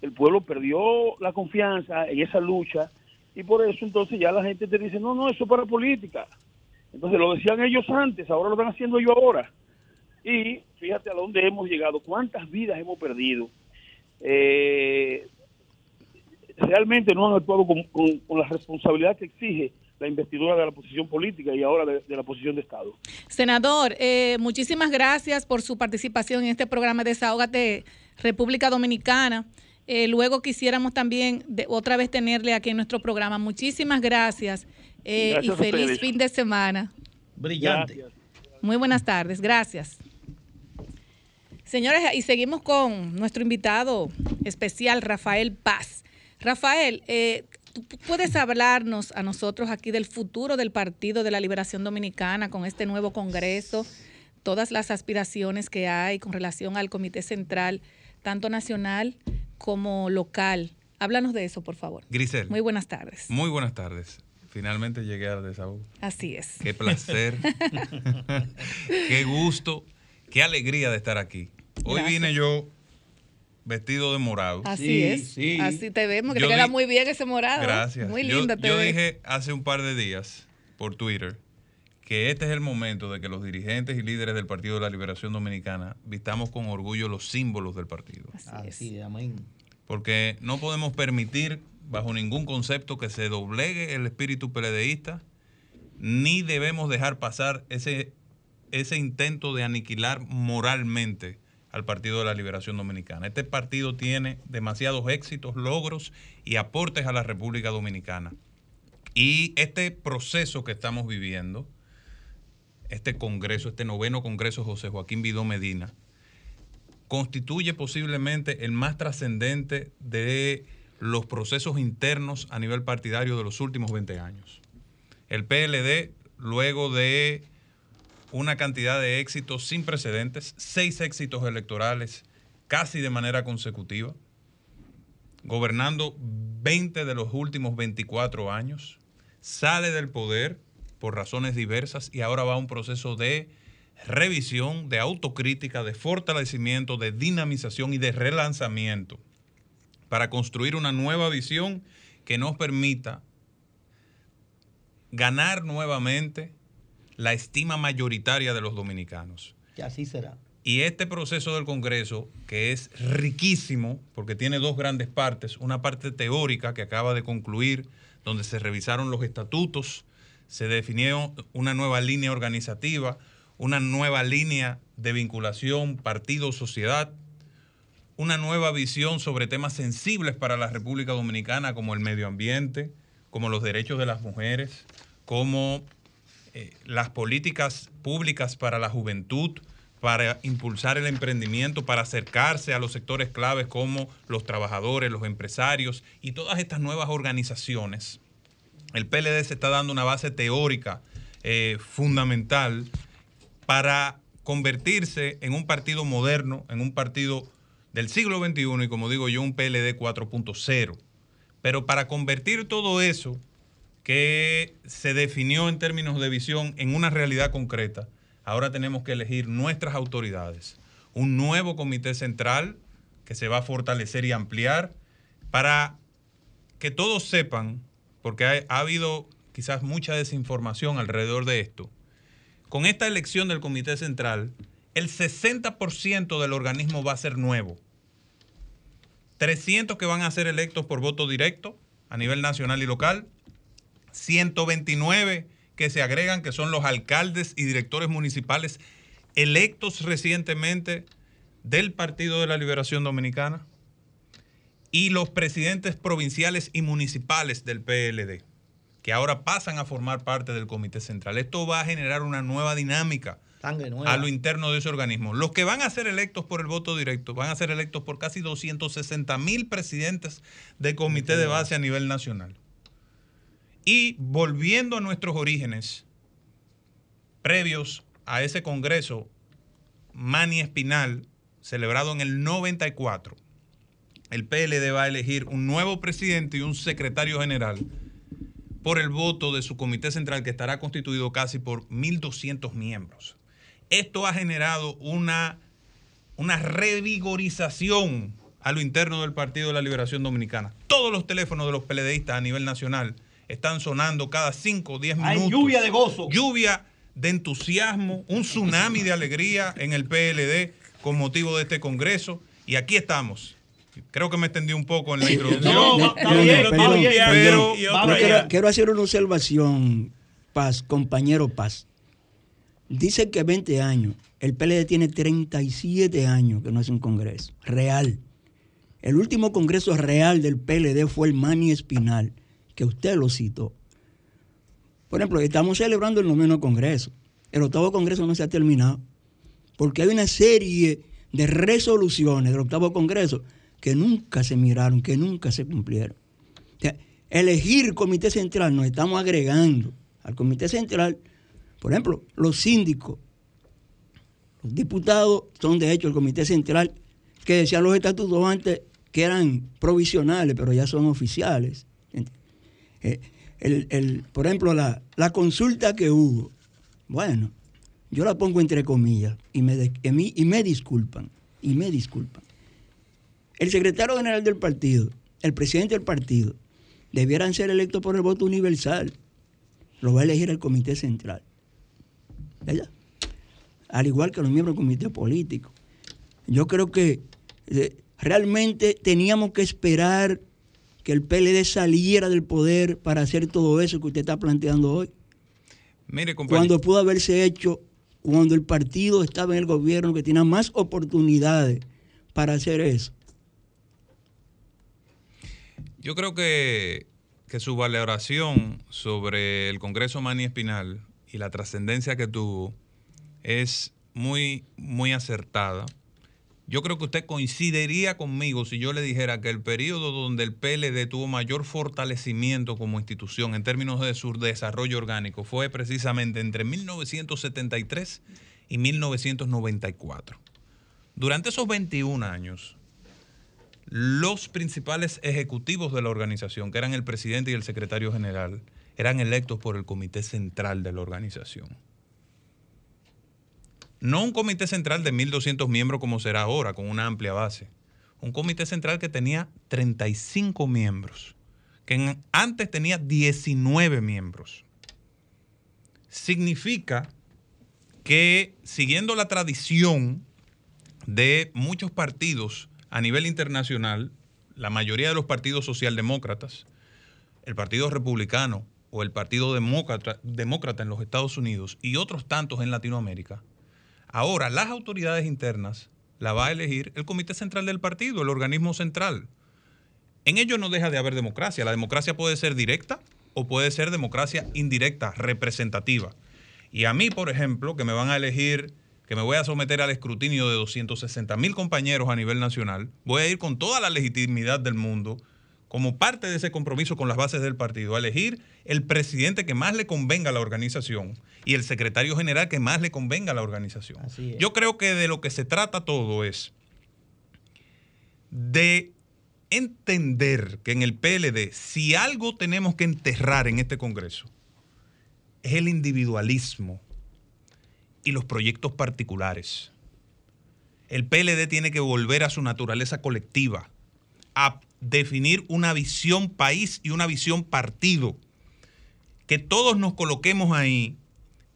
El pueblo perdió la confianza en esa lucha y por eso entonces ya la gente te dice, no, no, eso es para política. Entonces lo decían ellos antes, ahora lo están haciendo yo ahora. Y fíjate a dónde hemos llegado, cuántas vidas hemos perdido. Eh, realmente no han actuado con, con- con la responsabilidad que exige la investidura de la posición política y ahora de, de la posición de Estado. Senador, eh, muchísimas gracias por su participación en este programa Desahógate República Dominicana. Eh, luego quisiéramos también de- otra vez tenerle aquí en nuestro programa. Muchísimas gracias, eh, Gracias y feliz fin de semana. Brillante. Muy buenas tardes, gracias. Señores, y seguimos con nuestro invitado especial, Rafael Paz. Rafael, eh, ¿tú puedes hablarnos a nosotros aquí del futuro del Partido de la Liberación Dominicana con este nuevo Congreso, todas las aspiraciones que hay con relación al Comité Central, tanto nacional como local? Háblanos de eso, por favor. Grisel. Muy buenas tardes. Muy buenas tardes. Finalmente llegué al desahogo. Así es. Qué placer. qué gusto. Qué alegría de estar aquí. Hoy Gracias. vine yo vestido de morado. Así es. Así te vemos, que Yo te queda di- muy bien ese morado. Gracias. Muy Yo- linda te yo ves. dije hace un par de días por Twitter que este es el momento de que los dirigentes y líderes del Partido de la Liberación Dominicana vistamos con orgullo los símbolos del partido. Así es, amén. Porque no podemos permitir bajo ningún concepto que se doblegue el espíritu peledeísta, ni debemos dejar pasar ese, ese intento de aniquilar moralmente al Partido de la Liberación Dominicana. Este partido tiene demasiados éxitos, logros y aportes a la República Dominicana. Y este proceso que estamos viviendo, este Congreso, este noveno Congreso José Joaquín Vidó Medina, constituye posiblemente el más trascendente de los procesos internos a nivel partidario de los últimos 20 años. El PLD, luego de una cantidad de éxitos sin precedentes, seis éxitos electorales casi de manera consecutiva, gobernando 20 de los últimos 24 años, sale del poder por razones diversas y ahora va a un proceso de revisión, de autocrítica, de fortalecimiento, de dinamización y de relanzamiento para construir una nueva visión que nos permita ganar nuevamente la estima mayoritaria de los dominicanos. Que así será. Y este proceso del Congreso, que es riquísimo, porque tiene dos grandes partes, una parte teórica que acaba de concluir, donde se revisaron los estatutos, se definió una nueva línea organizativa, una nueva línea de vinculación partido-sociedad, una nueva visión sobre temas sensibles para la República Dominicana, como el medio ambiente, como los derechos de las mujeres, como eh, las políticas públicas para la juventud, para impulsar el emprendimiento, para acercarse a los sectores claves como los trabajadores, los empresarios y todas estas nuevas organizaciones. El PLD se está dando una base teórica eh, fundamental para convertirse en un partido moderno, en un partido del siglo XXI y como digo yo, un PLD 4.0. Pero para convertir todo eso que se definió en términos de visión en una realidad concreta, ahora tenemos que elegir nuestras autoridades, un nuevo comité central que se va a fortalecer y ampliar para que todos sepan, porque ha, ha habido quizás mucha desinformación alrededor de esto, con esta elección del comité central, el 60% del organismo va a ser nuevo. 300 que van a ser electos por voto directo a nivel nacional y local, 129 que se agregan, que son los alcaldes y directores municipales electos recientemente del Partido de la Liberación Dominicana, y los presidentes provinciales y municipales del PLD, que ahora pasan a formar parte del Comité Central. Esto va a generar una nueva dinámica nueva. a lo interno de ese organismo. Los que van a ser electos por el voto directo van a ser electos por casi 260 mil presidentes de comité de base a nivel nacional. Y volviendo a nuestros orígenes, previos a ese congreso Mani Espinal, celebrado en el 94, el PLD va a elegir un nuevo presidente y un secretario general por el voto de su comité central que estará constituido casi por 1.200 miembros. Esto ha generado una, una revigorización a lo interno del Partido de la Liberación Dominicana. Todos los teléfonos de los PLDistas a nivel nacional están sonando cada 5 o 10 Hay minutos. lluvia de gozo. Lluvia de entusiasmo, un tsunami de alegría en el PLD con motivo de este Congreso. Y aquí estamos. Creo que me extendí un poco en la introducción. No, perdón, perdón. Yo quiero, quiero hacer una observación, Paz, compañero Paz. Dice que 20 años. El PLD tiene 37 años que no es un congreso. Real. El último congreso real del PLD fue el Mani Espinal, que usted lo citó. Por ejemplo, estamos celebrando el noveno congreso. El octavo congreso no se ha terminado. Porque hay una serie de resoluciones del octavo Congreso que nunca se miraron, que nunca se cumplieron. Elegir comité central, nos estamos agregando al comité central, por ejemplo, los síndicos, los diputados son de hecho el comité central que decían los estatutos antes que eran provisionales, pero ya son oficiales. Eh, el- el- por ejemplo, la, la consulta que hubo, bueno, yo la pongo entre comillas y me- y me disculpan, y me disculpan. El secretario general del partido, el presidente del partido, debieran ser electos por el voto universal. Lo va a elegir el comité central. ¿Verdad? Al igual que los miembros del comité político. Yo creo que eh, realmente teníamos que esperar que el PLD saliera del poder para hacer todo eso que usted está planteando hoy. Mire. Cuando pudo haberse hecho cuando el partido estaba en el gobierno que tenía más oportunidades para hacer eso. Yo creo que, su valoración sobre el Congreso Mani Espinal y la trascendencia que tuvo es muy, muy acertada. Yo creo que usted coincidiría conmigo si yo le dijera que el periodo donde el PLD tuvo mayor fortalecimiento como institución en términos de su desarrollo orgánico fue precisamente entre 1973 y 1994. Durante esos 21 años, los principales ejecutivos de la organización, que eran el presidente y el secretario general, eran electos por el comité central de la organización. No un comité central de 1.200 miembros como será ahora, con una amplia base. Un comité central que tenía 35 miembros, que antes tenía 19 miembros. Significa que siguiendo la tradición de muchos partidos a nivel internacional, la mayoría de los partidos socialdemócratas, el Partido Republicano o el Partido Demócrata, en los Estados Unidos y otros tantos en Latinoamérica, ahora las autoridades internas la va a elegir el Comité Central del Partido, el organismo central. En ello no deja de haber democracia. La democracia puede ser directa o puede ser democracia indirecta, representativa. Y a mí, por ejemplo, que me van a elegir, que me voy a someter al escrutinio de 260 mil compañeros a nivel nacional, voy a ir con toda la legitimidad del mundo, como parte de ese compromiso con las bases del partido, a elegir el presidente que más le convenga a la organización y el secretario general que más le convenga a la organización. Yo creo que de lo que se trata todo es de entender que en el PLD, si algo tenemos que enterrar en este Congreso, es el individualismo y los proyectos particulares. El PLD tiene que volver a su naturaleza colectiva, a definir una visión país y una visión partido. Que todos nos coloquemos ahí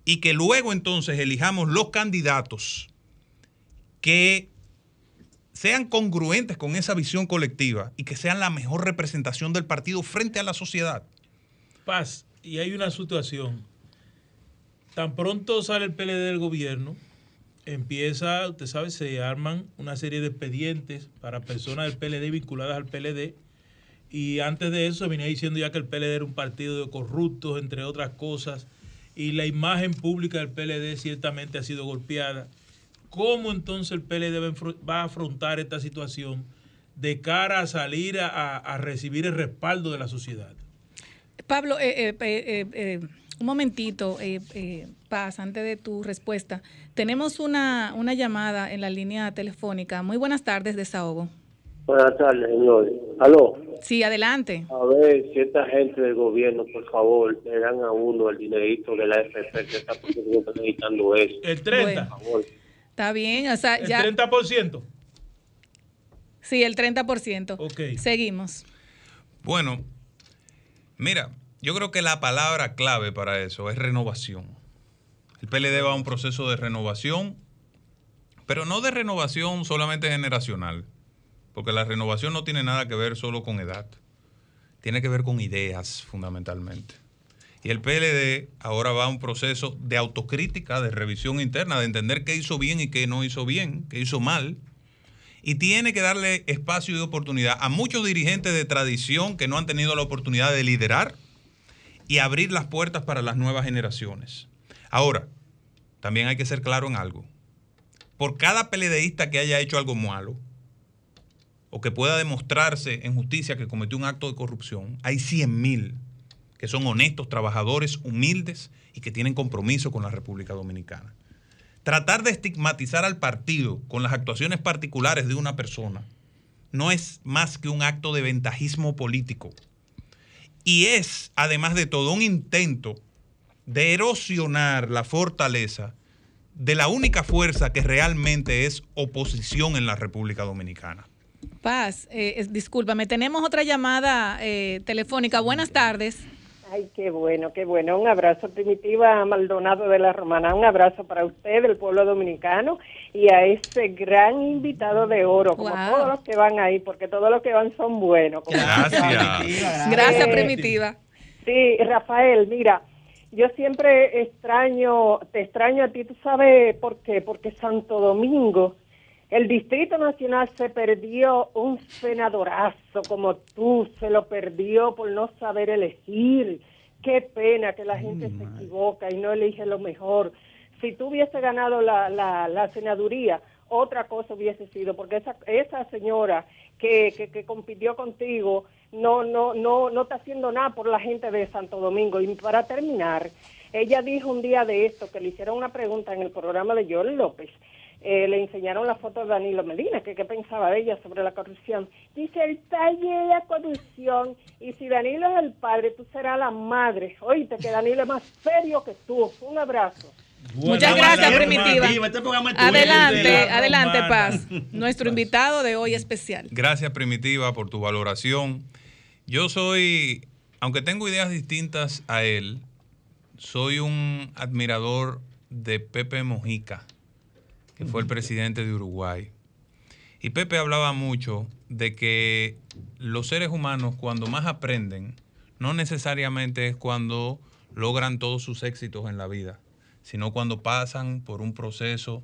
y que luego entonces elijamos los candidatos que sean congruentes con esa visión colectiva y que sean la mejor representación del partido frente a la sociedad. Paz, y hay una situación. Tan pronto sale el PLD del gobierno, empieza, usted sabe, se arman una serie de expedientes para personas del PLD vinculadas al PLD. Y antes de eso venía diciendo ya que el PLD era un partido de corruptos, entre otras cosas. Y la imagen pública del PLD ciertamente ha sido golpeada. ¿Cómo entonces el PLD va a afrontar esta situación de cara a salir a- a- a recibir el respaldo de la sociedad? Pablo, eh, eh, eh, eh, un momentito, eh, eh, Paz, antes de tu respuesta. Tenemos una, una llamada en la línea telefónica. Muy buenas tardes, desahogo. Buenas tardes, señores. Aló. Sí, adelante. A ver si esta gente del gobierno, por favor, le dan a uno el dinerito de la FP que está necesitando eso. El 30. Por favor. Está bien, o sea, El ya. 30%. Sí, el 30%. Ok. Seguimos. Bueno, mira, yo creo que la palabra clave para eso es renovación. El PLD va a un proceso de renovación, pero no de renovación solamente generacional, porque la renovación no tiene nada que ver solo con edad, tiene que ver con ideas fundamentalmente. Y el PLD ahora va a un proceso de autocrítica, de revisión interna, de entender qué hizo bien y qué no hizo bien, qué hizo mal. Y tiene que darle espacio y oportunidad a muchos dirigentes de tradición que no han tenido la oportunidad de liderar y abrir las puertas para las nuevas generaciones. Ahora, también hay que ser claro en algo. por cada peledeísta que haya hecho algo malo o que pueda demostrarse en justicia que cometió un acto de corrupción, hay 100 mil que son honestos, trabajadores, humildes y que tienen compromiso con la República Dominicana. Tratar de estigmatizar al partido con las actuaciones particulares de una persona no es más que un acto de ventajismo político. Y es, además de todo, un intento de erosionar la fortaleza de la única fuerza que realmente es oposición en la República Dominicana. Paz, eh, discúlpame, tenemos otra llamada eh, telefónica. Buenas tardes. Ay, qué bueno, qué bueno. Un abrazo, Primitiva Maldonado de la Romana. Un abrazo para usted, del pueblo dominicano, y a ese gran invitado de oro, como Wow. todos los que van ahí, porque todos los que van son buenos. como Gracias. Gracias, Eh, Primitiva. Sí, Rafael, mira, yo siempre extraño, te extraño a ti, ¿tú sabes por qué? Porque Santo Domingo, el Distrito Nacional se perdió un senadorazo como tú, se lo perdió por no saber elegir. Qué pena que la gente se equivoca y no elige lo mejor. Si tú hubiese ganado la, la, la senaduría, otra cosa hubiese sido, porque esa, esa señora que, que, que compitió contigo no, no, no, no está haciendo nada por la gente de Santo Domingo. Y para terminar, ella dijo un día de esto que le hicieron una pregunta en el programa de Joel López. Eh, le enseñaron la foto de Danilo Medina, que qué pensaba ella sobre la corrupción. Dice, el talle de la corrupción, y si Danilo es el padre, tú serás la madre. Oíste, que Danilo es más serio que tú. Un abrazo. Muchas gracias, Primitiva. Este. Adelante, de la adelante, romana. Paz. Nuestro invitado de hoy especial. Gracias, Primitiva, por tu valoración. Yo soy, aunque tengo ideas distintas a él, soy un admirador de Pepe Mojica, que fue el presidente de Uruguay. Y Pepe hablaba mucho de que los seres humanos cuando más aprenden, no necesariamente es cuando logran todos sus éxitos en la vida, sino cuando pasan por un proceso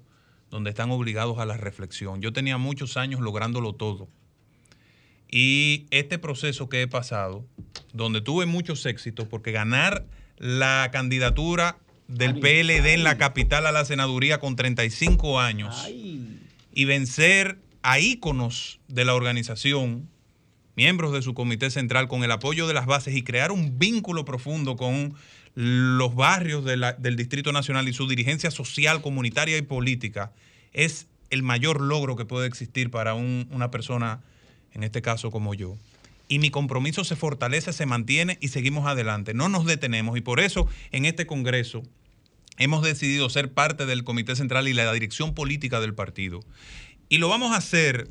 donde están obligados a la reflexión. Yo tenía muchos años lográndolo todo. Y este proceso que he pasado, donde tuve muchos éxitos, porque ganar la candidatura del PLD en la capital a la senaduría con 35 años y vencer a íconos de la organización, miembros de su comité central, con el apoyo de las bases y crear un vínculo profundo con los barrios de la- del Distrito Nacional y su dirigencia social, comunitaria y política, es el mayor logro que puede existir para un- una persona, en este caso como yo. Y mi compromiso se fortalece, se mantiene y seguimos adelante. No nos detenemos y por eso en este Congreso hemos decidido ser parte del Comité Central y la dirección política del partido. Y lo vamos a hacer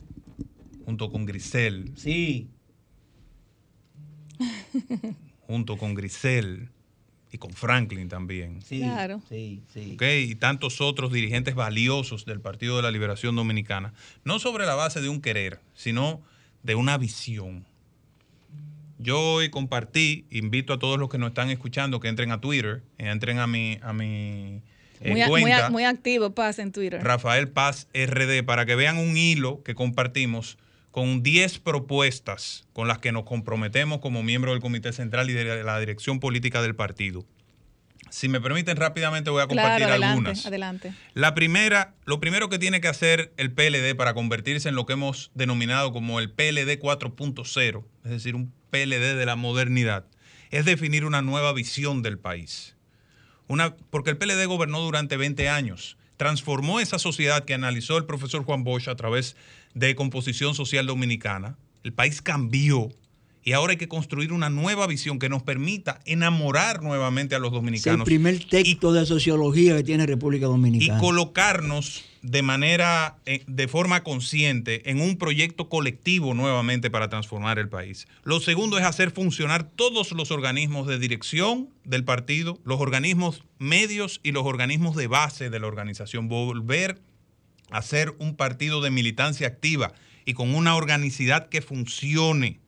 junto con Grisel. Sí. junto con Grisel y con Franklin también. Sí, Claro. sí, sí. ¿ok? Y tantos otros dirigentes valiosos del Partido de la Liberación Dominicana, no sobre la base de un querer, sino de una visión. Yo hoy compartí, invito a todos los que nos están escuchando que entren a Twitter, entren a mi, a mi eh, Muy, muy, cuenta. a- muy activo, Paz, en Twitter. Rafael Paz RD para que vean un hilo que compartimos con 10 propuestas con las que nos comprometemos como miembro del Comité Central y de la dirección política del partido. Si me permiten rápidamente voy a compartir Claro, adelante, algunas. adelante. La primera, lo primero que tiene que hacer el PLD para convertirse en lo que hemos denominado como el PLD 4.0, es decir, un PLD de la modernidad, es definir una nueva visión del país. Una, porque el PLD gobernó durante 20 años, transformó esa sociedad que analizó el profesor Juan Bosch a través de Composición Social Dominicana. El país cambió y ahora hay que construir una nueva visión que nos permita enamorar nuevamente a los Es el dominicanos primer texto de sociología que tiene República y Dominicana. colocarnos de manera, eh, de forma consciente, en un proyecto colectivo nuevamente para transformar el país. Lo segundo es hacer funcionar todos los organismos de dirección del partido, los organismos medios y los organismos de base de la organización. Volver a ser un partido de militancia activa y con una organicidad que funcione.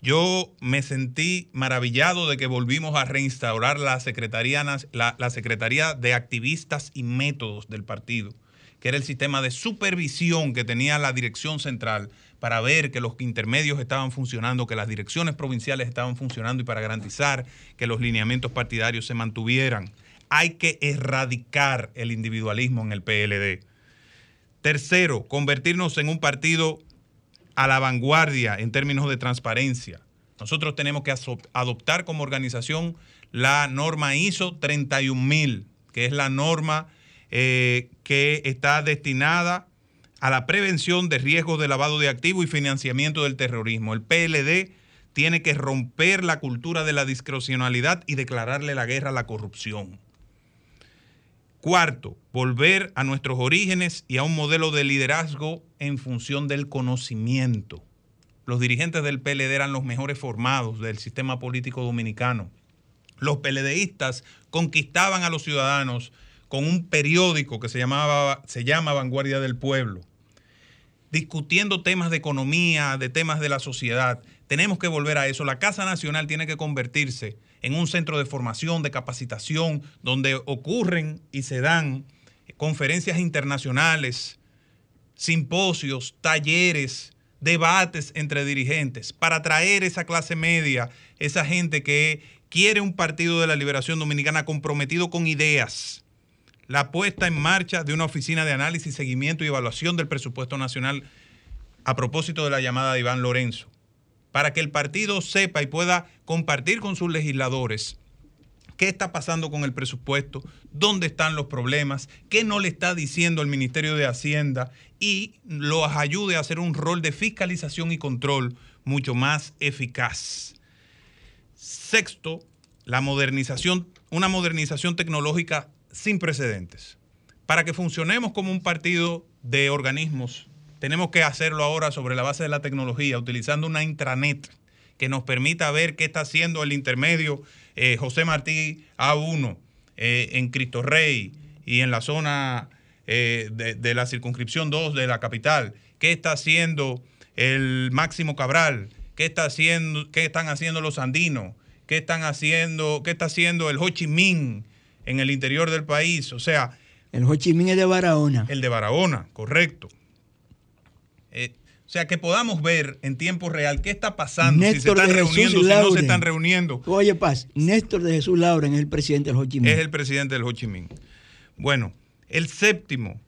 Yo me sentí maravillado de que volvimos a reinstaurar la Secretaría, la Secretaría de Activistas y Métodos del partido, que era el sistema de supervisión que tenía la dirección central para ver que los intermedios estaban funcionando, que las direcciones provinciales estaban funcionando y para garantizar que los lineamientos partidarios se mantuvieran. Hay que erradicar el individualismo en el PLD. Tercero, convertirnos en un partido a la vanguardia en términos de transparencia. Nosotros tenemos que adoptar como organización la norma ISO 31000, que es la norma eh, que está destinada a la prevención de riesgos de lavado de activos y financiamiento del terrorismo. El PLD tiene que romper la cultura de la discrecionalidad y declararle la guerra a la corrupción. Cuarto, volver a nuestros orígenes y a un modelo de liderazgo en función del conocimiento. Los dirigentes del PLD eran los mejores formados del sistema político dominicano. Los PLDistas conquistaban a los ciudadanos con un periódico que se, llamaba, se llama Vanguardia del Pueblo, discutiendo temas de economía, de temas de la sociedad. Tenemos que volver a eso. La Casa Nacional tiene que convertirse en un centro de formación, de capacitación, donde ocurren y se dan conferencias internacionales, simposios, talleres, debates entre dirigentes, para atraer esa clase media, esa gente que quiere un partido de la liberación dominicana comprometido con ideas. La puesta en marcha de una oficina de análisis, seguimiento y evaluación del presupuesto nacional a propósito de la llamada de Iván Lorenzo, para que el partido sepa y pueda compartir con sus legisladores qué está pasando con el presupuesto, dónde están los problemas, qué no le está diciendo el Ministerio de Hacienda y los ayude a hacer un rol de fiscalización y control mucho más eficaz. Sexto, la modernización, una modernización tecnológica sin precedentes. Para que funcionemos como un partido de organismos, tenemos que hacerlo ahora sobre la base de la tecnología, utilizando una intranet que nos permita ver qué está haciendo el intermedio eh, José Martí A1 eh, en Cristo Rey y en la zona eh, de, de la circunscripción 2 de la capital, qué está haciendo el Máximo Cabral, qué, está haciendo, qué están haciendo los andinos, qué están haciendo, qué está haciendo el Ho Chi Minh en el interior del país, o sea, El Ho Chi Minh es de Barahona. el de Barahona, correcto. Eh, o sea, que podamos ver en tiempo real qué está pasando, si se están Jesús reuniendo, si no se están reuniendo. Oye, Paz, Néstor de Jesús Lauren es el presidente del Ho Chi Minh. Es el presidente del Ho Chi Minh. Bueno, el séptimo,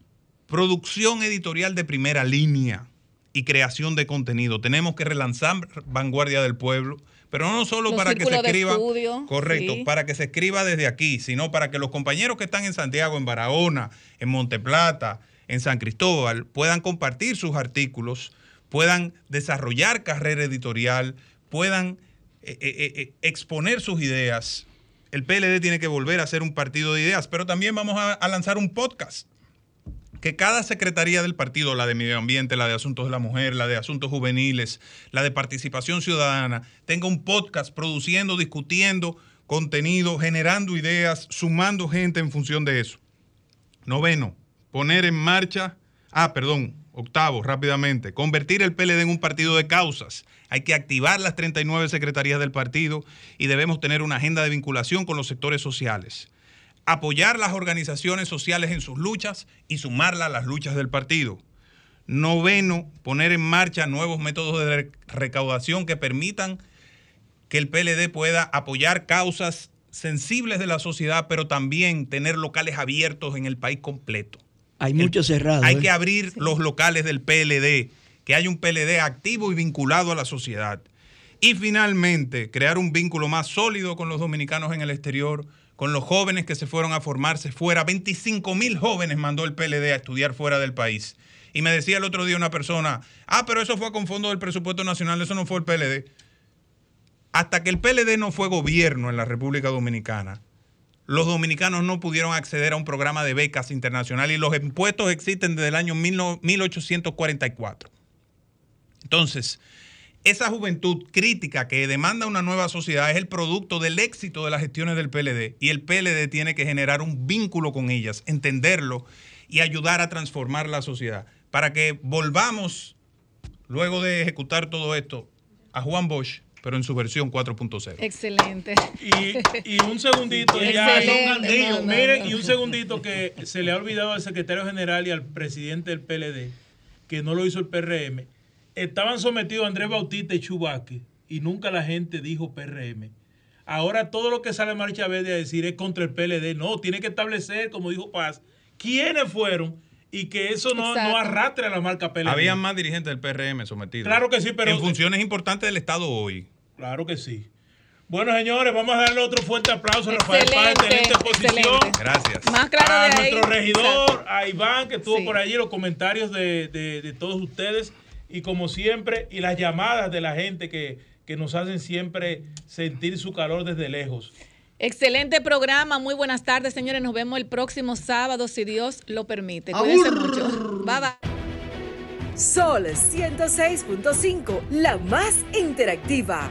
producción editorial de primera línea y creación de contenido. Tenemos que relanzar Vanguardia del Pueblo, pero no solo Los para que se escriba, estudio, correcto, sí. para que se escriba desde aquí, sino para que los compañeros que están en Santiago, en Barahona, en Monteplata, en San Cristóbal, puedan compartir sus artículos, puedan desarrollar carrera editorial, puedan eh, eh, eh, exponer sus ideas. El PLD tiene que volver a ser un partido de ideas, pero también vamos a, a lanzar un podcast. Que cada secretaría del partido, la de medio ambiente, la de asuntos de la mujer, la de asuntos juveniles, la de participación ciudadana, tenga un podcast produciendo, discutiendo contenido, generando ideas, sumando gente en función de eso. Noveno, poner en marcha, ah, perdón, octavo, rápidamente, convertir el PLD en un partido de causas. Hay que activar las 39 secretarías del partido y debemos tener una agenda de vinculación con los sectores sociales. Apoyar las organizaciones sociales en sus luchas y sumarlas a las luchas del partido. Noveno, poner en marcha nuevos métodos de re- recaudación que permitan que el PLD pueda apoyar causas sensibles de la sociedad, pero también tener locales abiertos en el país completo. Hay muchos cerrados. Hay ¿eh? que abrir los locales del PLD, que haya un PLD activo y vinculado a la sociedad. Y finalmente, crear un vínculo más sólido con los dominicanos en el exterior, con los jóvenes que se fueron a formarse fuera. 25 mil jóvenes mandó el PLD a estudiar fuera del país. Y me decía el otro día una persona, ah, pero eso fue con fondo del presupuesto nacional, eso no fue el PLD. Hasta que el PLD no fue gobierno en la República Dominicana, los dominicanos no pudieron acceder a un programa de becas internacional y los impuestos existen desde el año 19- 1844. Entonces, esa juventud crítica que demanda una nueva sociedad es el producto del éxito de las gestiones del PLD y el PLD tiene que generar un vínculo con ellas, entenderlo y ayudar a transformar la sociedad para que volvamos, luego de ejecutar todo esto, a Juan Bosch, pero en su versión 4.0. Excelente. Y, y un segundito ya. Excelente. No, no, Miren, no. y un segundito que se le ha olvidado al secretario general y al presidente del PLD, que no lo hizo el PRM. Estaban sometidos Andrés Bautista y Chubaque y nunca la gente dijo PRM. Ahora todo lo que sale Marcha Verde a decir es contra el PLD. No, tiene que establecer, como dijo Paz, quiénes fueron y que eso no, no arrastre a la marca PLD. Había más dirigentes del PRM sometidos. Claro que sí, pero- En funciones importantes del Estado hoy. Claro que sí. Bueno, señores, vamos a darle otro fuerte aplauso a Rafael Excelente, Páez, excelente exposición. excelente. Gracias. Más claro a de ahí. nuestro regidor, a Iván, que estuvo Sí. por allí, los comentarios de, de- de todos ustedes. Y como siempre, y las llamadas de la gente que, que nos hacen siempre sentir su calor desde lejos. Excelente programa. Muy buenas tardes, señores. Nos vemos el próximo sábado, si Dios lo permite. Cuídense mucho. Bye bye. Sol 106.5, la más interactiva.